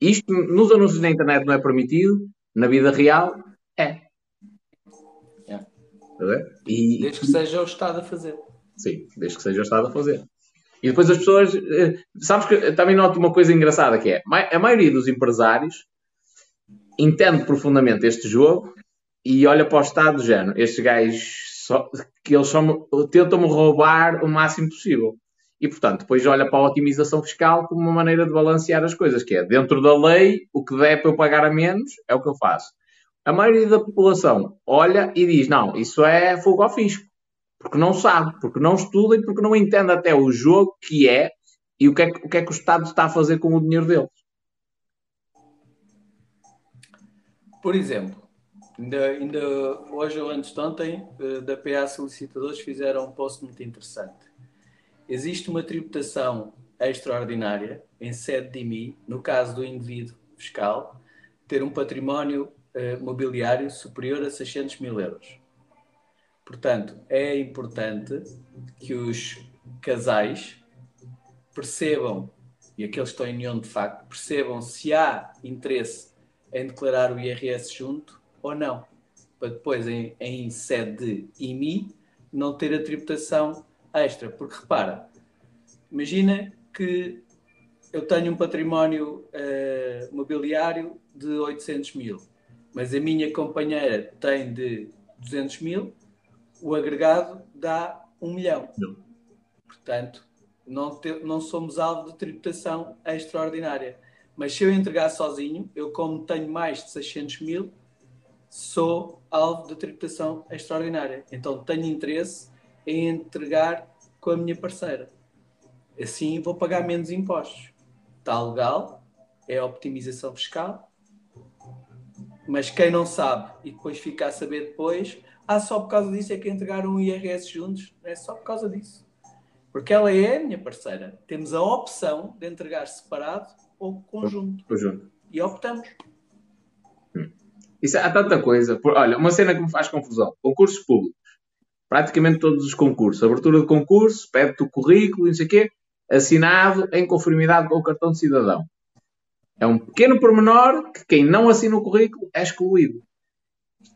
Isto nos anúncios na internet não é permitido, na vida real é. Ver? E, Desde que seja o Estado a fazer. Sim, desde que seja o Estado a fazer. E depois as pessoas. eh, Sabes que eu também noto uma coisa engraçada que é a maioria dos empresários entende profundamente este jogo e olha para o Estado do género. Estes gajos só, que eles só me- tentam-me roubar o máximo possível. E portanto, depois olha para a otimização fiscal como uma maneira de balancear as coisas, que é dentro da lei, o que der para eu pagar a menos é o que eu faço. A maioria da população olha e diz: não, isso é fogo ao fisco porque não sabe, porque não estuda e porque não entende até o jogo que é e o que é o, que é que o Estado está a fazer com o dinheiro deles. Por exemplo, ainda, ainda hoje ou antes de ontem, eh, da PA Solicitadores fizeram um post muito interessante. Existe uma tributação extraordinária em sede de IMI, no caso do indivíduo fiscal, ter um património eh, mobiliário superior a 600 mil euros. Portanto, é importante que os casais percebam, e aqueles que estão em união de facto, percebam se há interesse em declarar o IRS junto ou não. Para depois, em, em sede de IMI, não ter a tributação extra. Porque repara, imagina que eu tenho um património eh, mobiliário de 800 mil, mas a minha companheira tem de 200 mil, o agregado dá 1 milhão. Não. Portanto, não, te, não somos alvo de tributação extraordinária. Mas se eu entregar sozinho, eu como tenho mais de 600 mil, sou alvo de tributação extraordinária. Então tenho interesse em entregar com a minha parceira. Assim vou pagar menos impostos. Está legal, é optimização fiscal. Mas quem não sabe e depois fica a saber depois, ah, só por causa disso é que entregaram um IRS juntos. É só por causa disso. Porque ela é a minha parceira. Temos a opção de entregar separado ou conjunto. Conjunto. E optamos. Hum. Isso, há tanta coisa. Por, olha, uma cena que me faz confusão. Concursos públicos. Praticamente todos os concursos. Abertura de concurso, pede-te o currículo, não sei o quê, assinado em conformidade com o cartão de cidadão. É um pequeno pormenor que quem não assina o currículo é excluído.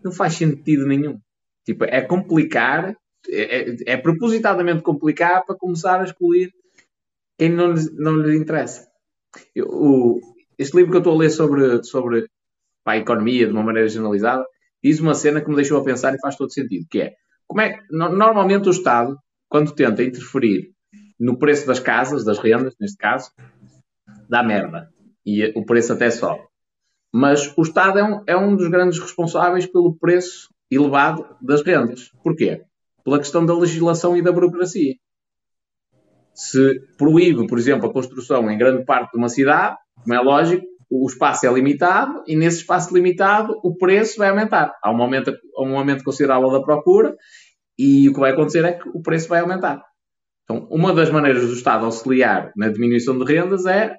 Não faz sentido nenhum. Tipo, é complicar, é, é, é propositadamente complicar para começar a excluir quem não não lhes interessa. Eu, o, este livro que eu estou a ler sobre, sobre a economia de uma maneira generalizada diz uma cena que me deixou a pensar e faz todo sentido, que é como é normalmente o Estado, quando tenta interferir no preço das casas, das rendas, neste caso, dá merda. E o preço até sobe. Mas o Estado é um, é um dos grandes responsáveis pelo preço elevado das rendas. Porquê? Pela questão da legislação e da burocracia. Se proíbe, por exemplo, a construção em grande parte de uma cidade, como é lógico, o espaço é limitado e nesse espaço limitado o preço vai aumentar. Há um aumento, um aumento considerável da procura e o que vai acontecer é que o preço vai aumentar. Então, uma das maneiras do Estado auxiliar na diminuição de rendas é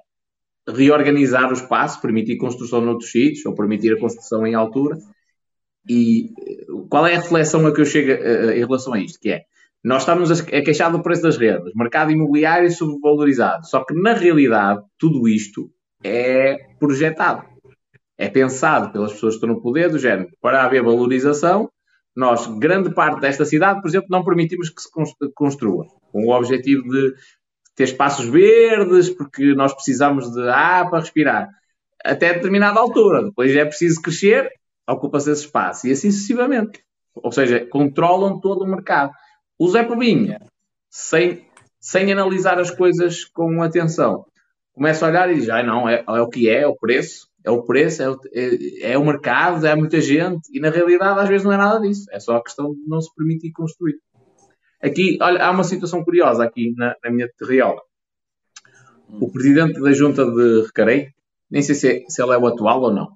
reorganizar o espaço, permitir construção noutros sítios ou permitir a construção em altura. E eh, qual é a reflexão a que eu chego uh, em relação a isto? Que é, nós estamos a queixar do preço das rendas, mercado imobiliário subvalorizado. Só que, na realidade, tudo isto é projetado. É pensado pelas pessoas que estão no poder, do género, para haver valorização, nós, grande parte desta cidade, por exemplo, não permitimos que se construa, com o objetivo de ter espaços verdes, porque nós precisamos de ar para respirar, até determinada altura. Depois é preciso crescer, ocupa-se esse espaço, e assim sucessivamente. Ou seja, controlam todo o mercado. O Zé Povinho, sem, sem analisar as coisas com atenção, começa a olhar e diz: ah, não, é, é o que é, é o preço, é o preço, é o, é, é o mercado, é muita gente, e na realidade às vezes não é nada disso, é só a questão de não se permitir construir. Aqui, olha, há uma situação curiosa aqui na, na minha terriola. O presidente da junta de Recarei, nem sei se, é, se ele é o atual ou não,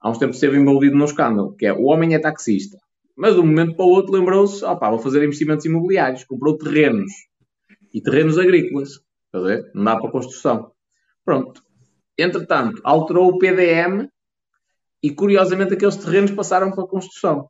há uns tempos esteve envolvido num escândalo, que é o homem é taxista, mas de um momento para o outro lembrou-se, opá, vou fazer investimentos imobiliários, comprou terrenos, e terrenos agrícolas, não dá para construção. Pronto, Entretanto, alterou o PDM e, curiosamente, aqueles terrenos passaram para a construção.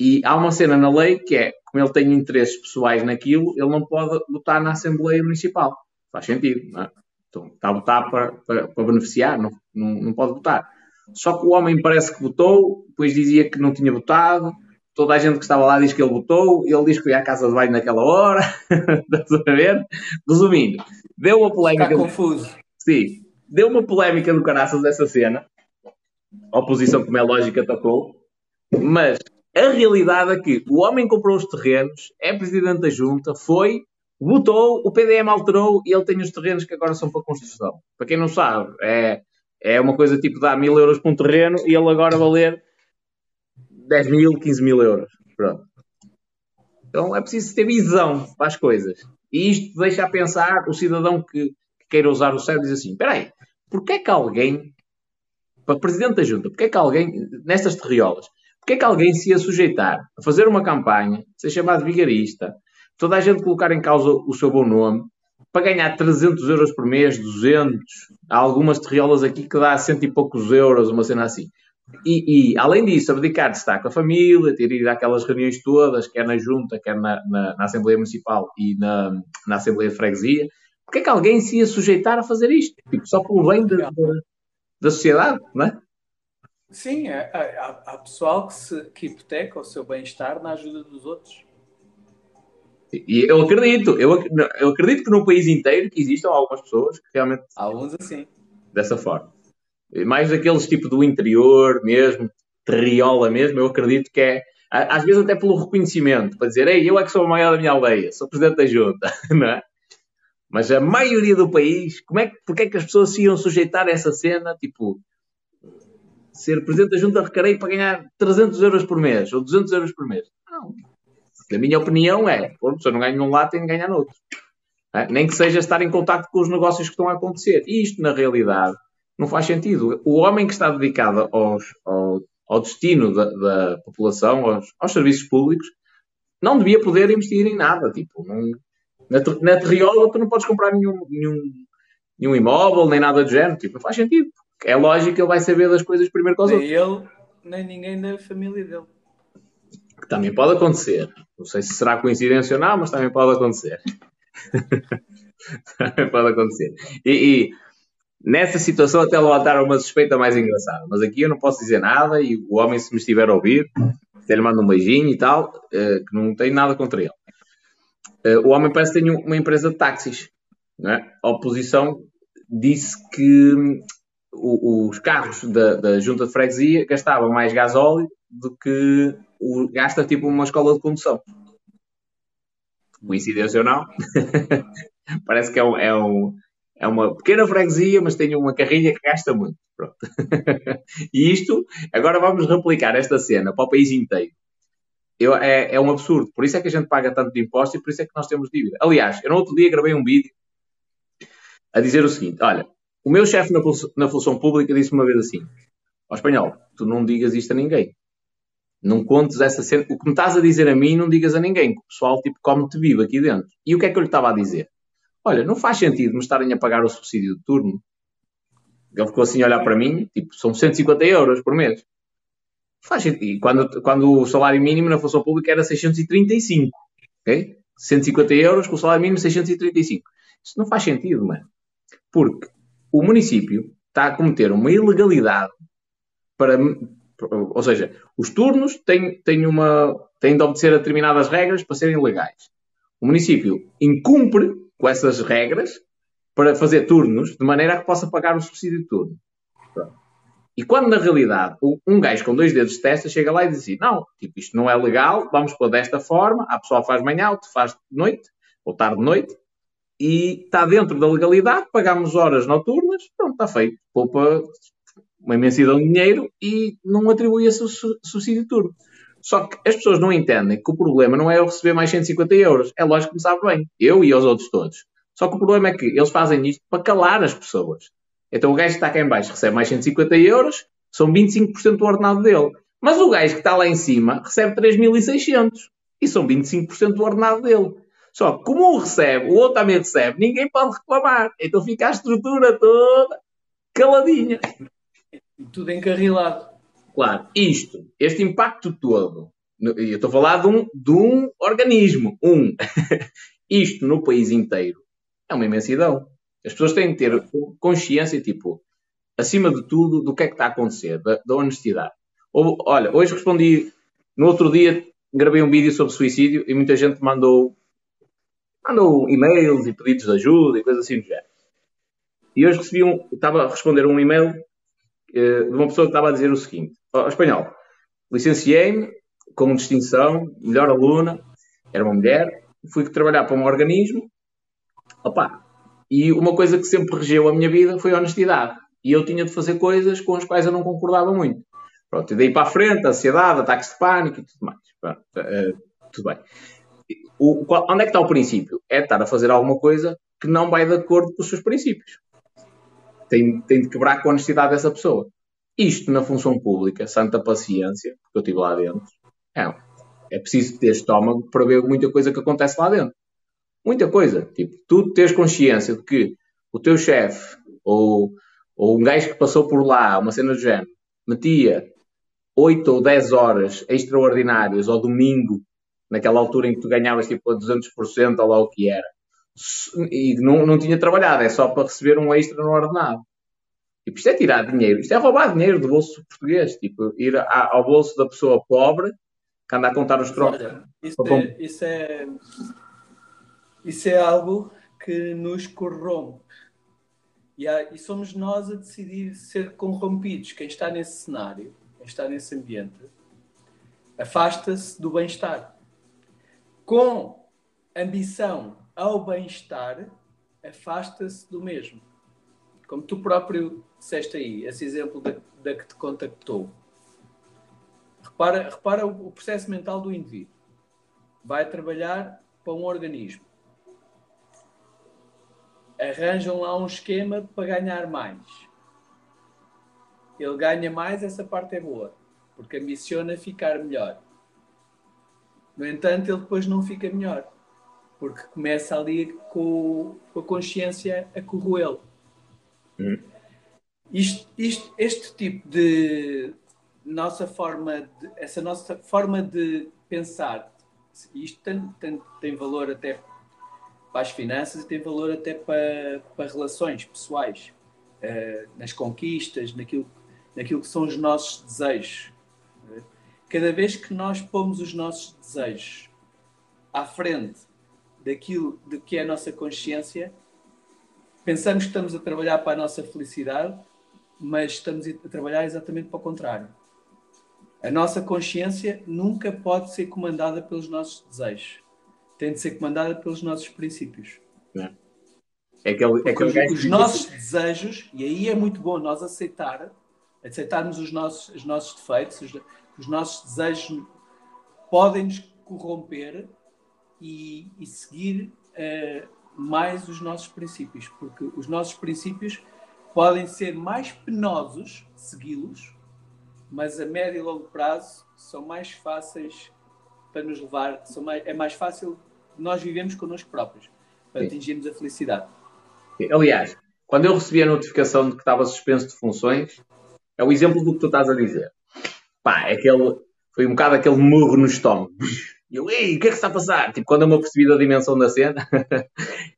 E há uma cena na lei que é, como ele tem interesses pessoais naquilo, ele não pode votar na Assembleia Municipal. Faz sentido, não é? Então, está a votar para, para, para beneficiar, não, não, não, pode votar. Só que o homem parece que votou, depois dizia que não tinha votado, toda a gente que estava lá diz que ele votou, ele diz que foi à casa de banho naquela hora, estás a ver? Resumindo, deu uma polémica. Está confuso. Sim, deu uma polémica no caraças essa cena. A oposição, como é lógico, atacou. Mas a realidade é que o homem comprou os terrenos, é presidente da junta, foi, votou, o PDM alterou e ele tem os terrenos que agora são para construção. Para quem não sabe, é, é uma coisa tipo dar mil euros para um terreno e ele agora valer 10 mil, 15 mil euros. Pronto. Então é preciso ter visão para as coisas. E isto deixa a pensar o cidadão que, que queira usar o cérebro diz assim: espera aí, Porquê que alguém, para presidente da junta, porquê que alguém, nestas terriolas, porquê é que alguém se ia sujeitar a fazer uma campanha, ser chamado vigarista, toda a gente colocar em causa o seu bom nome, para ganhar 300 euros por mês, 200, há algumas terriolas aqui que dá cento e poucos euros, uma cena assim. E, e, além disso, abdicar de estar com a família, ter ido àquelas reuniões todas, quer na junta, quer na, na, na Assembleia Municipal e na, na Assembleia de Freguesia, Porquê é que alguém se ia sujeitar a fazer isto? Tipo, só pelo bem da, da sociedade, não é? Sim, é, é, há, há, pessoal que, se, que hipoteca o seu bem-estar na ajuda dos outros. E eu acredito, eu, eu acredito que no país inteiro que existam algumas pessoas que realmente. Há uns assim. Dessa forma. Mais daqueles tipo do interior mesmo, terriola mesmo, eu acredito que é. Às vezes até pelo reconhecimento, para dizer, ei, eu é que sou o maior da minha aldeia, sou presidente da junta, não é? Mas a maioria do país, como é que, porque é que as pessoas se iam sujeitar a essa cena? Tipo, ser presidente da junta de recreio para ganhar 300 euros por mês ou 200 euros por mês. Não. A minha opinião é, se eu não ganho num lado, tenho que ganhar no outro. É? Nem que seja estar em contato com os negócios que estão a acontecer. E isto, na realidade, não faz sentido. O homem que está dedicado aos, ao, ao destino da, da população, aos, aos, serviços públicos, não devia poder investir em nada. Tipo, na, na terriola tu não podes comprar nenhum, nenhum, nenhum imóvel, nem nada do género. Tipo, não faz sentido. É lógico que ele vai saber das coisas primeiro que os nem outros. Nem ele, nem ninguém da família dele. Que também pode acontecer. Não sei se será coincidência ou não, mas também pode acontecer. também pode acontecer. E, e, nessa situação até levantaram uma suspeita mais engraçada. Mas aqui eu não posso dizer nada e o homem, se me estiver a ouvir, até lhe manda um beijinho e tal, uh, que não tem nada contra ele. Uh, o homem parece que tem uma empresa de táxis. É? A oposição disse que os carros da, da, junta de freguesia gastavam mais gasóleo do que o, gasta tipo uma escola de condução. Coincidência ou não? Parece que é, um, é, um, é, uma pequena freguesia, mas tem uma carrinha que gasta muito. E isto, agora vamos replicar esta cena para o país inteiro. Eu, é, é um absurdo. Por isso é que a gente paga tanto de impostos e por isso é que nós temos dívida. Aliás, eu no outro dia gravei um vídeo a dizer o seguinte: olha, o meu chefe na, na, função pública disse uma vez assim: Ó espanhol, tu não digas isto a ninguém. Não contes essa cena. O que me estás a dizer a mim, não digas a ninguém. O pessoal, tipo, come-te vivo aqui dentro. E o que é que eu lhe estava a dizer? Olha, não faz sentido me estarem a pagar o subsídio de turno. Ele ficou assim a olhar para mim, tipo, são 150 euros por mês. Faz sentido. E quando, quando o salário mínimo na função pública era 635. Ok? 150 euros com o salário mínimo 635. Isso não faz sentido, mano. Porque o município está a cometer uma ilegalidade para. Ou seja, os turnos têm, têm, uma, têm de obedecer a determinadas regras para serem legais. O município incumpre com essas regras para fazer turnos de maneira a que possa pagar o subsídio de turno. E quando na realidade um gajo com dois dedos de testa chega lá e diz assim: não, tipo, isto não é legal, vamos pôr desta forma, a pessoa faz manhã, outro faz de noite, ou tarde de noite, e está dentro da legalidade, pagamos horas noturnas, pronto, está feito. Poupa uma imensidão de dinheiro e não atribui esse subsídio de turno. Só que as pessoas não entendem que o problema não é eu receber mais 150 euros. É lógico que me sabe bem. Eu e os outros todos. Só que o problema é que eles fazem isto para calar as pessoas. Então o gajo que está cá em baixo recebe mais 150 euros, são 25% do ordenado dele. Mas o gajo que está lá em cima recebe 3.600 e são 25% do ordenado dele. Só que como um recebe, o outro também recebe, ninguém pode reclamar. Então fica a estrutura toda caladinha. Tudo encarrilado. Claro, isto, este impacto todo, eu estou a falar de um, de um organismo, um. isto no país inteiro é uma imensidão. As pessoas têm que ter consciência, tipo, acima de tudo, do que é que está a acontecer, da, da honestidade. Ou, olha, hoje respondi, no outro dia gravei um vídeo sobre suicídio e muita gente mandou mandou e-mails e pedidos de ajuda e coisas assim do género. E hoje recebi um, estava a responder um e-mail uh, de uma pessoa que estava a dizer o seguinte: oh, espanhol, licenciei-me com distinção, melhor aluna, era uma mulher, fui trabalhar para um organismo, opa, e uma coisa que sempre regeu a minha vida foi a honestidade. E eu tinha de fazer coisas com as quais eu não concordava muito. Pronto, e daí para a frente, ansiedade, ataques de pânico e tudo mais. Pronto, uh, tudo bem o, onde é que está o princípio? É estar a fazer alguma coisa que não vai de acordo com os seus princípios. Tem, tem de quebrar com a honestidade dessa pessoa. Isto na função pública, santa paciência, porque eu estive lá dentro, é, é preciso ter estômago para ver muita coisa que acontece lá dentro. Muita coisa. Tipo, tu tens consciência de que o teu chefe ou, ou um gajo que passou por lá, uma cena do género, metia 8 ou 10 horas extraordinárias ao domingo naquela altura em que tu ganhavas tipo a 200% ou lá o que era. E não, não tinha trabalhado, é só para receber um extra no ordenado. Tipo, isto é tirar dinheiro, isto é roubar dinheiro do bolso português, tipo, ir a, ao bolso da pessoa pobre que anda a contar os trocos. Isso, é, isso, é, isso é algo que nos corrompe. E, há, e somos nós a decidir ser corrompidos. Quem está nesse cenário, quem está nesse ambiente, afasta-se do bem-estar com ambição ao bem-estar, afasta-se do mesmo. Como tu próprio disseste aí, esse exemplo da, da que te contactou. Repara, repara o processo mental do indivíduo. Vai trabalhar para um organismo. Arranjam lá um esquema para ganhar mais. Ele ganha mais, essa parte é boa, porque ambiciona ficar melhor. No entanto, ele depois não fica melhor, porque começa ali com, com a consciência a corroê-lo. Hum. Isto, isto, este tipo de nossa forma, de, essa nossa forma de pensar, isto tem, tem, tem valor até para as finanças e tem valor até para, para relações pessoais, uh, nas conquistas, naquilo, naquilo que são os nossos desejos. Cada vez que nós pomos os nossos desejos à frente daquilo de que é a nossa consciência, pensamos que estamos a trabalhar para a nossa felicidade, mas estamos a trabalhar exatamente para o contrário. A nossa consciência nunca pode ser comandada pelos nossos desejos. Tem de ser comandada pelos nossos princípios. É. É aquele, é aquele os, os nossos desejos, e aí é muito bom nós aceitar, aceitarmos os nossos, os nossos defeitos, os, os nossos desejos podem nos corromper e, e seguir uh, mais os nossos princípios, porque os nossos princípios podem ser mais penosos segui-los mas a médio e longo prazo são mais fáceis para nos levar, são mais, é mais fácil nós vivemos connosco próprios para Sim. atingirmos a felicidade. Aliás, quando eu recebi a notificação de que estava suspenso de funções, é o exemplo do que tu estás a dizer. Pá, é aquele, foi um bocado aquele murro no estômago. E eu, ei, o que é que está a passar? Tipo, quando eu me apercebi da dimensão da cena,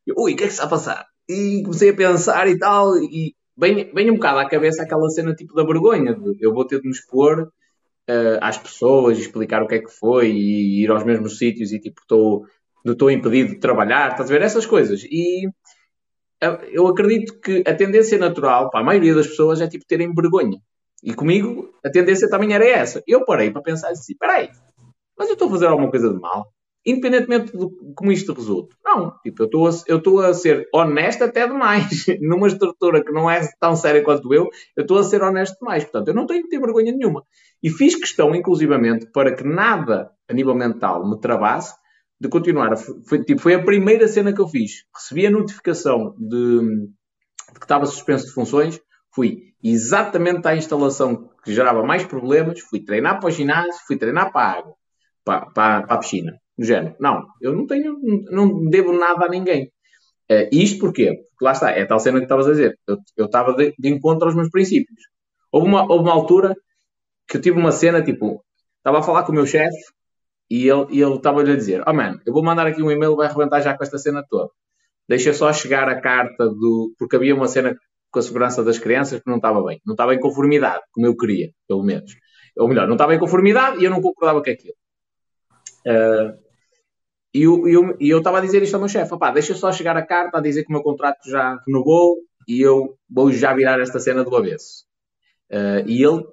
eu, ui, o que é que está a passar? E comecei a pensar e tal, e vem, vem um bocado à cabeça aquela cena tipo da vergonha. De, eu vou ter de me expor uh, às pessoas, explicar o que é que foi e ir aos mesmos sítios e tipo estou estou impedido de trabalhar, estás a ver essas coisas. E uh, eu acredito que a tendência natural para a maioria das pessoas é tipo terem vergonha. E comigo a tendência também era essa. Eu parei para pensar assim: espera aí, mas eu estou a fazer alguma coisa de mal? independentemente de como isto resulte. Não, tipo, eu estou a, a ser honesto até demais. Numa estrutura que não é tão séria quanto eu, eu estou a ser honesto demais. Portanto, eu não tenho que ter vergonha nenhuma. E fiz questão, inclusivamente, para que nada a nível mental me travasse, de continuar. Foi, tipo, foi a primeira cena que eu fiz. Recebi a notificação de, de que estava suspenso de funções, fui exatamente à instalação que gerava mais problemas, fui treinar para o ginásio, fui treinar para a água, para, para, para a piscina no género. Não, eu não tenho, não devo nada a ninguém. Uh, isto porquê? Porque lá está, é a tal cena que estavas a dizer. Eu, estava de, de, encontro aos meus princípios. Houve uma, houve uma altura que eu tive uma cena, tipo, estava a falar com o meu chefe e ele e ele estava-lhe a dizer: Oh man, eu vou mandar aqui um e-mail, vai arrebentar já com esta cena toda. Deixa só chegar a carta do. Porque havia uma cena com a segurança das crianças que não estava bem. Não estava em conformidade, como eu queria, pelo menos. Ou melhor, não estava em conformidade e eu não concordava com aquilo. Uh, e eu, estava a dizer isto ao meu chefe: deixa só chegar a carta a dizer que o meu contrato já renovou e eu vou já virar esta cena do avesso. Uh, e ele,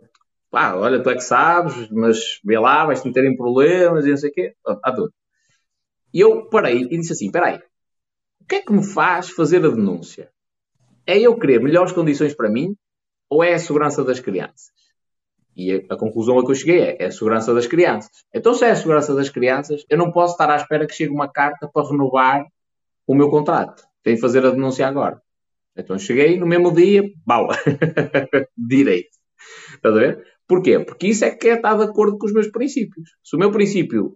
pá, olha, tu é que sabes, mas vê lá, vais-te meter em problemas e não sei o quê. A tudo. E eu parei e disse assim: espera aí, o que é que me faz fazer a denúncia? É eu querer melhores condições para mim ou é a segurança das crianças? E a, conclusão a que eu cheguei é, é a segurança das crianças. Então, se é a segurança das crianças, eu não posso estar à espera que chegue uma carta para renovar o meu contrato. Tenho de fazer a denúncia agora. Então, cheguei no mesmo dia, bau, direito. Estás a ver? Porquê? Porque isso é que é estar de acordo com os meus princípios. Se o meu princípio,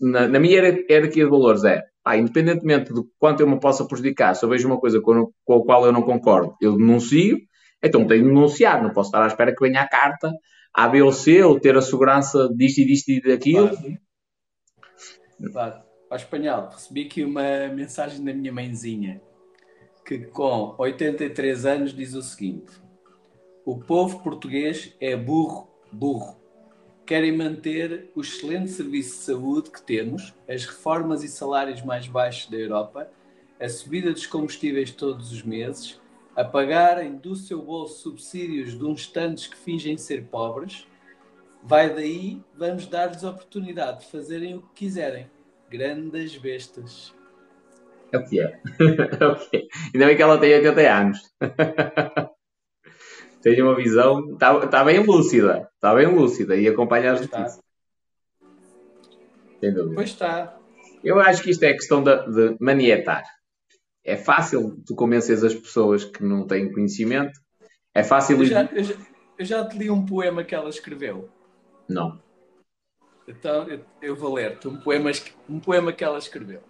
na, na minha hierarquia de valores, é independentemente de quanto eu me possa prejudicar, se eu vejo uma coisa com, com a qual eu não concordo, eu denuncio, então tenho de denunciar. Não posso estar à espera que venha a carta a, B ou C, ou ter a segurança disto e disto e daquilo. Claro. claro. Espanhol, recebi aqui uma mensagem da minha mãezinha, que com 83 anos diz o seguinte: O povo português é burro, burro. Querem manter o excelente serviço de saúde que temos, as reformas e salários mais baixos da Europa, a subida dos combustíveis todos os meses, a pagarem do seu bolso subsídios de uns tantos que fingem ser pobres, vai daí, vamos dar-lhes oportunidade de fazerem o que quiserem. Grandes bestas. É o que é. é o que é. Ainda bem que ela tem 80 anos. tem uma visão. Está tá bem lúcida. Está bem lúcida e acompanha as notícias. Sem dúvida. Pois está. Eu acho que isto é questão de, de manietar. É fácil tu convences as pessoas que não têm conhecimento. É fácil. Eu já, eu já, eu já te li um poema que ela escreveu. Não. Então eu, eu vou ler-te um poema, um poema que ela escreveu.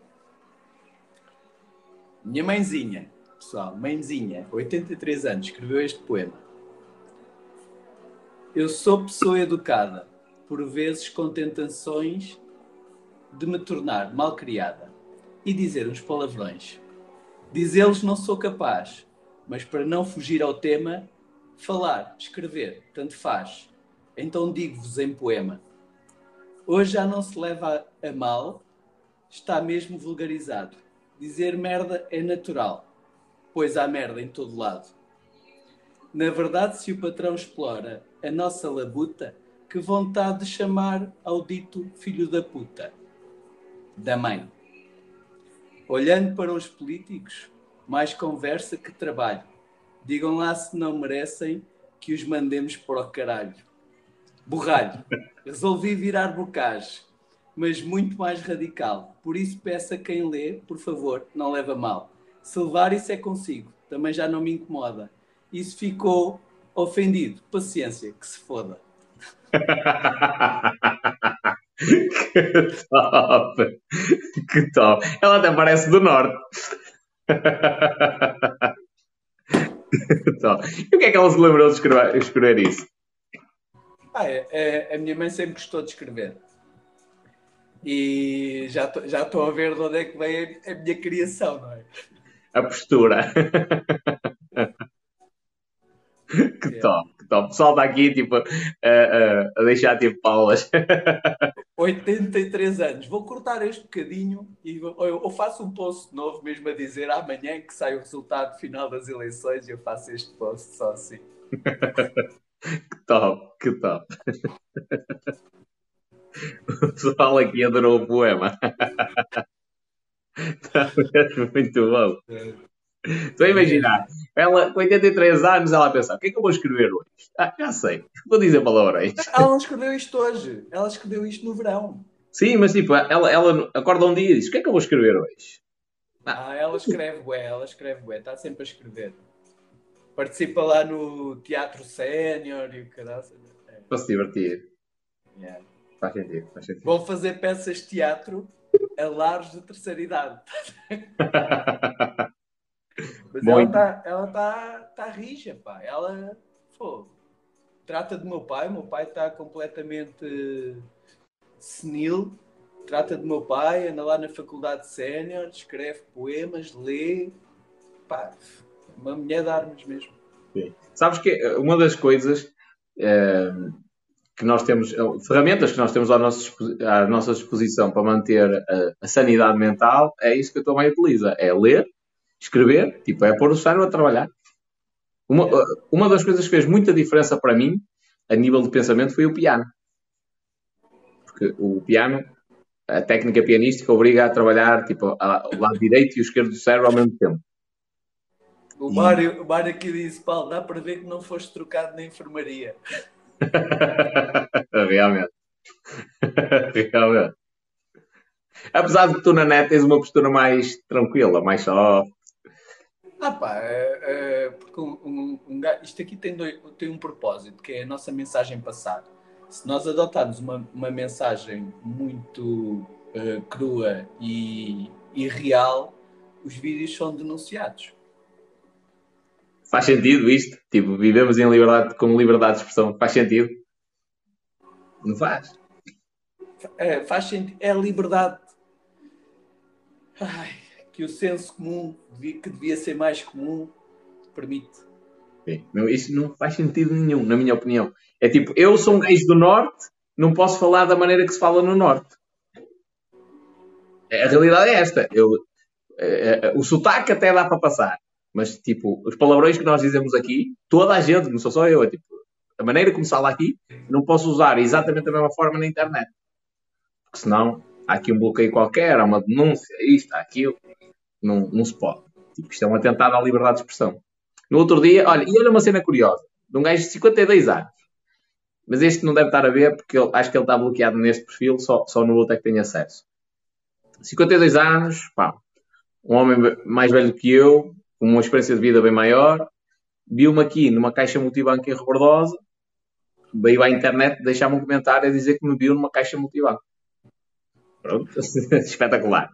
Minha mãezinha, pessoal, mãezinha, 83 anos, escreveu este poema. Eu sou pessoa educada, por vezes com tentações de me tornar mal criada e dizer uns palavrões. Dizê-los não sou capaz, mas para não fugir ao tema, falar, escrever, tanto faz. Então digo-vos em poema. Hoje já não se leva a mal, está mesmo vulgarizado. Dizer merda é natural, pois há merda em todo lado. Na verdade, se o patrão explora a nossa labuta, que vontade de chamar ao dito filho da puta, da mãe. Olhando para os políticos, mais conversa que trabalho. Digam lá se não merecem que os mandemos para o caralho. Borralho. Resolvi virar bocage, mas muito mais radical. Por isso peço a quem lê, por favor, não leva mal. Se levar isso é consigo, também já não me incomoda. Isso ficou ofendido. Paciência, que se foda. que top! Que top! Ela até parece do norte. e o que é que ela se lembrou de escrever, escrever isso? Ah, é, é, a minha mãe sempre gostou de escrever. E já estou já a ver de onde é que vem a, a minha criação, não é? A postura. que yeah. top, que top. O pessoal está aqui tipo, a, a, a deixar tipo paulas. 83 anos. Vou cortar este bocadinho e vou, eu faço um post novo mesmo a dizer amanhã que sai o resultado final das eleições e eu faço este post só assim. que top, que top. O pessoal aqui adorou o poema. Está muito bom. Estou a imaginar, ela com 83 anos, ela a pensar: o que é que eu vou escrever hoje? Ah, já sei, vou dizer palavras. Ela não escreveu isto hoje, ela escreveu isto no verão. Sim, mas tipo, ela, ela acorda um dia e diz: o que é que eu vou escrever hoje? Ah, ela escreve, ué, ela escreve, ué, está sempre a escrever. Participa lá no Teatro Sénior e o caralho. É. Para se divertir. Yeah. Faz sentido, faz sentido. Vão fazer peças de teatro a lares de terceira idade. Mas ela está ela tá, tá rija, pá. Ela pô, trata do meu pai. O meu pai está completamente senil. Trata do meu pai, anda lá na faculdade sénior, escreve poemas, lê. Pá, uma mulher de armas mesmo. Sim. Sabes que uma das coisas é, que nós temos, ferramentas que nós temos à nossa, à nossa disposição para manter a, a sanidade mental, é isso que a tua mãe utiliza: é ler escrever, tipo, é pôr o cérebro a trabalhar. Uma, uma das coisas que fez muita diferença para mim, a nível de pensamento, foi o piano. Porque o piano, a técnica pianística, obriga a trabalhar tipo, o lado direito e o esquerdo do cérebro ao mesmo tempo. O Mário, o Mário aqui disse, Paulo, dá para ver que não foste trocado na enfermaria. Realmente. Realmente. Apesar de que tu na net tens uma postura mais tranquila, mais soft, ah pá, é, é, porque um, um, um, isto aqui tem, dois, tem um propósito, que é a nossa mensagem passada. Se nós adotarmos uma, uma mensagem muito uh, crua e, e real, os vídeos são denunciados. Faz sentido isto? Tipo, vivemos em liberdade, com liberdade de expressão. Faz sentido? Não faz? É, faz sentido. É liberdade. Ai que o senso comum, que devia ser mais comum, permite. Não, isso não faz sentido nenhum, na minha opinião. É tipo, eu sou um gajo do Norte, não posso falar da maneira que se fala no Norte. A realidade é esta. Eu, é, é, o sotaque até dá para passar. Mas, tipo, os palavrões que nós dizemos aqui, toda a gente, não sou só eu, é tipo, a maneira como se fala aqui, não posso usar exatamente da mesma forma na internet. Porque senão há aqui um bloqueio qualquer, há uma denúncia, isto, há aquilo. Não, não se pode. Tipo, isto é um atentado à liberdade de expressão. No outro dia, olha, e olha uma cena curiosa, de um gajo de 52 anos. Mas este não deve estar a ver, porque ele, acho que ele está bloqueado neste perfil, só, só no outro é que tem acesso. 52 anos, pá, um homem mais velho que eu, com uma experiência de vida bem maior, viu-me aqui numa caixa multibanco em Rebordosa, veio à internet deixar-me um comentário a dizer que me viu numa caixa multibanco. Pronto, espetacular.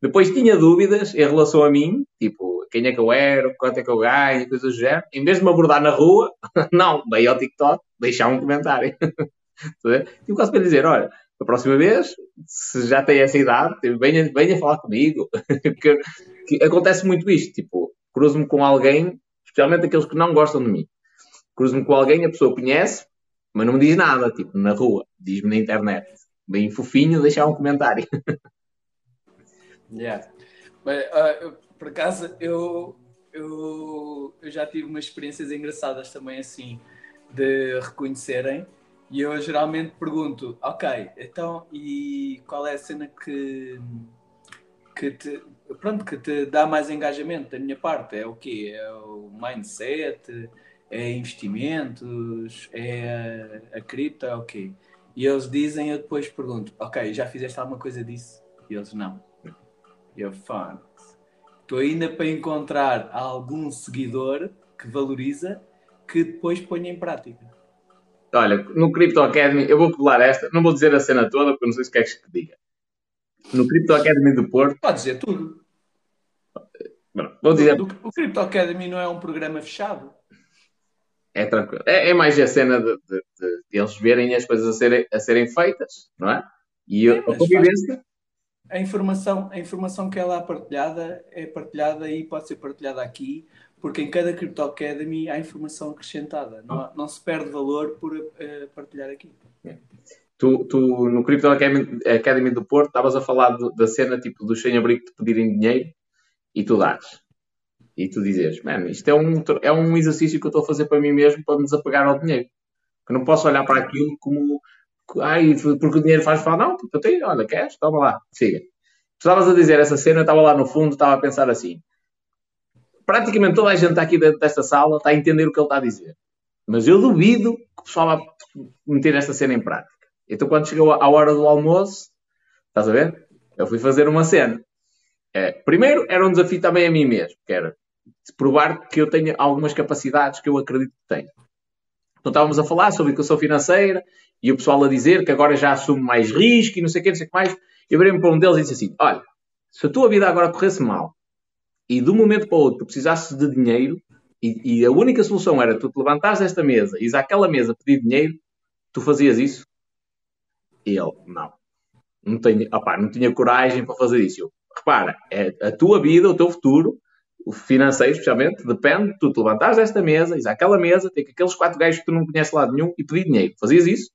Depois tinha dúvidas em relação a mim, tipo, quem é que eu era, quanto é que eu ganho, coisas do género. Em vez de me abordar na rua, não, veio ao TikTok deixar um comentário. tipo, quase para dizer, olha, a próxima vez, se já tem essa idade, venha, venha falar comigo. Porque acontece muito isto, tipo, cruzo-me com alguém, especialmente aqueles que não gostam de mim. Cruzo-me com alguém, a pessoa conhece, mas não me diz nada, tipo, na rua, diz-me na internet. Bem fofinho, deixar um comentário. Yeah. Mas, uh, por acaso, eu, eu, eu já tive umas experiências engraçadas também assim, de reconhecerem. E eu geralmente pergunto, ok, então, e qual é a cena que, que te, pronto, que te dá mais engajamento da minha parte? É o quê? É o mindset? É investimentos? É a, a cripto? É o quê? E eles dizem, eu depois pergunto, ok, já fizeste alguma coisa disso? E eles, não. Eu, fã. Estou ainda para encontrar algum seguidor que valoriza que depois ponha em prática. Olha, no Crypto Academy, eu vou pular esta, não vou dizer a cena toda porque não sei se queres que diga. No Crypto Academy do Porto. Pode dizer tudo. vou dizer. O, o Crypto Academy não é um programa fechado. É tranquilo. É, é mais a cena de, de, de, eles verem as coisas a serem, a serem feitas, não é? E é, a convivência a informação, a informação que é lá partilhada é partilhada e pode ser partilhada aqui, porque em cada Crypto Academy há informação acrescentada. Não, não se perde valor por uh, partilhar aqui. Tu, tu, no Crypto Academy, do Porto, estavas a falar do, da cena tipo do sem-abrigo te pedirem dinheiro e tu dás. E tu dizes, mano, isto é um, é um exercício que eu estou a fazer para mim mesmo para me desapegar ao dinheiro. Que não posso olhar para aquilo como Ai, porque o dinheiro faz falar, não, porque eu tenho, olha, queres? Toma lá, siga. Tu estavas a dizer essa cena, eu estava lá no fundo, estava a pensar assim. Praticamente toda a gente está aqui dentro desta sala está a entender o que ele está a dizer. Mas eu duvido que o pessoal vá meter esta cena em prática. Então, quando chegou a hora do almoço, estás a ver? Eu fui fazer uma cena. É, primeiro, era um desafio também a mim mesmo, que era provar que eu tenho algumas capacidades que eu acredito que tenho. Então, estávamos a falar sobre educação financeira e o pessoal a dizer que agora já assume mais risco e não sei o que, não sei o que mais. Eu virei-me para um deles e disse assim: Olha, se a tua vida agora corresse mal e de um momento para o outro tu precisasses de dinheiro e, e a única solução era tu te levantares desta mesa e àquela mesa pedir dinheiro, tu fazias isso? E ele: Não. Não, tenho, opá, não tinha coragem para fazer isso. Eu, repara, é a tua vida, o teu futuro, financeiro especialmente, depende de tu te levantares desta mesa, ires àquela mesa, ter aqueles quatro gajos que tu não conheces lá nenhum e pedir dinheiro. Fazias isso?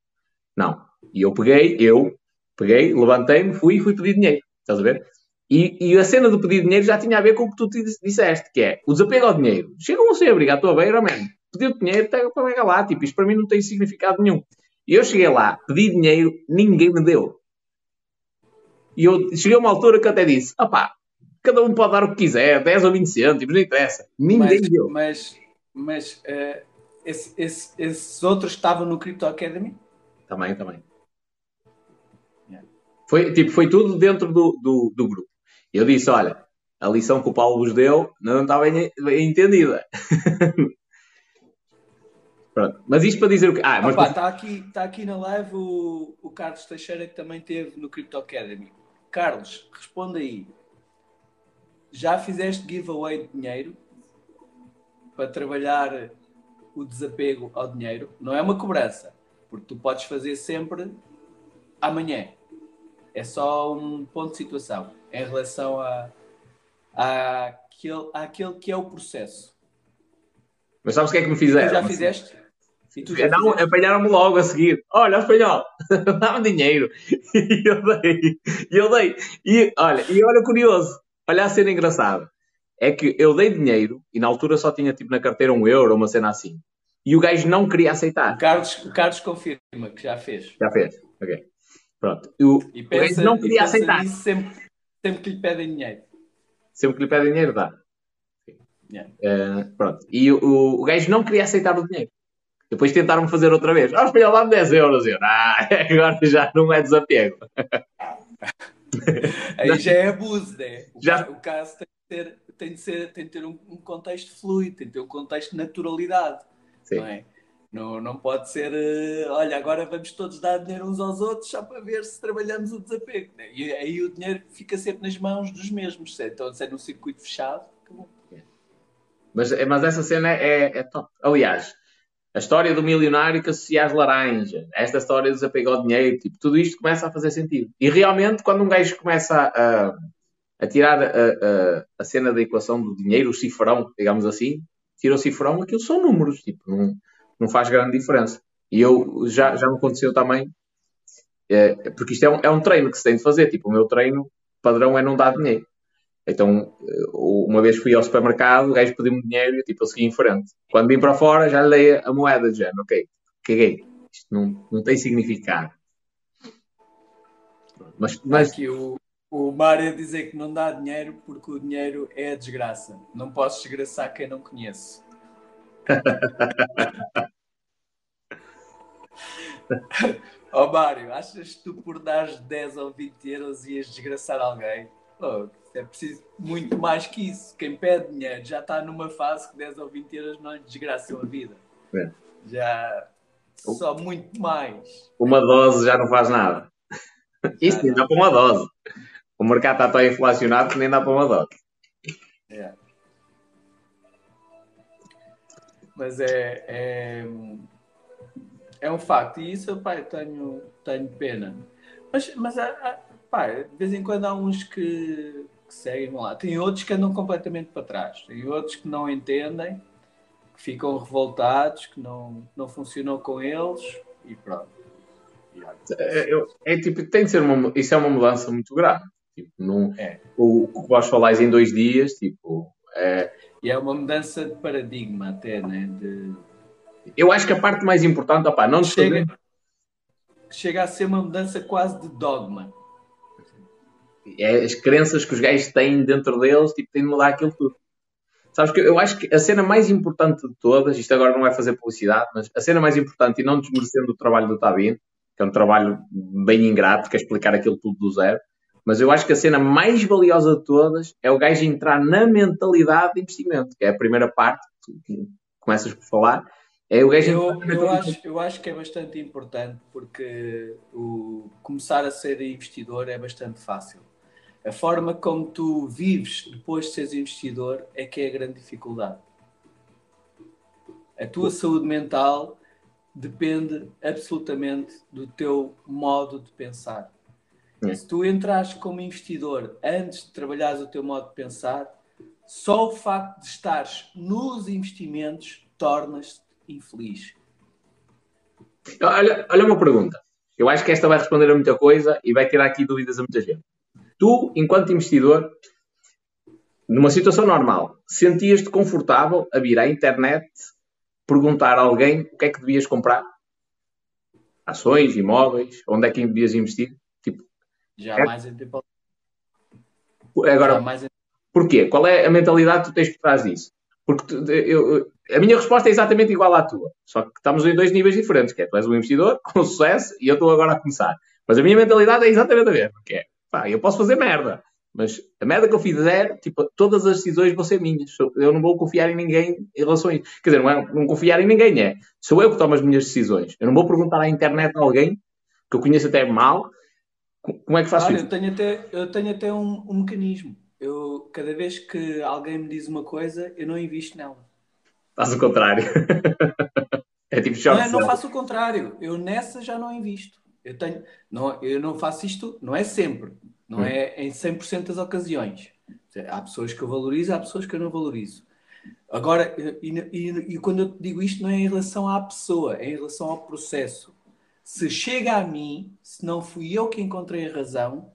Não. E eu peguei, eu peguei, levantei-me, fui e fui pedir dinheiro. Estás a ver? E, e, a cena do pedir dinheiro já tinha a ver com o que tu te disseste, que é o desapego ao dinheiro. Chegam a ser obrigado a tua beira, man. Pedir dinheiro, pega para lá. Tipo, isto para mim não tem significado nenhum. E eu cheguei lá, pedi dinheiro, ninguém me deu. E eu cheguei a uma altura que até disse: opá, cada um pode dar o que quiser, 10 ou 20 cêntimos, não interessa. Ninguém mas, deu. Mas, mas uh, esse, esse, esses outros estavam no Crypto Academy? Também, também. Foi, tipo, foi tudo dentro do, do, do grupo. Eu disse, olha, a lição que o Paulo vos deu não está bem, bem entendida. Pronto. Mas isto para dizer o que. Ah, mas. Está aqui, tá aqui na live o, o Carlos Teixeira que também teve no Crypto Academy. Carlos, responde aí. Já fizeste giveaway de dinheiro para trabalhar o desapego ao dinheiro? Não é uma cobrança. Porque tu podes fazer sempre amanhã. É só um ponto de situação em relação a, a aquele, àquele que é o processo. Mas sabes o que é que me fizeram? Tu já fizeste? E tu já não, apanharam-me logo a seguir. Olha, espanhol, dá-me dinheiro. E eu dei. E eu dei. E olha, e olha curioso. Olha a cena engraçada. É que eu dei dinheiro e na altura só tinha tipo na carteira um euro, uma cena assim e o gajo não queria aceitar. O Carlos, o Carlos confirma que já fez. Já fez, ok. Pronto. O, e pensa, o gajo não queria aceitar. Sempre, sempre que lhe pedem dinheiro. Sempre que lhe pedem dinheiro, dá. Yeah. Uh, pronto. E o, o gajo não queria aceitar o dinheiro. Depois tentaram fazer outra vez. Ah, oh, lá 10 euros. Eu, ah, agora já não é desapego. Aí já é abuso, né? O, já... o caso tem de ter, tem de ser, tem de ter um, um contexto fluido, tem de ter um contexto de naturalidade. Sim. Não é? Não, não pode ser, uh, olha, agora vamos todos dar dinheiro uns aos outros só para ver se trabalhamos o desapego. Né? E aí o dinheiro fica sempre nas mãos dos mesmos. Então, se é num circuito fechado, acabou. Mas, mas essa cena é, é top. Aliás, a história do milionário que associa às laranjas, esta história do desapego ao dinheiro, tipo, tudo isto começa a fazer sentido. E realmente, quando um gajo começa a, a tirar a, a, a, cena da equação do dinheiro, o cifrão, digamos assim, tira o cifrão, aquilo são números, tipo, não, não faz grande diferença. E eu já, já me aconteceu também, é, porque isto é um, é um treino que se tem de fazer. Tipo, o meu treino padrão é não dar dinheiro. Então, eh, uma vez fui ao supermercado, o gajo pediu-me dinheiro e tipo, eu segui em frente. Quando vim para fora, já lhe dei a moeda de género. Ok, caguei. Isto não, não tem significado. Mas, mas... Aqui o, o Mário dizer que não dá dinheiro porque o dinheiro é a desgraça. Não posso desgraçar quem não conhece. Ó oh, Mário, achas que tu por dar 10 ou 20 euros ias desgraçar alguém? Oh, é preciso muito mais que isso. Quem pede dinheiro já está numa fase que 10 ou 20 euros não lhe desgraçam a vida. É. Já só muito mais. Uma dose já não faz nada. Isto nem dá para uma dose. O mercado está tão inflacionado que nem dá para uma dose. É. Mas é, é, é um facto. E isso, pá, eu tenho, tenho pena. Mas, mas pá, de vez em quando há uns que, que seguem lá. Tem outros que andam completamente para trás. Tem outros que não entendem, que ficam revoltados, que não, não funcionou com eles e pronto. É, é, tipo, tem de ser uma, isso é uma mudança muito grande. Tipo, não, é. o, o que vós falais em dois dias, tipo, é, e é uma mudança de paradigma até, né? De... Eu acho que a parte mais importante, opa, não chega, chega a ser uma mudança quase de dogma. É as crenças que os gajos têm dentro deles, tipo, têm de mudar aquilo tudo. Sabes que eu acho que a cena mais importante de todas, isto agora não vai fazer publicidade, mas a cena mais importante, e não desmerecendo o trabalho do Tabin, que é um trabalho bem ingrato, que é explicar aquilo tudo do zero, mas eu acho que a cena mais valiosa de todas é o gajo entrar na mentalidade de investimento, que é a primeira parte que começas por falar. É o gajo eu, eu, acho, eu acho que é bastante importante porque o, começar a ser investidor é bastante fácil. A forma como tu vives depois de seres investidor é que é a grande dificuldade. A tua saúde mental depende absolutamente do teu modo de pensar. Se tu entras como investidor antes de trabalhares o teu modo de pensar, só o facto de estares nos investimentos tornas-te infeliz. Olha, olha uma pergunta. Eu acho que esta vai responder a muita coisa e vai tirar aqui dúvidas a muita gente. Tu, enquanto investidor, numa situação normal, sentias-te confortável a vir à internet perguntar a alguém o que é que devias comprar? Ações, imóveis, onde é que devias investir? Jamais é... entrei para Agora, Jamais... porquê? Qual é a mentalidade que tu tens por trás disso? Porque tu, eu, a minha resposta é exatamente igual à tua, só que estamos em dois níveis diferentes, que é tu és um investidor com sucesso e eu estou agora a começar. Mas a minha mentalidade é exatamente a mesma, que é, pá, eu posso fazer merda, mas a merda que eu fizer, tipo, todas as decisões vão ser minhas. Eu não vou confiar em ninguém em relação a isso. Quer dizer, não é não confiar em ninguém, é. Sou eu que tomo as minhas decisões. Eu não vou perguntar à internet a alguém que eu conheço até mal como é que faço Olha, isso? Eu tenho até, eu tenho até um, um, mecanismo. Eu, cada vez que alguém me diz uma coisa, eu não invisto nela. Faz o contrário. é tipo choque. Não, é, não faço o contrário. Eu nessa já não invisto. Eu, tenho, não, eu não faço isto, não é sempre. Não hum. é em 100% das ocasiões. Há pessoas que eu valorizo, há pessoas que eu não valorizo. Agora, e, e, e quando eu digo isto, não é em relação à pessoa, é em relação ao processo se chega a mim, se não fui eu que encontrei a razão,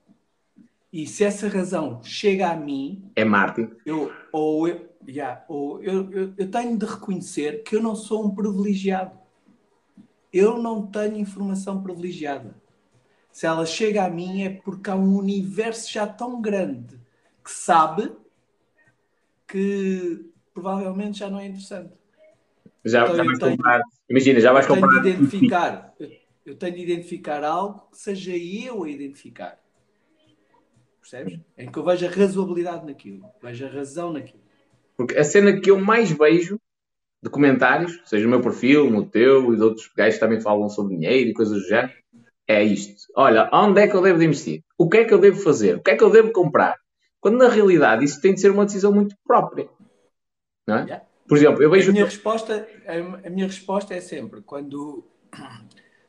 e se essa razão chega a mim. É Martin. Eu, ou eu, yeah, ou eu, eu, eu tenho de reconhecer que eu não sou um privilegiado. Eu não tenho informação privilegiada. Se ela chega a mim é porque há um universo já tão grande que sabe que provavelmente já não é interessante. Já, Então, já vais tenho- comprar. Imagina, já vais Eu tenho comprar. de identificar, eu, eu tenho de identificar algo que seja eu a identificar. Percebes? Em que eu veja razoabilidade naquilo, veja razão naquilo. Porque a cena que eu mais vejo de comentários, seja no meu perfil, no teu e de outros gajos que também falam sobre dinheiro e coisas do género, é isto. Olha, onde é que eu devo de investir? O que é que eu devo fazer? O que é que eu devo comprar? Quando na realidade isso tem de ser uma decisão muito própria. Não é? Yeah. Por exemplo, eu vejo. A minha resposta, a, minha resposta é sempre quando,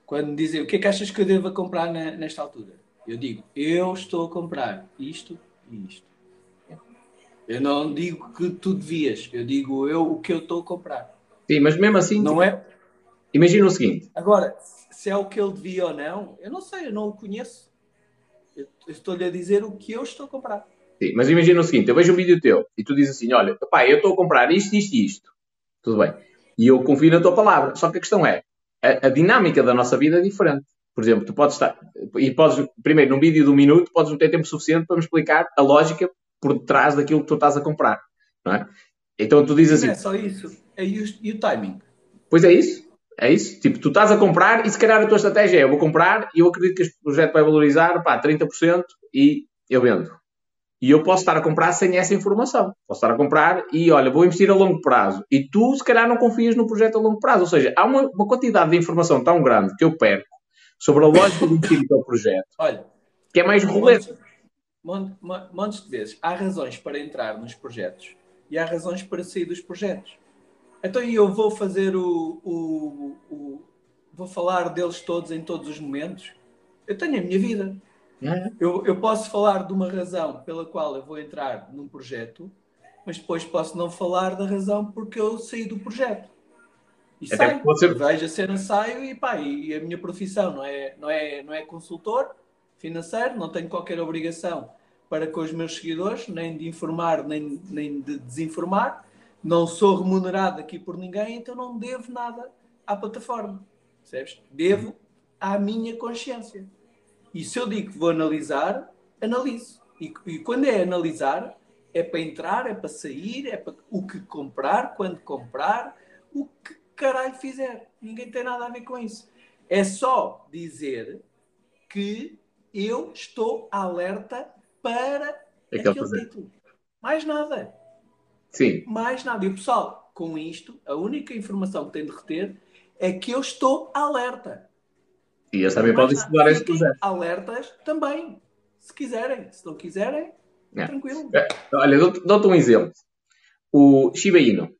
quando dizem o que é que achas que eu devo comprar na- nesta altura? Eu digo, eu estou a comprar isto e isto. Eu não digo que tu devias, eu digo eu o que eu estou a comprar. Sim, mas mesmo assim, Não é? imagina o seguinte: Agora, se é o que ele devia ou não, eu não sei, eu não o conheço. Eu estou-lhe a dizer o que eu estou a comprar. Sim, mas imagina o seguinte: eu vejo um vídeo teu e tu dizes assim: olha, pá, eu estou a comprar isto, isto e isto. Tudo bem. E eu confio na tua palavra. Só que a questão é: a, a dinâmica da nossa vida é diferente. Por exemplo, tu podes estar. E podes, primeiro, num vídeo de um minuto, podes não ter tempo suficiente para me explicar a lógica por detrás daquilo que tu estás a comprar. Não é? Então tu dizes Não é assim: só isso. É e o, e o timing. pois é isso. É isso. Tipo, tu estás a comprar e se calhar a tua estratégia é: eu vou comprar e eu acredito que este projeto vai valorizar pá, 30% e eu vendo. E eu posso estar a comprar sem essa informação. Posso estar a comprar e, olha, vou investir a longo prazo. E tu, se calhar, não confias no projeto a longo prazo. Ou seja, há uma, uma quantidade de informação tão grande que eu perco sobre a lógica de investir no teu projeto Olha, que é mais rolete. Montes, mon- montes de vezes. Há razões para entrar nos projetos e há razões para sair dos projetos. Então eu vou fazer o, o- o- vou falar deles todos em todos os momentos. Eu tenho a minha vida. É. Eu, eu posso falar de uma razão pela qual eu vou entrar num projeto, mas depois posso não falar da razão porque eu saí do projeto. E Até saio, vejo a cena, saio e pá, e a minha profissão não é, não é, não é consultor financeiro, não tenho qualquer obrigação para com os meus seguidores, nem de informar, nem, nem de desinformar. Não sou remunerado aqui por ninguém, então não devo nada à plataforma. Percebes? Devo à minha consciência. E se eu digo que vou analisar, analiso. E, e quando é analisar, é para entrar, é para sair, é para o que comprar, quando comprar, o que caralho fizer. Ninguém tem nada a ver com isso. É só dizer que eu estou alerta para Aquele aquele projeto. título. Mais nada. Sim. Mais nada. E o pessoal, com isto, a única informação que tem de reter é que eu estou alerta. E eles também podem estudar Fiquem projeto. Alertas também. Se quiserem. Se não quiserem, É. tranquilo. É, Olha, dou-te dou-te um exemplo. O Shiba Inu.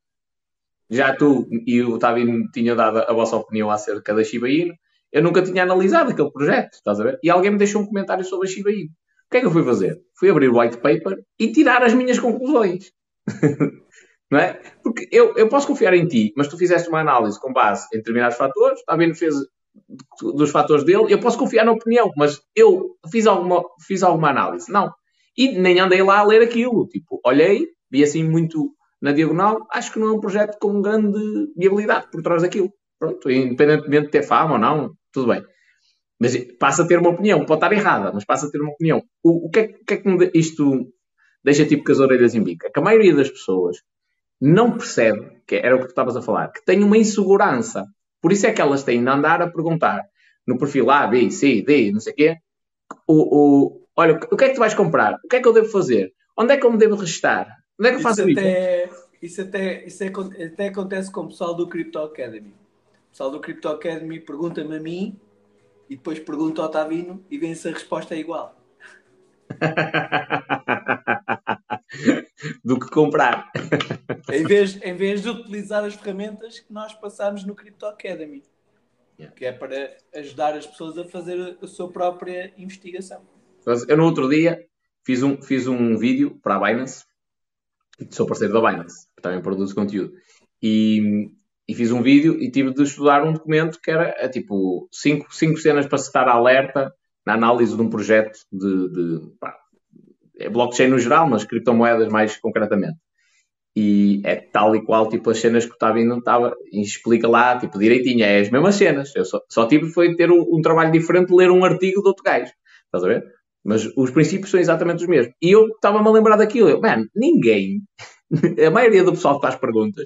Já tu e o Tavino tinham dado a vossa opinião acerca da Shiba Inu. Eu nunca tinha analisado aquele projeto, estás a ver? E alguém me deixou um comentário sobre a Shiba Inu. O que é que eu fui fazer? Fui abrir o white paper e tirar as minhas conclusões. não é? Porque eu, eu posso confiar em ti, mas tu fizeste uma análise com base em determinados fatores, Tavino fez dos fatores dele, eu posso confiar na opinião, mas eu fiz alguma, fiz alguma análise. Não. E nem andei lá a ler aquilo. Tipo, olhei, vi assim muito na diagonal, acho que não é um projeto com grande viabilidade por trás daquilo. Pronto, independentemente de ter fama ou não, tudo bem. Mas passa a ter uma opinião, pode estar errada, mas passa a ter uma opinião. O, o que, é, que é que isto deixa tipo com as orelhas em bico? É que a maioria das pessoas não percebe, que era o que tu estavas a falar, que tem uma insegurança. Por isso é que elas têm de andar a perguntar no perfil A, B, C, D, não sei o quê, o, o, olha, o que é que tu vais comprar? O que é que eu devo fazer? Onde é que eu me devo registrar? Onde é que eu faço isso? até, isso, até, isso é- até acontece com o pessoal do Crypto Academy. O pessoal do Crypto Academy pergunta-me a mim e depois pergunta ao Tavino e vem-se a resposta é igual. Do que comprar. Em vez, em vez de utilizar as ferramentas que nós passamos no Crypto Academy. Yeah. Que é para ajudar as pessoas a fazer a sua própria investigação. Eu no outro dia fiz um, fiz um vídeo para a Binance, sou parceiro da Binance, que também produz conteúdo, e, e fiz um vídeo e tive de estudar um documento que era é, tipo cinco, cinco cenas para se estar alerta na análise de um projeto de, de pá, é blockchain no geral, mas criptomoedas mais concretamente. E é tal e qual, tipo, as cenas que o Tavino estava, e explica lá, tipo, direitinho, é as mesmas cenas. Eu só, só tive foi ter um, um trabalho diferente de ler um artigo de outro gajo. Estás a ver? Mas os princípios são exatamente os mesmos. E eu estava-me a lembrar daquilo. Eu, man, ninguém, a maioria do pessoal que faz perguntas,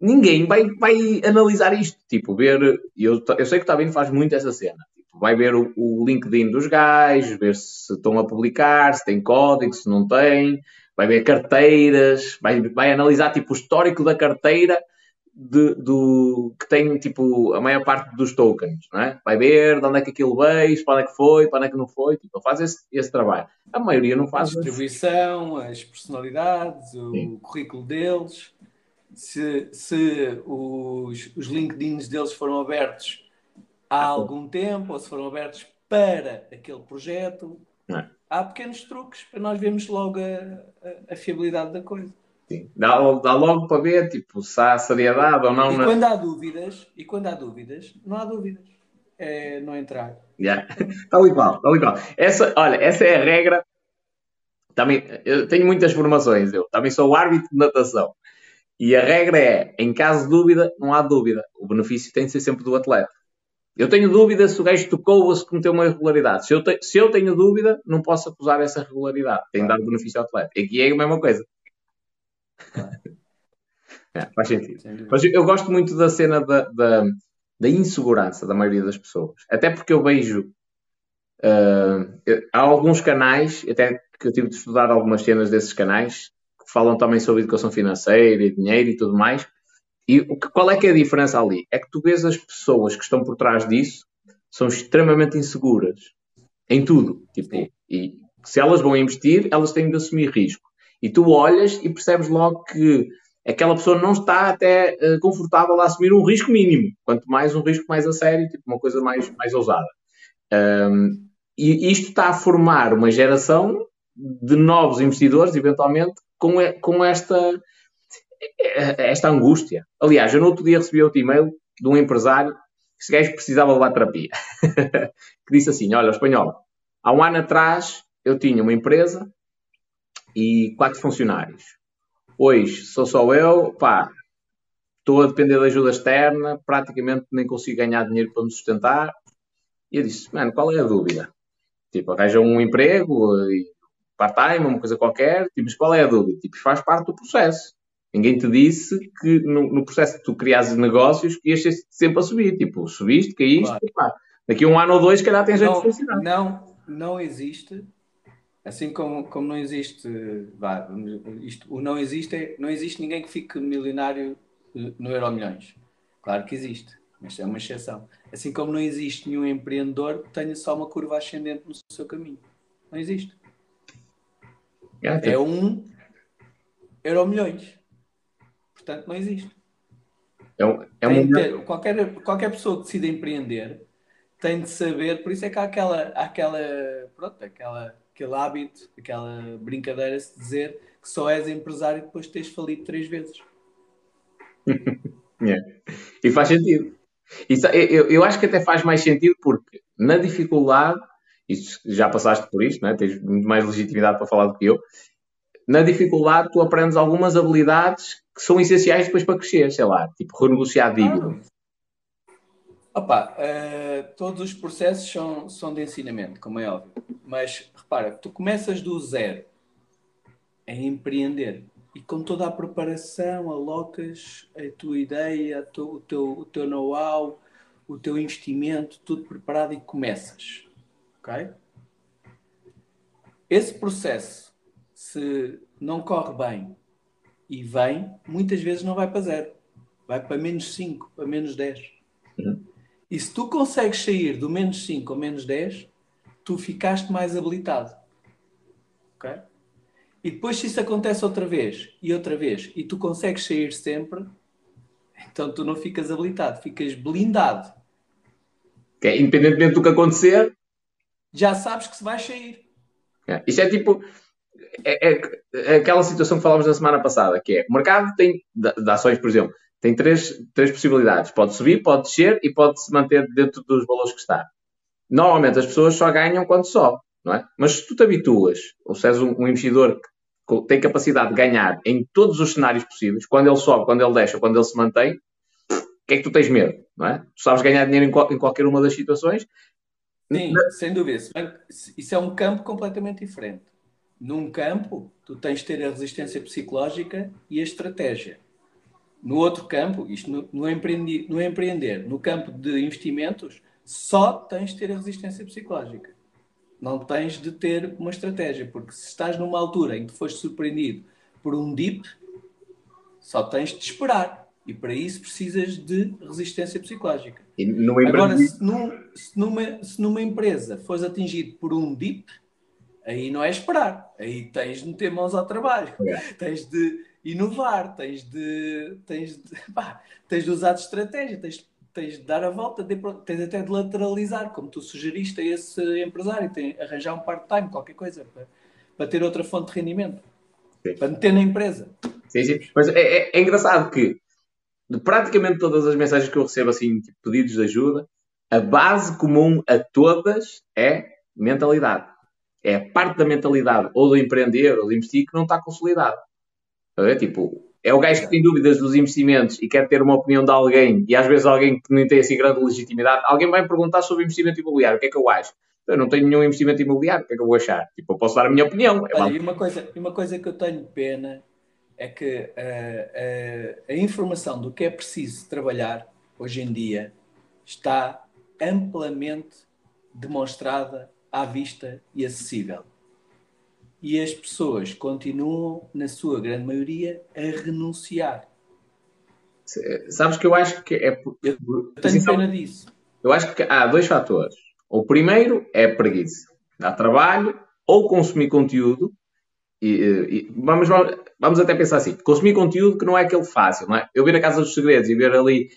ninguém vai, vai analisar isto. Tipo, ver. Eu, eu sei que o Tabino faz muito essa cena. Tipo, vai ver o, o LinkedIn dos gajos, ver se estão a publicar, se tem código, se não tem, vai ver carteiras, vai, vai analisar tipo, o histórico da carteira de, do, que tem tipo a maior parte dos tokens, não é? Vai ver de onde é que aquilo veio, para onde é que foi, para onde é que não foi, tipo, faz esse, esse trabalho. A maioria não faz. A distribuição, as personalidades, o Sim. currículo deles, se, se os, os LinkedIns deles foram abertos há algum tempo ou se foram abertos para aquele projeto. É. Há pequenos truques para nós vermos logo a, a, a fiabilidade da coisa. Sim. Dá, dá logo para ver tipo, se há seriedade ou não. E quando há dúvidas, e quando há dúvidas, não há dúvidas. É não entrar. Yeah. tal e qual, tal e qual. Essa, olha, essa é a regra. Também, eu tenho muitas formações, eu também sou árbitro de natação. E a regra é, em caso de dúvida, não há dúvida. O benefício tem de ser sempre do atleta. Eu tenho dúvida se o gajo tocou ou se cometeu uma irregularidade. Se eu, te, se eu tenho dúvida, não posso acusar essa irregularidade. Tem de dar benefício ao atleta. Aqui é a mesma coisa. É, faz sentido. Mas eu gosto muito da cena da, da, da, insegurança da maioria das pessoas. Até porque eu vejo. Uh, há alguns canais, até que eu tive de estudar algumas cenas desses canais, falam também sobre educação financeira e dinheiro e tudo mais. E qual é que é a diferença ali? É que tu vês as pessoas que estão por trás disso são extremamente inseguras em tudo. Tipo, e se elas vão investir, elas têm de assumir risco. E tu olhas e percebes logo que aquela pessoa não está até uh, confortável a assumir um risco mínimo, quanto mais um risco mais a sério, tipo uma coisa mais, mais ousada. Um, e isto está a formar uma geração de novos investidores, eventualmente, com, com esta, esta angústia. Aliás, eu no outro dia recebi outro e-mail de um empresário que esse gajo precisava levar terapia. que disse assim: Olha, espanhol, há um ano atrás eu tinha uma empresa e quatro funcionários. Hoje sou só eu, pá, estou a depender da ajuda externa, praticamente nem consigo ganhar dinheiro para me sustentar. E eu disse, mano, qual é a dúvida? Tipo, arranja um emprego, part-time, uma coisa qualquer, tipo, mas qual é a dúvida? Tipo, faz parte do processo. Ninguém te disse que no, no processo de tu criares negócios que ias sempre a subir. Tipo, subiste, caíste, claro. pá, daqui a um ano ou dois, calhar tens de funcionar. Não, não existe Assim como, como não existe, vá, isto, o não existe, é, não existe ninguém que fique milionário eh, no Euro Milhões. Claro que existe, mas é uma exceção. Assim como não existe nenhum empreendedor que tenha só uma curva ascendente no seu caminho. Não existe. É um Euro Milhões. Portanto, não existe. É um, é um... Ter, qualquer, qualquer pessoa que decida empreender tem de saber, por isso é que há aquela, aquela, pronto, aquela aquele hábito, aquela brincadeira de dizer que só és empresário depois de teres falido três vezes. yeah. E faz sentido. Isso, eu, eu acho que até faz mais sentido porque na dificuldade, isso, já passaste por isto, né? tens muito mais legitimidade para falar do que eu. Na dificuldade, tu aprendes algumas habilidades que são essenciais depois para crescer, sei lá, tipo renegociar dívida. Ah. Opa, uh, todos os processos são, são de ensinamento, como é óbvio. Mas repara, tu começas do zero a empreender e com toda a preparação alocas a tua ideia, a tu, o teu, o teu know-how, o teu investimento, tudo preparado e começas. Ok? Esse processo, se não corre bem e vem, muitas vezes não vai para zero. Vai para menos 5, para menos 10. Uhum. E se tu consegues sair do menos 5 ao menos 10, tu ficaste mais habilitado. Ok? E depois, se isso acontece outra vez e outra vez e tu consegues sair sempre, então tu não ficas habilitado, ficas blindado. Okay. Independentemente do que acontecer, já sabes que se vai sair. É. Isto é tipo. É, é, é, aquela situação que falámos na semana passada, que é o mercado tem, de ações, por exemplo, tem três, três possibilidades. Pode subir, pode descer e pode se manter dentro dos valores que está. Normalmente as pessoas só ganham quando sobe, não é? Mas se tu te habituas, ou se és um, um investidor que tem capacidade de ganhar em todos os cenários possíveis, quando ele sobe, quando ele deixa, quando ele se mantém, o que é que tu tens medo, não é? Tu sabes ganhar dinheiro em, qual, em qualquer uma das situações. Sim, sem dúvida. Isso é um campo completamente diferente. num campo, tu tens de ter a resistência psicológica e a estratégia. No outro campo, isto no, no, empreendi, no empreender, no campo de investimentos, só tens de ter a resistência psicológica. Não tens de ter uma estratégia, porque se estás numa altura em que foste surpreendido por um dip, só tens de esperar. E para isso precisas de resistência psicológica. Agora, se, num, se, numa, se numa empresa fores atingido por um dip, aí não é esperar. Aí tens de meter mãos ao trabalho. É. Tens de inovar, tens de, tens de, pá, tens de usar de estratégia, tens, tens de dar a volta, tens até de lateralizar, como tu sugeriste a esse empresário, tem, arranjar um part-time, qualquer coisa, para, para ter outra fonte de rendimento. Sim. Para meter na empresa. Sim, sim. Mas é, é, é engraçado que de praticamente todas as mensagens que eu recebo, assim, tipo, pedidos de ajuda, a base comum a todas é mentalidade. É a parte da mentalidade, ou do empreender, ou do investir, que não está consolidada. É, tipo, é o gajo que tem dúvidas dos investimentos e quer ter uma opinião de alguém, e às vezes alguém que não tem assim grande legitimidade, alguém vai perguntar sobre investimento imobiliário, o que é que eu acho? Eu não tenho nenhum investimento imobiliário, o que é que eu vou achar? Tipo, eu posso dar a minha opinião. É Olha, e uma coisa, uma coisa que eu tenho pena é que uh, uh, a informação do que é preciso trabalhar hoje em dia está amplamente demonstrada à vista e acessível. E as pessoas continuam, na sua grande maioria, a renunciar. Sabes que eu acho que é. Eu tenho assim, pena disso. Eu acho que há dois fatores. O primeiro é preguiça. Dá trabalho ou consumir conteúdo e, e, vamos, vamos até pensar assim: consumir conteúdo que não é aquele fácil, não é? Eu ver a Casa dos Segredos e ver ali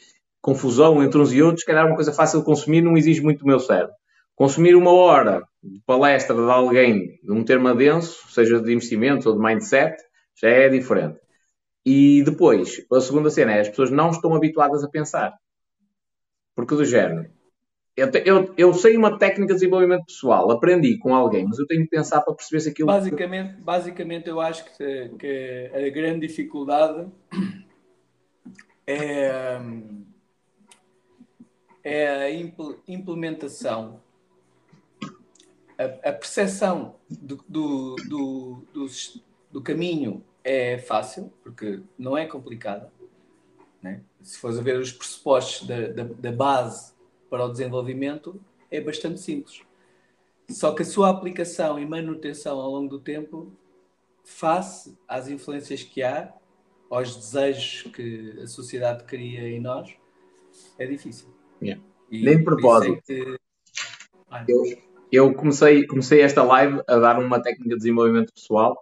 confusão entre uns e outros, calhar é uma coisa fácil de consumir, não exige muito do meu cérebro. Consumir uma hora de palestra de alguém de um tema denso, seja de investimento ou de mindset, já é diferente. E depois, a segunda cena é as pessoas não estão habituadas a pensar. Porque do género, eu, eu, eu, sei uma técnica de desenvolvimento pessoal, aprendi com alguém, mas eu tenho que pensar para perceber se aquilo. Basicamente, basicamente eu acho que, que a grande dificuldade é, é a implementação, a, a percepção do, do, do, do, do caminho é fácil, porque não é complicada. Né? Se fores a ver os pressupostos da, da, da base para o desenvolvimento é bastante simples. Só que a sua aplicação e manutenção ao longo do tempo, face às influências que há, aos desejos que a sociedade cria em nós, é difícil. Yeah. Nem de propósito. É que... eu, eu comecei, comecei esta live a dar uma técnica de desenvolvimento pessoal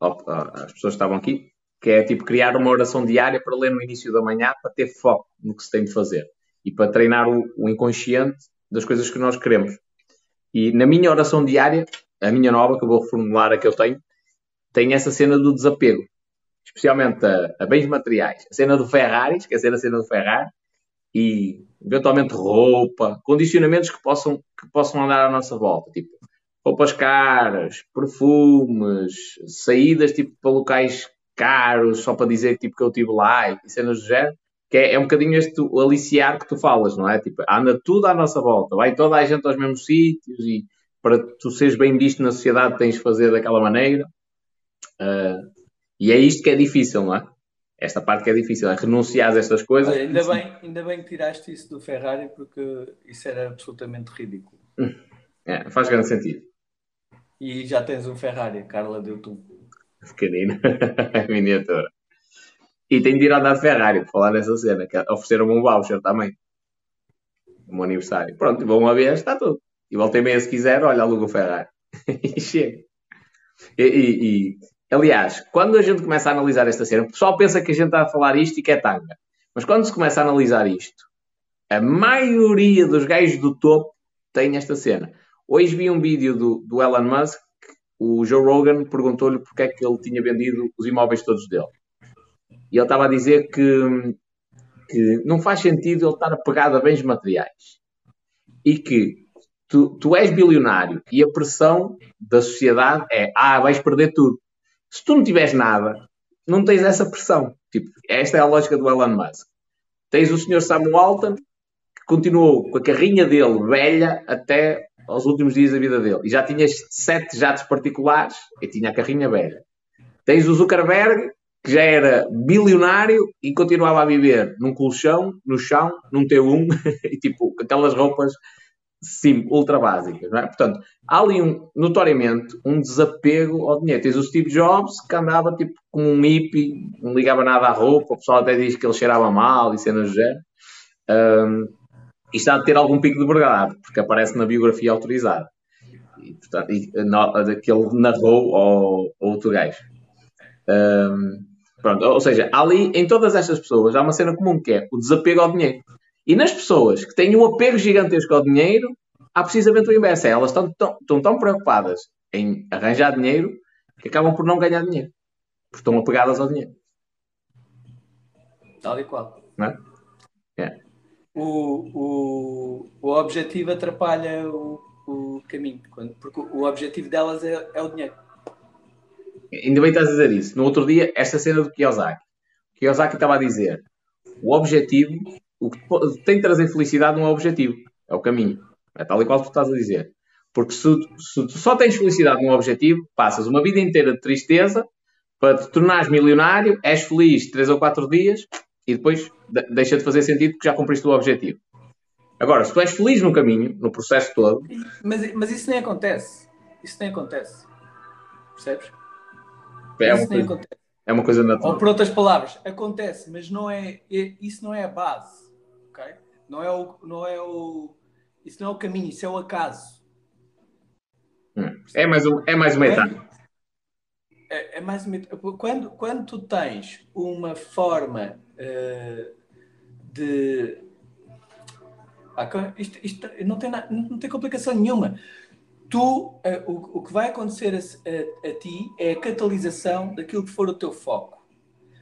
as pessoas que estavam aqui, que é tipo criar uma oração diária para ler no início da manhã para ter foco no que se tem de fazer e para treinar o, o inconsciente das coisas que nós queremos. E na minha oração diária, a minha nova, que eu vou reformular a que eu tenho, tem essa cena do desapego, especialmente a, a bens materiais. A cena do Ferrari, esquecer a cena do Ferrari, e eventualmente roupa, condicionamentos que possam, que possam andar à nossa volta, tipo roupas caras, perfumes, saídas tipo para locais caros, só para dizer tipo, que eu tive lá e cenas do género que é, é, um bocadinho este aliciar que tu falas, não é? Tipo, anda tudo à nossa volta, vai toda a gente aos mesmos sítios e para tu seres bem visto na sociedade tens de fazer daquela maneira. Uh, e é isto que é difícil, não é? Esta parte que é difícil, é renunciar a estas coisas. Olha, ainda, bem, ainda bem que tiraste isso do Ferrari porque isso era absolutamente ridículo. É, faz grande sentido. E já tens um Ferrari, Carla deu tu. Pequenino, miniatura. E tenho de ir andar de Ferrari, por falar nessa cena, que ofereceram-me um voucher também. O meu aniversário. Pronto, vou uma vez, está tudo. E voltei meia se quiser, olha, aluga o Ferrari. e chega. E, e, e, aliás, quando a gente começa a analisar esta cena, o pessoal pensa que a gente está a falar isto e que é tanga. Mas quando se começa a analisar isto, a maioria dos gajos do topo tem esta cena. Hoje vi um vídeo do, do Elon Musk, o Joe Rogan perguntou-lhe porque é que ele tinha vendido os imóveis todos dele. E ele estava a dizer que, que não faz sentido ele estar apegado a bens materiais. E que tu, tu és bilionário e a pressão da sociedade é ah, vais perder tudo. Se tu não tiveres nada, não tens essa pressão. Tipo, esta é a lógica do Elon Musk. Tens o Sr. Sam Walton, que continuou com a carrinha dele velha até aos últimos dias da vida dele. E já tinhas sete jatos particulares e tinha a carrinha velha. Tens o Zuckerberg, que já era bilionário e continuava a viver num colchão, no chão, num T1 e tipo, aquelas roupas sim, ultra básicas, não é? Portanto, há ali um, notoriamente um desapego ao dinheiro. Tens o Steve Jobs que andava tipo como um hippie, não ligava nada à roupa, o pessoal até diz que ele cheirava mal e cenas do género. Um, e está a ter algum pico de verdade, porque aparece na biografia autorizada. E, portanto, e, no, que ele narrou ao, ao outro gajo. Um, pronto, ou seja, ali em todas estas pessoas há uma cena comum que é o desapego ao dinheiro. E nas pessoas que têm um apego gigantesco ao dinheiro, há precisamente o inverso. É, elas estão tão, estão tão preocupadas em arranjar dinheiro que acabam por não ganhar dinheiro. Porque estão apegadas ao dinheiro. Tal e qual. Não é? é. O, o, o objetivo atrapalha o, o caminho. Porque o objetivo delas é, é o dinheiro. Ainda bem estás a dizer isso. No outro dia, esta cena do Kiyosaki. O Kiyosaki estava a dizer o objetivo o que tem de trazer felicidade não é o objetivo, é o caminho. É tal e qual tu estás a dizer. Porque se, se tu só tens felicidade num objetivo, passas uma vida inteira de tristeza para te tornares milionário, és feliz 3 ou 4 dias e depois deixa de fazer sentido porque já cumpriste o objetivo. Agora, se tu és feliz no caminho, no processo todo. Mas, mas isso nem acontece. Isso nem acontece. Percebes? É isso nem coisa, acontece. É uma coisa natural. Ou por outras palavras, acontece, mas não é, é isso não é a base ok? Não é o, não é o, isso não é o caminho, isso é o acaso. Hum. É mais, um, é mais uma etapa. É, é, mais uma etapa. Quando, quando tu tens uma forma uh, de. Ah, isto, isto não, tem, não tem complicação nenhuma. Tu, uh, o, o que vai acontecer a, a, a ti é a catalisação daquilo que for o teu foco.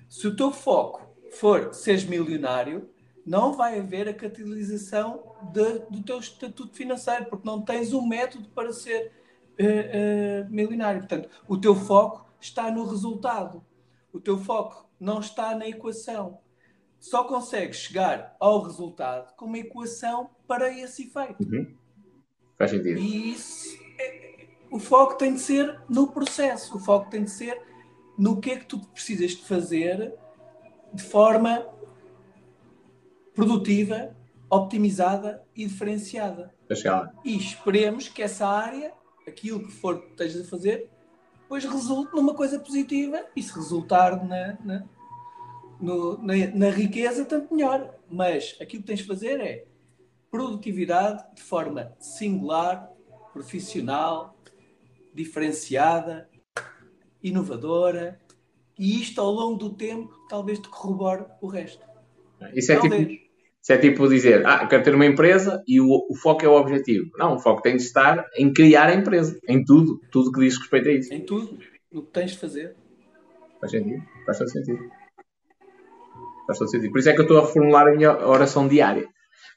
Se o teu foco for seres milionário, não vai haver a catalisação de, do teu estatuto financeiro, porque não tens um método para ser uh, uh, milionário. Portanto, o teu foco está no resultado. O teu foco não está na equação. Só consegues chegar ao resultado com uma equação para esse efeito. Uhum. Faz sentido. E isso, é, o foco tem de ser no processo. O foco tem de ser no que é que tu precisas de fazer de forma produtiva, optimizada e diferenciada. E esperemos que essa área, aquilo que for que estejas a fazer, depois resulte numa coisa positiva e se resultar na, na, no, na, na riqueza, tanto melhor. Mas aquilo que tens de fazer é produtividade de forma singular, profissional, diferenciada, inovadora, e isto ao longo do tempo talvez te corrobore o resto. Isso é talvez. tipo se é tipo dizer, ah, eu quero ter uma empresa e o, o, foco é o objetivo. Não, o foco tem de estar em criar a empresa, em tudo, tudo que diz respeito a isso. Em tudo, o que tens de fazer. Faz sentido, faz todo sentido. Faz todo sentido. Por isso é que eu estou a reformular a minha oração diária.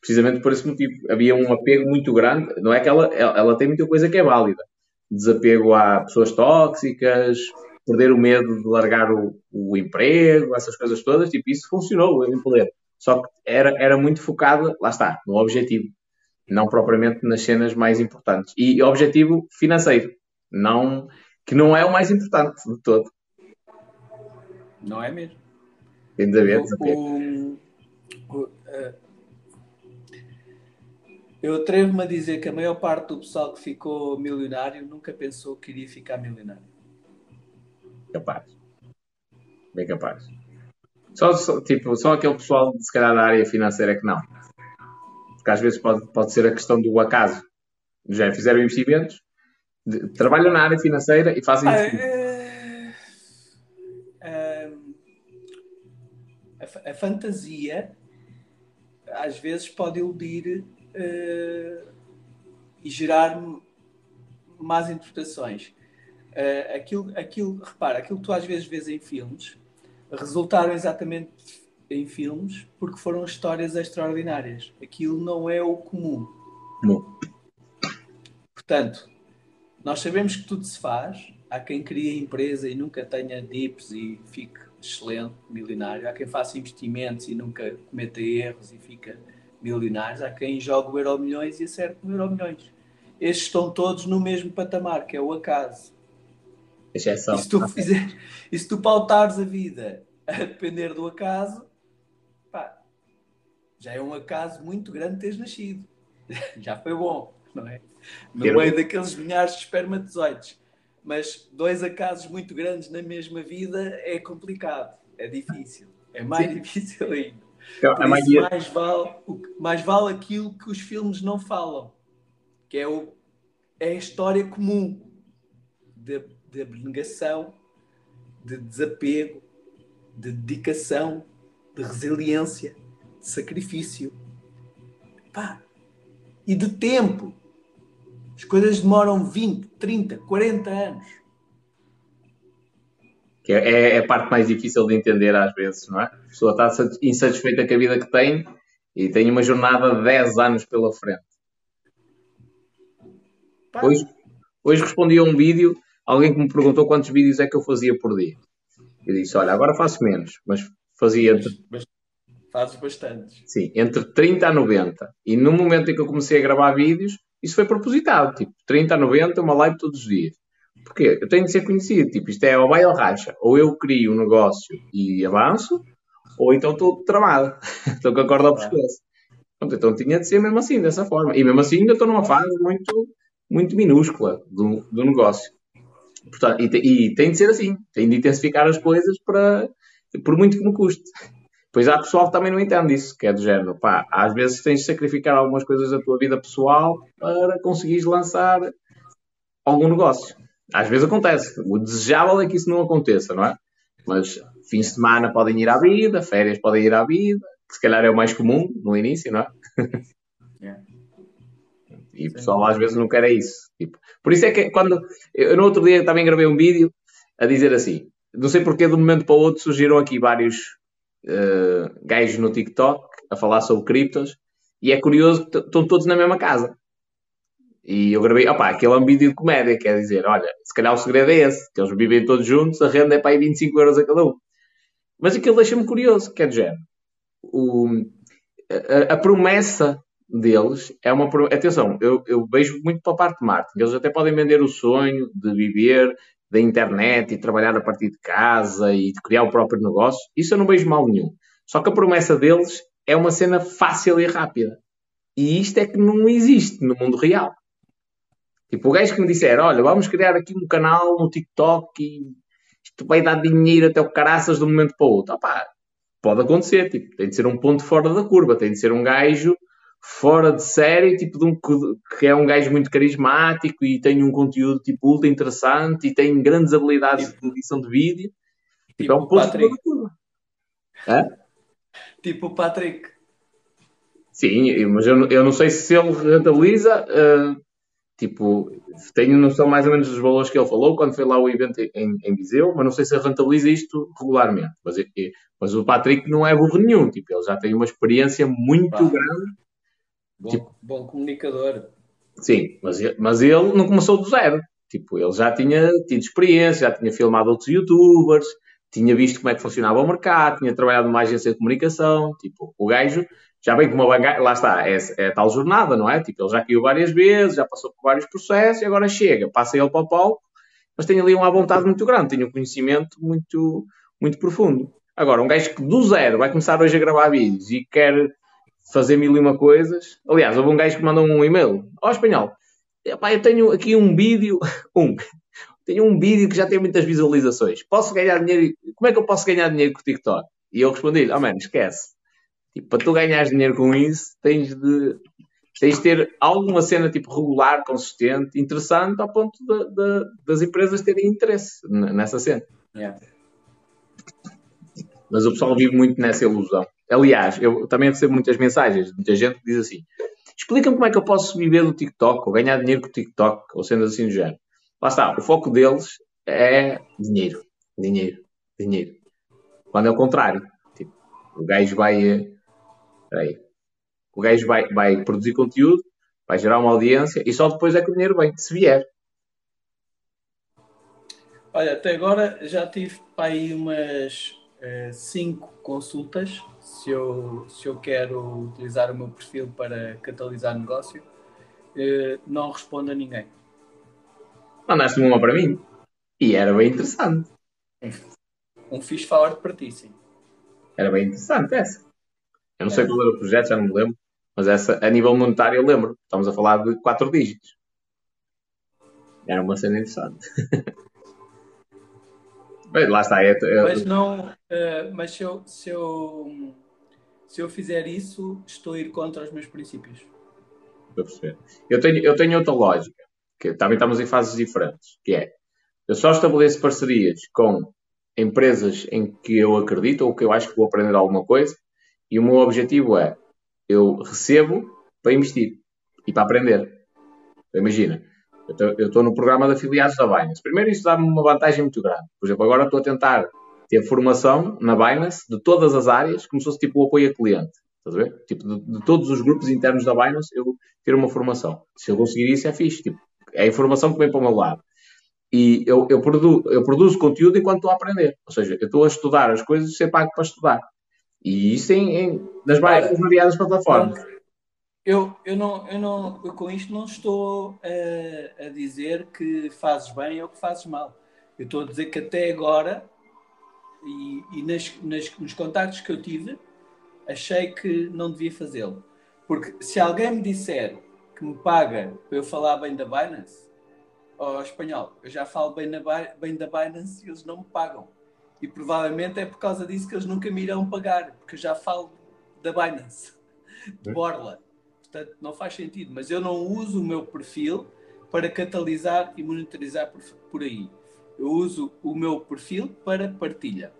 Precisamente por esse motivo. Havia um apego muito grande, não é que ela, ela tem muita coisa que é válida. Desapego a pessoas tóxicas, perder o medo de largar o, o emprego, essas coisas todas, tipo, isso funcionou em poder só que era, era muito focada, lá está, no objetivo, não propriamente nas cenas mais importantes. E objetivo financeiro, não, que não é o mais importante de todo. Não é mesmo. Tem de haver o, o, uh, eu atrevo-me a dizer que a maior parte do pessoal que ficou milionário nunca pensou que iria ficar milionário. Capaz. Bem capaz. Só, só, tipo, só aquele pessoal, se calhar, da área financeira que não. Porque às vezes pode, pode ser a questão do acaso. Já fizeram investimentos, de, trabalham na área financeira e fazem ah, é, é, a, a, fantasia às vezes pode iludir uh, e gerar más interpretações. Uh, aquilo, aquilo, repara, aquilo que tu às vezes vês em filmes resultaram exatamente em filmes porque foram histórias extraordinárias. Aquilo não é o comum. Não. Portanto, nós sabemos que tudo se faz. Há quem crie empresa e nunca tenha dips e fique excelente, milionário. Há quem faça investimentos e nunca cometa erros e fica milionário. Há quem jogue o Euro Milhões e acerte no Euro Milhões. estes estão todos no mesmo patamar, que é o acaso. Exceção. E se tu, fizer, e se tu pautares a vida a depender do acaso, pá, já é um acaso muito grande teres nascido. Já foi bom, não é? No meio daqueles milhares de espermatozoides. Mas dois acasos muito grandes na mesma vida é complicado, é difícil. É mais Sim. difícil ainda. Isso, maioria, mais, vale, mais vale aquilo que os filmes não falam, que é, o, é a história comum de, de abnegação, de desapego, de dedicação, de resiliência, de sacrifício. Pá, e de tempo. As coisas demoram 20, 30, 40 anos. Que é, é a parte mais difícil de entender às vezes, não é? A pessoa está sat- insatisfeita com a vida que tem e tem uma jornada de 10 anos pela frente. Pá, Hoje, hoje respondi a um vídeo, alguém que me perguntou quantos vídeos é que eu fazia por dia. Eu disse, olha, agora faço menos, mas fazia entre, mas fazes bastantes. sim, entre 30 a 90. E no momento em que eu comecei a gravar vídeos, isso foi propositado, tipo, 30 a 90, uma live todos os dias. Porquê? Eu tenho de ser conhecido, tipo, isto é ou vai ou racha. Ou eu crio um negócio e avanço, ou então estou tramado, estou com a corda ao pescoço. Pronto, então tinha de ser mesmo assim, dessa forma. E mesmo assim ainda estou numa fase muito, muito minúscula do, do negócio. Portanto, e, te- e tem de ser assim, tem de intensificar as coisas para, por muito que me custe. Pois há pessoal que também não entende isso, que é do género, pá, às vezes tens de sacrificar algumas coisas da tua vida pessoal para conseguires lançar algum negócio. Às vezes acontece. O desejável é que isso não aconteça, não é? Mas fins de semana podem ir à vida, férias podem ir à vida, que se calhar é o mais comum no início, não é? Yeah. E o pessoal às vezes não quer é isso. Tipo, por isso é que quando. Eu no outro dia também gravei um vídeo a dizer assim: não sei porque de um momento para o outro surgiram aqui vários eh, gajos no TikTok a falar sobre criptos e é curioso que estão todos na mesma casa. E eu gravei, opá, aquele é um vídeo de comédia, quer dizer, olha, se calhar o segredo é esse, que eles vivem todos juntos, a renda é para aí 25 euros a cada um. Mas aquilo deixa-me curioso, que é género. O, a, a promessa deles é uma. Atenção, eu, eu vejo muito para a parte de marketing. Eles até podem vender o sonho de viver da internet e trabalhar a partir de casa e de criar o próprio negócio. Isso eu não vejo mal nenhum. Só que a promessa deles é uma cena fácil e rápida. E isto é que não existe no mundo real. Tipo, o gajo que me disser, olha, vamos criar aqui um canal no TikTok e isto vai dar dinheiro até o caraças de um momento para o outro. Opá, pode acontecer, tipo, tem de ser um ponto fora da curva, tem de ser um gajo fora de série, tipo, de um, que- é um gajo muito carismático e tem um conteúdo, tipo, ultra interessante e tem grandes habilidades de edição de vídeo. Tipo, Tipo é um ponto Patrick. fora da curva. Hã? Tipo o Patrick. Sim, mas eu, não- eu não sei se ele rentabiliza. ah, tipo, tenho noção mais ou menos dos valores que ele falou quando foi lá o evento em, em Viseu, mas não sei se rentabiliza isto regularmente. Mas, mas o Patrick não é burro nenhum, tipo, ele já tem uma experiência muito Pá. grande. Bom, Tipo- bom comunicador. Sim, mas, mas ele não começou do zero. Tipo, ele já tinha tido experiência, já tinha filmado outros youtubers, tinha visto como é que funcionava o mercado, tinha trabalhado numa agência de comunicação. Tipo, o gajo já vem com uma bagagem, lá está, é, é tal jornada, não é? Tipo, ele já caiu várias vezes, já passou por vários processos e agora chega, passa ele para o palco, mas tem ali uma vontade muito grande, tem um conhecimento muito, muito profundo. Agora, um gajo que do zero vai começar hoje a gravar vídeos e quer fazer mil e uma coisas. Aliás, houve um gajo que mandou um e-mail ao espanhol. Epá, eu tenho aqui um vídeo, um, tenho um vídeo que já tem muitas visualizações. Posso ganhar dinheiro? Como é que eu posso ganhar dinheiro com o TikTok? E eu respondi-lhe, oh mano, esquece. Tipo, para tu ganhares dinheiro com isso, tens de, tens de ter alguma cena tipo regular, consistente, interessante, ao ponto de- de- das empresas terem interesse nessa cena. Yeah. Mas o pessoal vive muito nessa ilusão. Aliás, eu também recebo muitas mensagens de muita gente que diz assim: explica-me como é que eu posso viver do TikTok ou ganhar dinheiro com o TikTok ou sendo assim do género. Lá está, o foco deles é dinheiro, dinheiro, dinheiro. Quando é o contrário. Tipo, o gajo vai. Eh, Peraí. O gajo vai, vai produzir conteúdo, vai gerar uma audiência e só depois é que o dinheiro vem, se vier. Olha, até agora já tive para aí umas eh, cinco consultas se eu, se eu quero utilizar o meu perfil para catalisar negócio. uh, não respondo a ninguém. Mandaste-me uma para mim. E era bem interessante. Um fixe forward para ti, sim. Era bem interessante essa. Eu não sei qual era o projeto, já não me lembro. Mas essa, a nível monetário, eu lembro. Estamos a falar de 4 dígitos. Era uma cena interessante. Bem, lá está. É, é... Mas não. Uh, mas se eu, se, eu, se eu fizer isso, estou a ir contra os meus princípios. Estou a perceber. Eu tenho, eu tenho outra lógica, que também estamos em fases diferentes, que é eu só estabeleço parcerias com empresas em que eu acredito ou que eu acho que vou aprender alguma coisa e o meu objetivo é eu recebo para investir e para aprender. Imagina, eu estou no programa de afiliados da Binance. Primeiro, isso dá-me uma vantagem muito grande. Por exemplo, agora estou a tentar ter formação na Binance de todas as áreas, como se fosse tipo o apoio a cliente. Estás a ver? Tipo, de, de, todos os grupos internos da Binance, eu ter uma formação. Se eu conseguir isso, é fixe. Tipo, é a informação que vem para o meu lado. E eu, eu, produzo, eu produzo conteúdo enquanto estou a aprender. Ou seja, eu estou a estudar as coisas e ser pago para estudar. E isso em, em nas várias variadas plataformas. Eu, eu, não, eu, não, eu com isto não estou a, a dizer que fazes bem ou que fazes mal. Eu estou a dizer que até agora, e, e nas, nas, nos contactos que eu tive, achei que não devia fazê-lo. Porque se alguém me disser que me paga para eu falar bem da Binance, ou espanhol, eu já falo bem, na, bem da Binance e eles não me pagam. E provavelmente é por causa disso que eles nunca me irão pagar, porque eu já falo da Binance, de Borla. Portanto, não faz sentido. Mas eu não uso o meu perfil para catalisar e monetarizar por, por aí. Eu uso o meu perfil para partilha.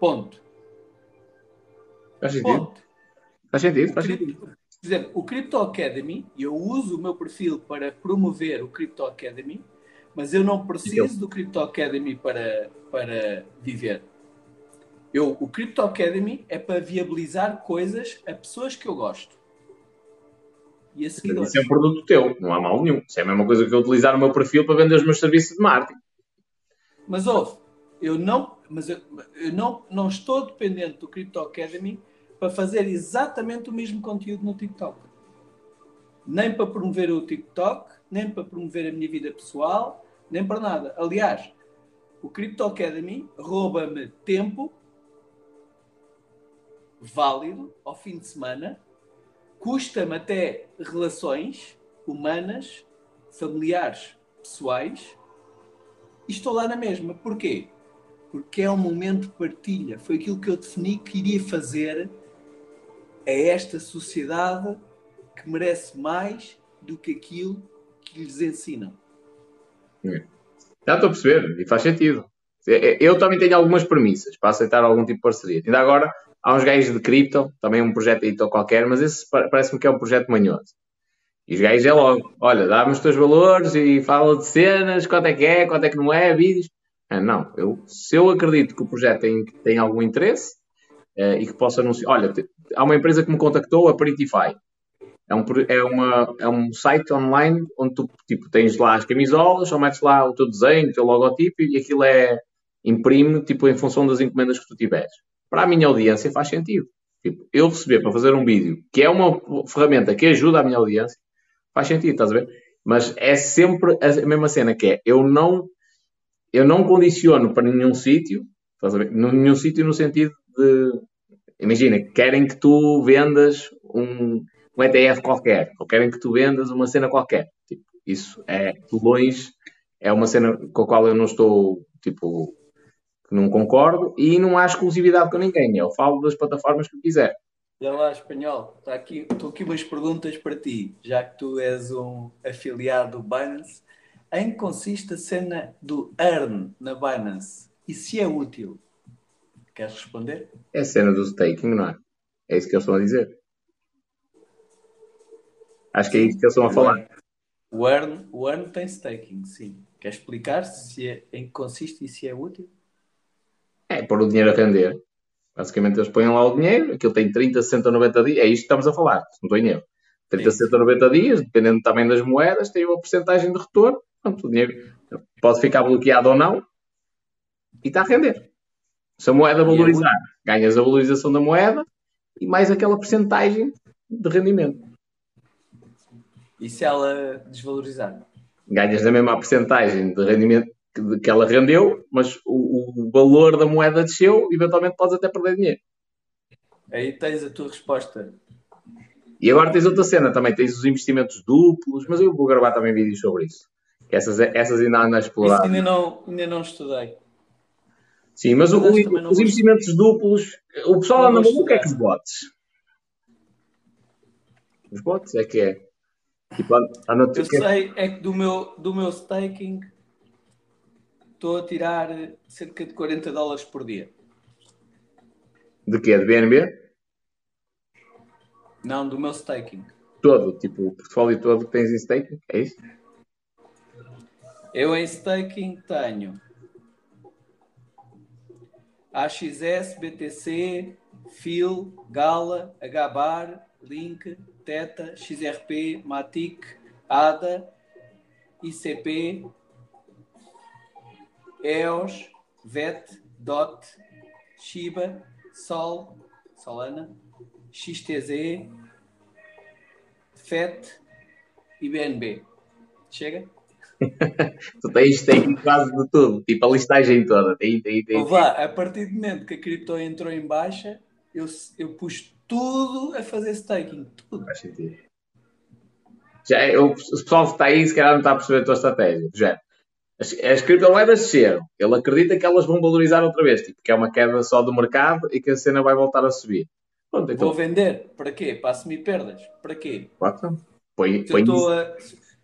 Ponto. Faz sentido. Ponto. Faz sentido, faz sentido. Por exemplo, o Crypto Academy, eu uso o meu perfil para promover o Crypto Academy, mas eu não preciso do Crypto Academy para, para viver. Eu, o Crypto Academy é para viabilizar coisas a pessoas que eu gosto e a seguidores. Isso é um produto teu, não há mal nenhum. Isso é a mesma coisa que eu utilizar o meu perfil para vender os meus serviços de marketing. Mas ouve, eu não, mas eu, eu não, não estou dependente do Crypto Academy para fazer exatamente o mesmo conteúdo no TikTok. Nem para promover o TikTok, nem para promover a minha vida pessoal, nem para nada. Aliás, o Crypto Academy rouba-me tempo válido ao fim de semana custa-me até relações humanas, familiares, pessoais, e estou lá na mesma. Porquê? Porque é um momento de partilha. Foi aquilo que eu defini que iria fazer a esta sociedade que merece mais do que aquilo que lhes ensinam. Já estou a perceber, e faz sentido. Eu também tenho algumas premissas para aceitar algum tipo de parceria. Ainda agora Há uns gajos de cripto, também um projeto aí qualquer, mas esse parece-me que é um projeto manhoso. E os gajos é logo, olha, dá-me os teus valores e fala de cenas, quanto é que é, quanto é que não é, vídeos. Ah, não, eu, se eu acredito que o projeto tem, tem algum interesse uh, e que possa anunciar. Olha, há uma empresa que me contactou, a Prettify. É um, é, uma, é um site online onde tu tipo, tens lá as camisolas, ou metes lá o teu desenho, o teu logotipo e aquilo é imprime tipo, em função das encomendas que tu tiveres para a minha audiência faz sentido. Tipo, eu receber para fazer um vídeo, que é uma ferramenta que ajuda a minha audiência, faz sentido, estás a ver? Mas é sempre a mesma cena que é, eu não, eu não condiciono para nenhum sítio, estás a ver? Nenhum sítio no sentido de, imagina, querem que tu vendas um, um ETF qualquer, ou querem que tu vendas uma cena qualquer. Tipo, isso é, de longe, é uma cena com a qual eu não estou, tipo, não concordo e não há exclusividade com ninguém. Eu falo das plataformas que eu quiser. Já lá, espanhol, está aqui, estou aqui umas perguntas para ti, já que tu és um afiliado do Binance. Em que consiste a cena do earn na Binance e se é útil? Queres responder? É a cena do staking, não é? É isso que eles estão a dizer. Acho que é isso que eles estão a falar. O earn, o earn tem staking, sim. Quer explicar se é, em que consiste e se é útil? É pôr o dinheiro a render. Basicamente eles põem lá o dinheiro, aquilo tem 30, 60, 90 dias, é isto que estamos a falar, não estou em erro. 30, 60, 90 dias, dependendo também das moedas, tem uma porcentagem de retorno. Pronto, o dinheiro pode ficar bloqueado ou não e está a render. Se a moeda valorizar, ganhas a valorização da moeda e mais aquela porcentagem de rendimento. E se ela desvalorizar? Ganhas na mesma porcentagem de rendimento que, ela rendeu, mas o, o, valor da moeda desceu, eventualmente podes até perder dinheiro. Aí tens a tua resposta. E agora tens outra cena também, tens os investimentos duplos, mas eu vou gravar também vídeos sobre isso. Essas, essas ainda andam a explorar. Isso ainda não, ainda não estudei. Sim, mas, mas o, o, os investimentos duplos, o pessoal anda maluco é que os bots. Os bots é que é. Tipo, anda, eu sei, é que do meu, do meu staking estou a tirar cerca de 40 dólares por dia. De quê? De BNB? Não, do meu staking. Todo, tipo, o portfólio todo que tens em staking, é isso? Eu em staking tenho AXS, BTC, FIL, Gala, HBAR, Link, Teta, XRP, Matic, ADA, ICP, EOS, VET, DOT, Shiba, Sol, Solana, XTZ, FET e BNB. Chega? tu tens, tens quase de tudo, tipo a listagem toda. Tem, tem, tem, Vá, a partir do momento que a cripto entrou em baixa, eu, eu pus tudo a fazer staking. Tudo. Faz sentido. Já, eu, o pessoal que está aí, se calhar não está a perceber a tua estratégia. Já, as, as criptomoedas desceram. Ele acredita que elas vão valorizar outra vez, tipo, que é uma queda só do mercado e que a cena vai voltar a subir. Pronto, então... Vou vender. Para quê? Para assumir perdas. Para quê? Quatro. Põe, põe a,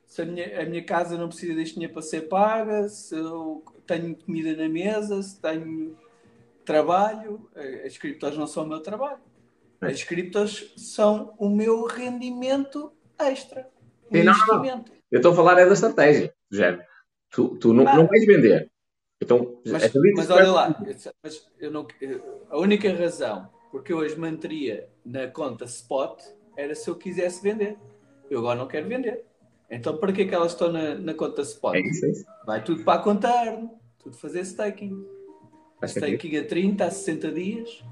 se a minha, a minha casa não precisa deste dinheiro para ser paga, se eu tenho comida na mesa, se tenho trabalho, eh, as criptos não são o meu trabalho. As criptos são o meu rendimento extra. Sim, não, não, Eu estou a falar é da estratégia, género. Tu, tu não, ah, não vais vender. Então, mas, mas olha lá, mas eu não, a única razão porque eu as manteria na conta spot era se eu quisesse vender. Eu agora não quero vender. Então, para que é que elas estão na, na conta spot? É isso, é isso. Vai tudo para a conta ARN, tudo fazer staking. staking a 30, a 60 dias.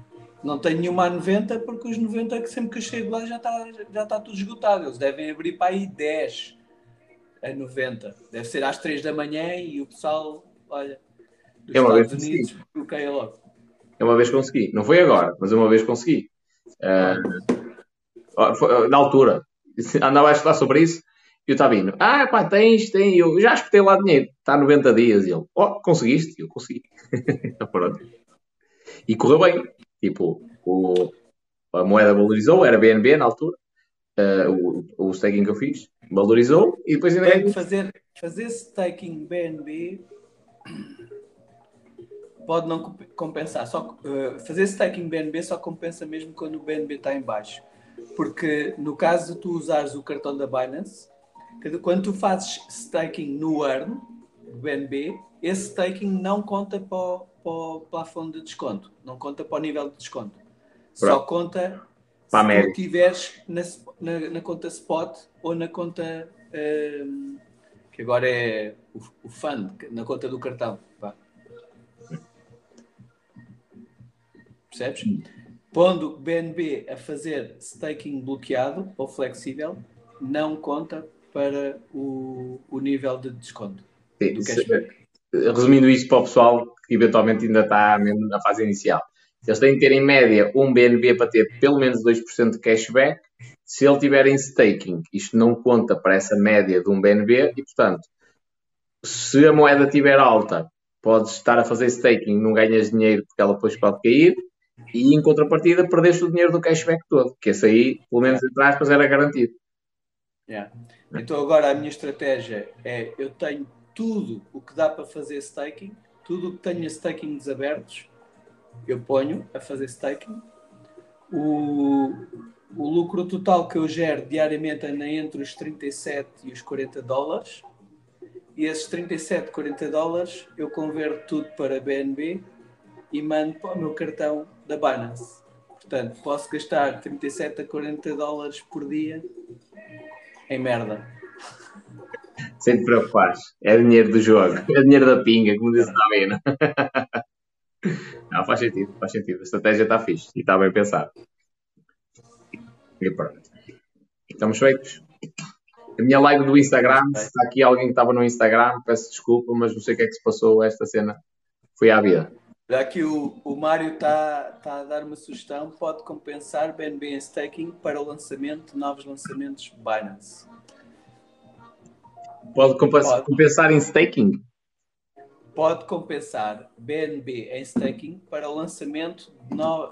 Não tenho nenhuma a 90, porque os 90 que sempre que eu chego lá já está, já está tudo esgotado. Eles devem abrir para aí 10 a 90. Deve ser às 3 da manhã e o pessoal, olha, dos é Estados Unidos bloqueia logo. É uma vez consegui. Não foi agora, mas uma vez consegui. Uh, na altura. Andava a estudar sobre isso e o Tabino, ah, pá, tens, tem, eu já espetei lá dinheiro, está 90 dias. E ele, oh, conseguiste? Eu consegui. Pronto. E correu bem. Tipo, o, a moeda valorizou, era BNB na altura. Uh, o, o staking que eu fiz valorizou e depois ainda é fazer, fazer staking BNB pode não compensar. Só, uh, fazer staking BNB só compensa mesmo quando o BNB está em baixo. Porque no caso de tu usares o cartão da Binance, quando tu fazes staking no earn, do BNB, esse staking não conta para o, para o plafond de desconto, não conta para o nível de desconto. Só conta para se tu estiveres na, na, na, conta spot ou na conta um, que agora é o, o fund, na conta do cartão. Pá. Percebes? Pondo BNB a fazer staking bloqueado ou flexível, não conta para o, o nível de desconto Sim, do cashback. Resumindo isto para o pessoal que eventualmente ainda está mesmo na fase inicial. Eles têm que ter em média um BNB para ter pelo menos 2% de cashback. Se ele tiver em staking, isto não conta para essa média de um BNB e, portanto, se a moeda estiver alta, podes estar a fazer staking, não ganhas dinheiro porque ela depois pode cair e, em contrapartida, perdeste o dinheiro do cashback todo, que esse aí, pelo menos entre aspas, era garantido. Yeah. Então agora a minha estratégia é eu tenho tudo o que dá para fazer staking, tudo o que tenho stakings abertos, eu ponho a fazer staking. O, o lucro total que eu gero diariamente anda entre os 37 e os 40 dólares. E esses 37, 40 dólares eu converto tudo para BNB e mando para o meu cartão da Binance. Portanto, posso gastar 37 a 40 dólares por dia em merda. Sem te preocupares. É dinheiro do jogo. É dinheiro da pinga, como disse a Vina. Não, faz sentido, faz sentido. A estratégia está fixe e está bem pensado. E pronto. Estamos feitos. A minha live do Instagram, se está aqui alguém que estava no Instagram, peço desculpa, mas não sei o que é que se passou. Esta cena foi à vida. Já aqui o, o Mário está tá a dar uma sugestão, pode compensar BNB staking para o lançamento de novos lançamentos Binance. Pode compensar, Pode. compensar em staking? Pode compensar BNB em staking para o lançamento de, no-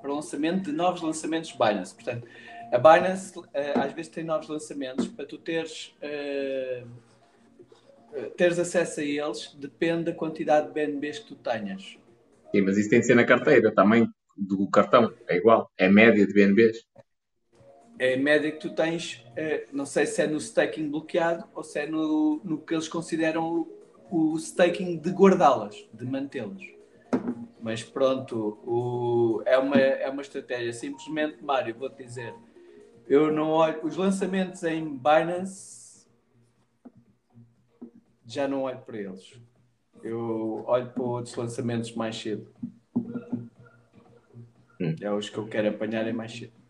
para o lançamento de novos lançamentos Binance. Portanto, a Binance eh, às vezes tem novos lançamentos para tu teres, eh, teres acesso a eles, depende da quantidade de BNBs que tu tenhas. Sim, mas isso tem de ser na carteira, também do cartão. É igual. É média de BNBs. É a média que tu tens, eh, não sei se é no staking bloqueado ou se é no, no que eles consideram o, o staking de guardá-las, de mantê-las. Mas pronto, o- é, uma, é uma estratégia. Simplesmente, Mário, vou-te dizer, eu não olho. Os lançamentos em Binance já não olho para eles. Eu olho para outros lançamentos mais cedo. Hum. É os que eu quero apanhar é mais cedo.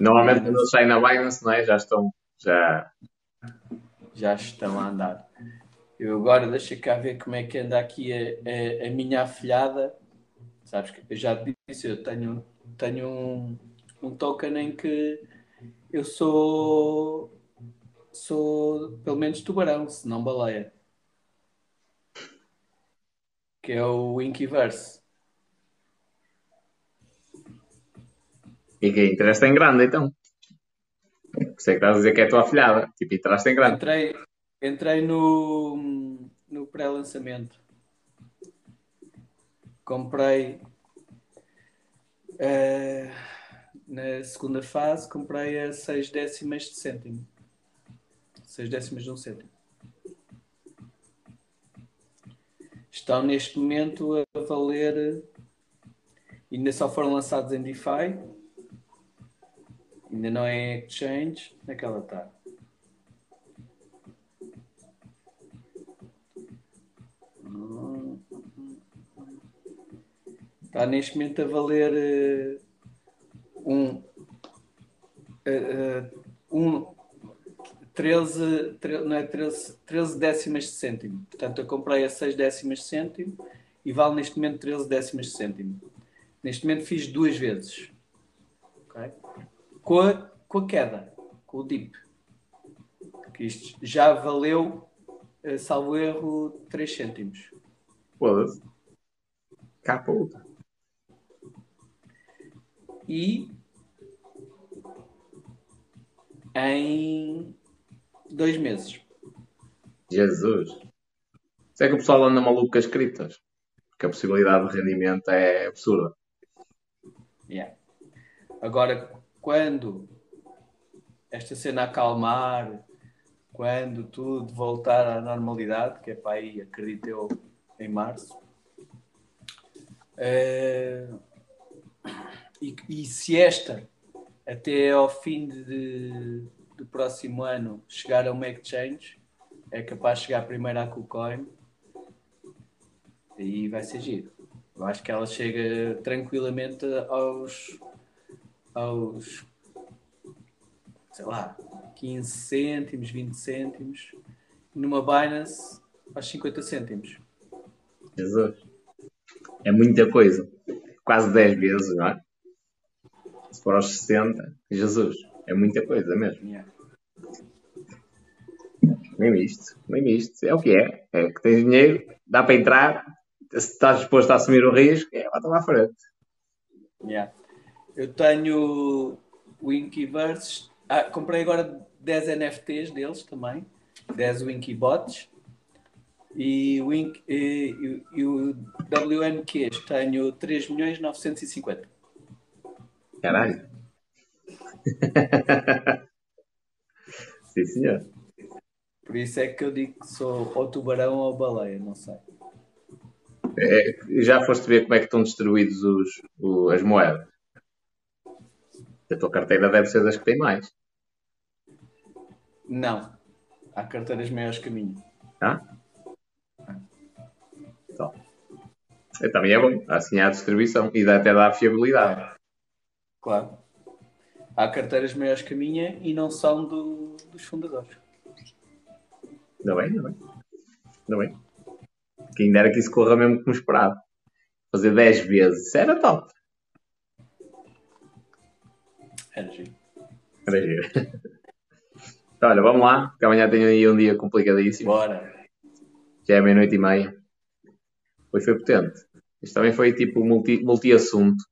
Normalmente quando eles saem na Binance, não é? Já estão. Já. já estão a andar. Eu agora deixa cá ver como é que anda aqui a, a, a minha afilhada. Sabes que eu já disse, eu tenho, tenho um, um token em que eu sou sou pelo menos tubarão, se não baleia. Que é o Inkyverse. E que interesse em grande, então. É que estás a dizer que é a tua afilhada. Tipo, interesse em grande. Entrei, entrei no, no pré-lançamento. Comprei eh, na segunda fase, comprei a 6 décimas de cêntimo. 6 décimas de um cêntimo. Estão neste momento a valer. Ainda só foram lançados em DeFi. Ainda não é exchange. Naquela está. Está neste momento a valer eh, um, eh, um 13, tre- não é 13, 13 décimas de cêntimo. Portanto, eu comprei a 6 décimas de cêntimo e vale neste momento 13 décimas de cêntimo. Neste momento fiz duas vezes. Com, a, com a queda, com o dip. Que isto já valeu, eh, salvo erro, 3 cêntimos. Foda-se. Outra. e em dois meses. Jesus. Isso é que o pessoal anda maluco com as criptas. Porque a possibilidade de rendimento é absurda. Yeah. Agora, quando esta cena acalmar, quando tudo voltar à normalidade, que é para aí, acredito eu, em março, eh, e, e se esta, até ao fim de, do próximo ano, chegar a uma exchange, é capaz de chegar primeiro à KuCoin, aí vai ser giro. Eu acho que ela chega tranquilamente aos, aos sei lá, 15 cêntimos, 20 cêntimos, numa Binance aos 50 cêntimos. Jesus. É muita coisa. Quase 10 vezes, não é? Se for aos 60, Jesus. É muita coisa mesmo. Yeah. Mesmo isto. Mesmo isto. É o que é. É que tens dinheiro, dá para entrar. Se estás disposto a assumir o risco, é lá à frente. Yeah. Eu tenho o Inkyverse. Ah, comprei agora 10 NFTs deles também. 10 Winkybots. E o, Ink, e, e- e o WNQs tenho 3 milhões 950. Caralho. Sim, senhor. Por isso é que eu digo que sou ou tubarão ou baleia, não sei. É, já foste ver como é que estão distribuídos os, o- as moedas? A tua carteira deve ser das que tem mais. Não. Há carteiras maiores que a minha. Tá? Então. É, Também é bom. Assim há distribuição e dá até dá fiabilidade. Claro. Há carteiras maiores que a minha e não são do dos fundadores. Ainda bem, ainda bem. Ainda bem. Quem dera que isso corra mesmo como esperado. Fazer 10 vezes. Isso era top. Então, olha, vamos lá, porque amanhã tenho aí um dia complicadíssimo. Bora. Já é meia-noite e meia. Hoje foi potente. Isto também foi tipo multi- multi-assunto.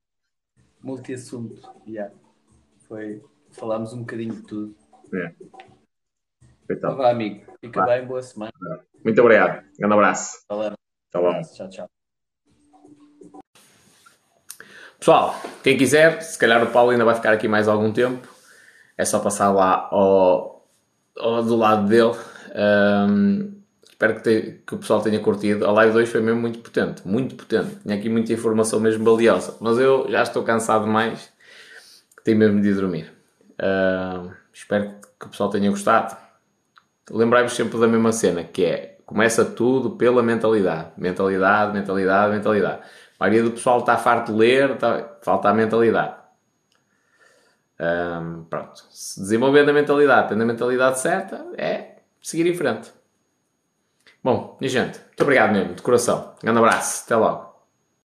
Multi-assunto. Yeah. Foi. Falámos um bocadinho de tudo. É. Então vá, amigo. Fica Vá. bem, boa semana. Muito obrigado. Grande abraço. Falamos. Tá bom. Tchau, tchau. Pessoal, quem quiser, se calhar o Paulo ainda vai ficar aqui mais algum tempo. É só passar lá ao, ao- do lado dele. Ahm, espero que, te- que o pessoal tenha curtido. A live 2 foi mesmo muito potente, muito potente. Tinha aqui muita informação mesmo valiosa. Mas eu já estou cansado demais. Tenho mesmo de ir dormir. Espero que o pessoal tenha gostado. Lembrai-vos sempre da mesma cena, que é começa tudo pela mentalidade. Mentalidade, mentalidade, mentalidade. A maioria do pessoal está farto de ler, está- falta a mentalidade. Ahm, pronto. Se desenvolvendo a mentalidade, tendo a mentalidade certa, é seguir em frente. Bom, minha gente, muito obrigado mesmo, de coração. Um grande abraço, até logo.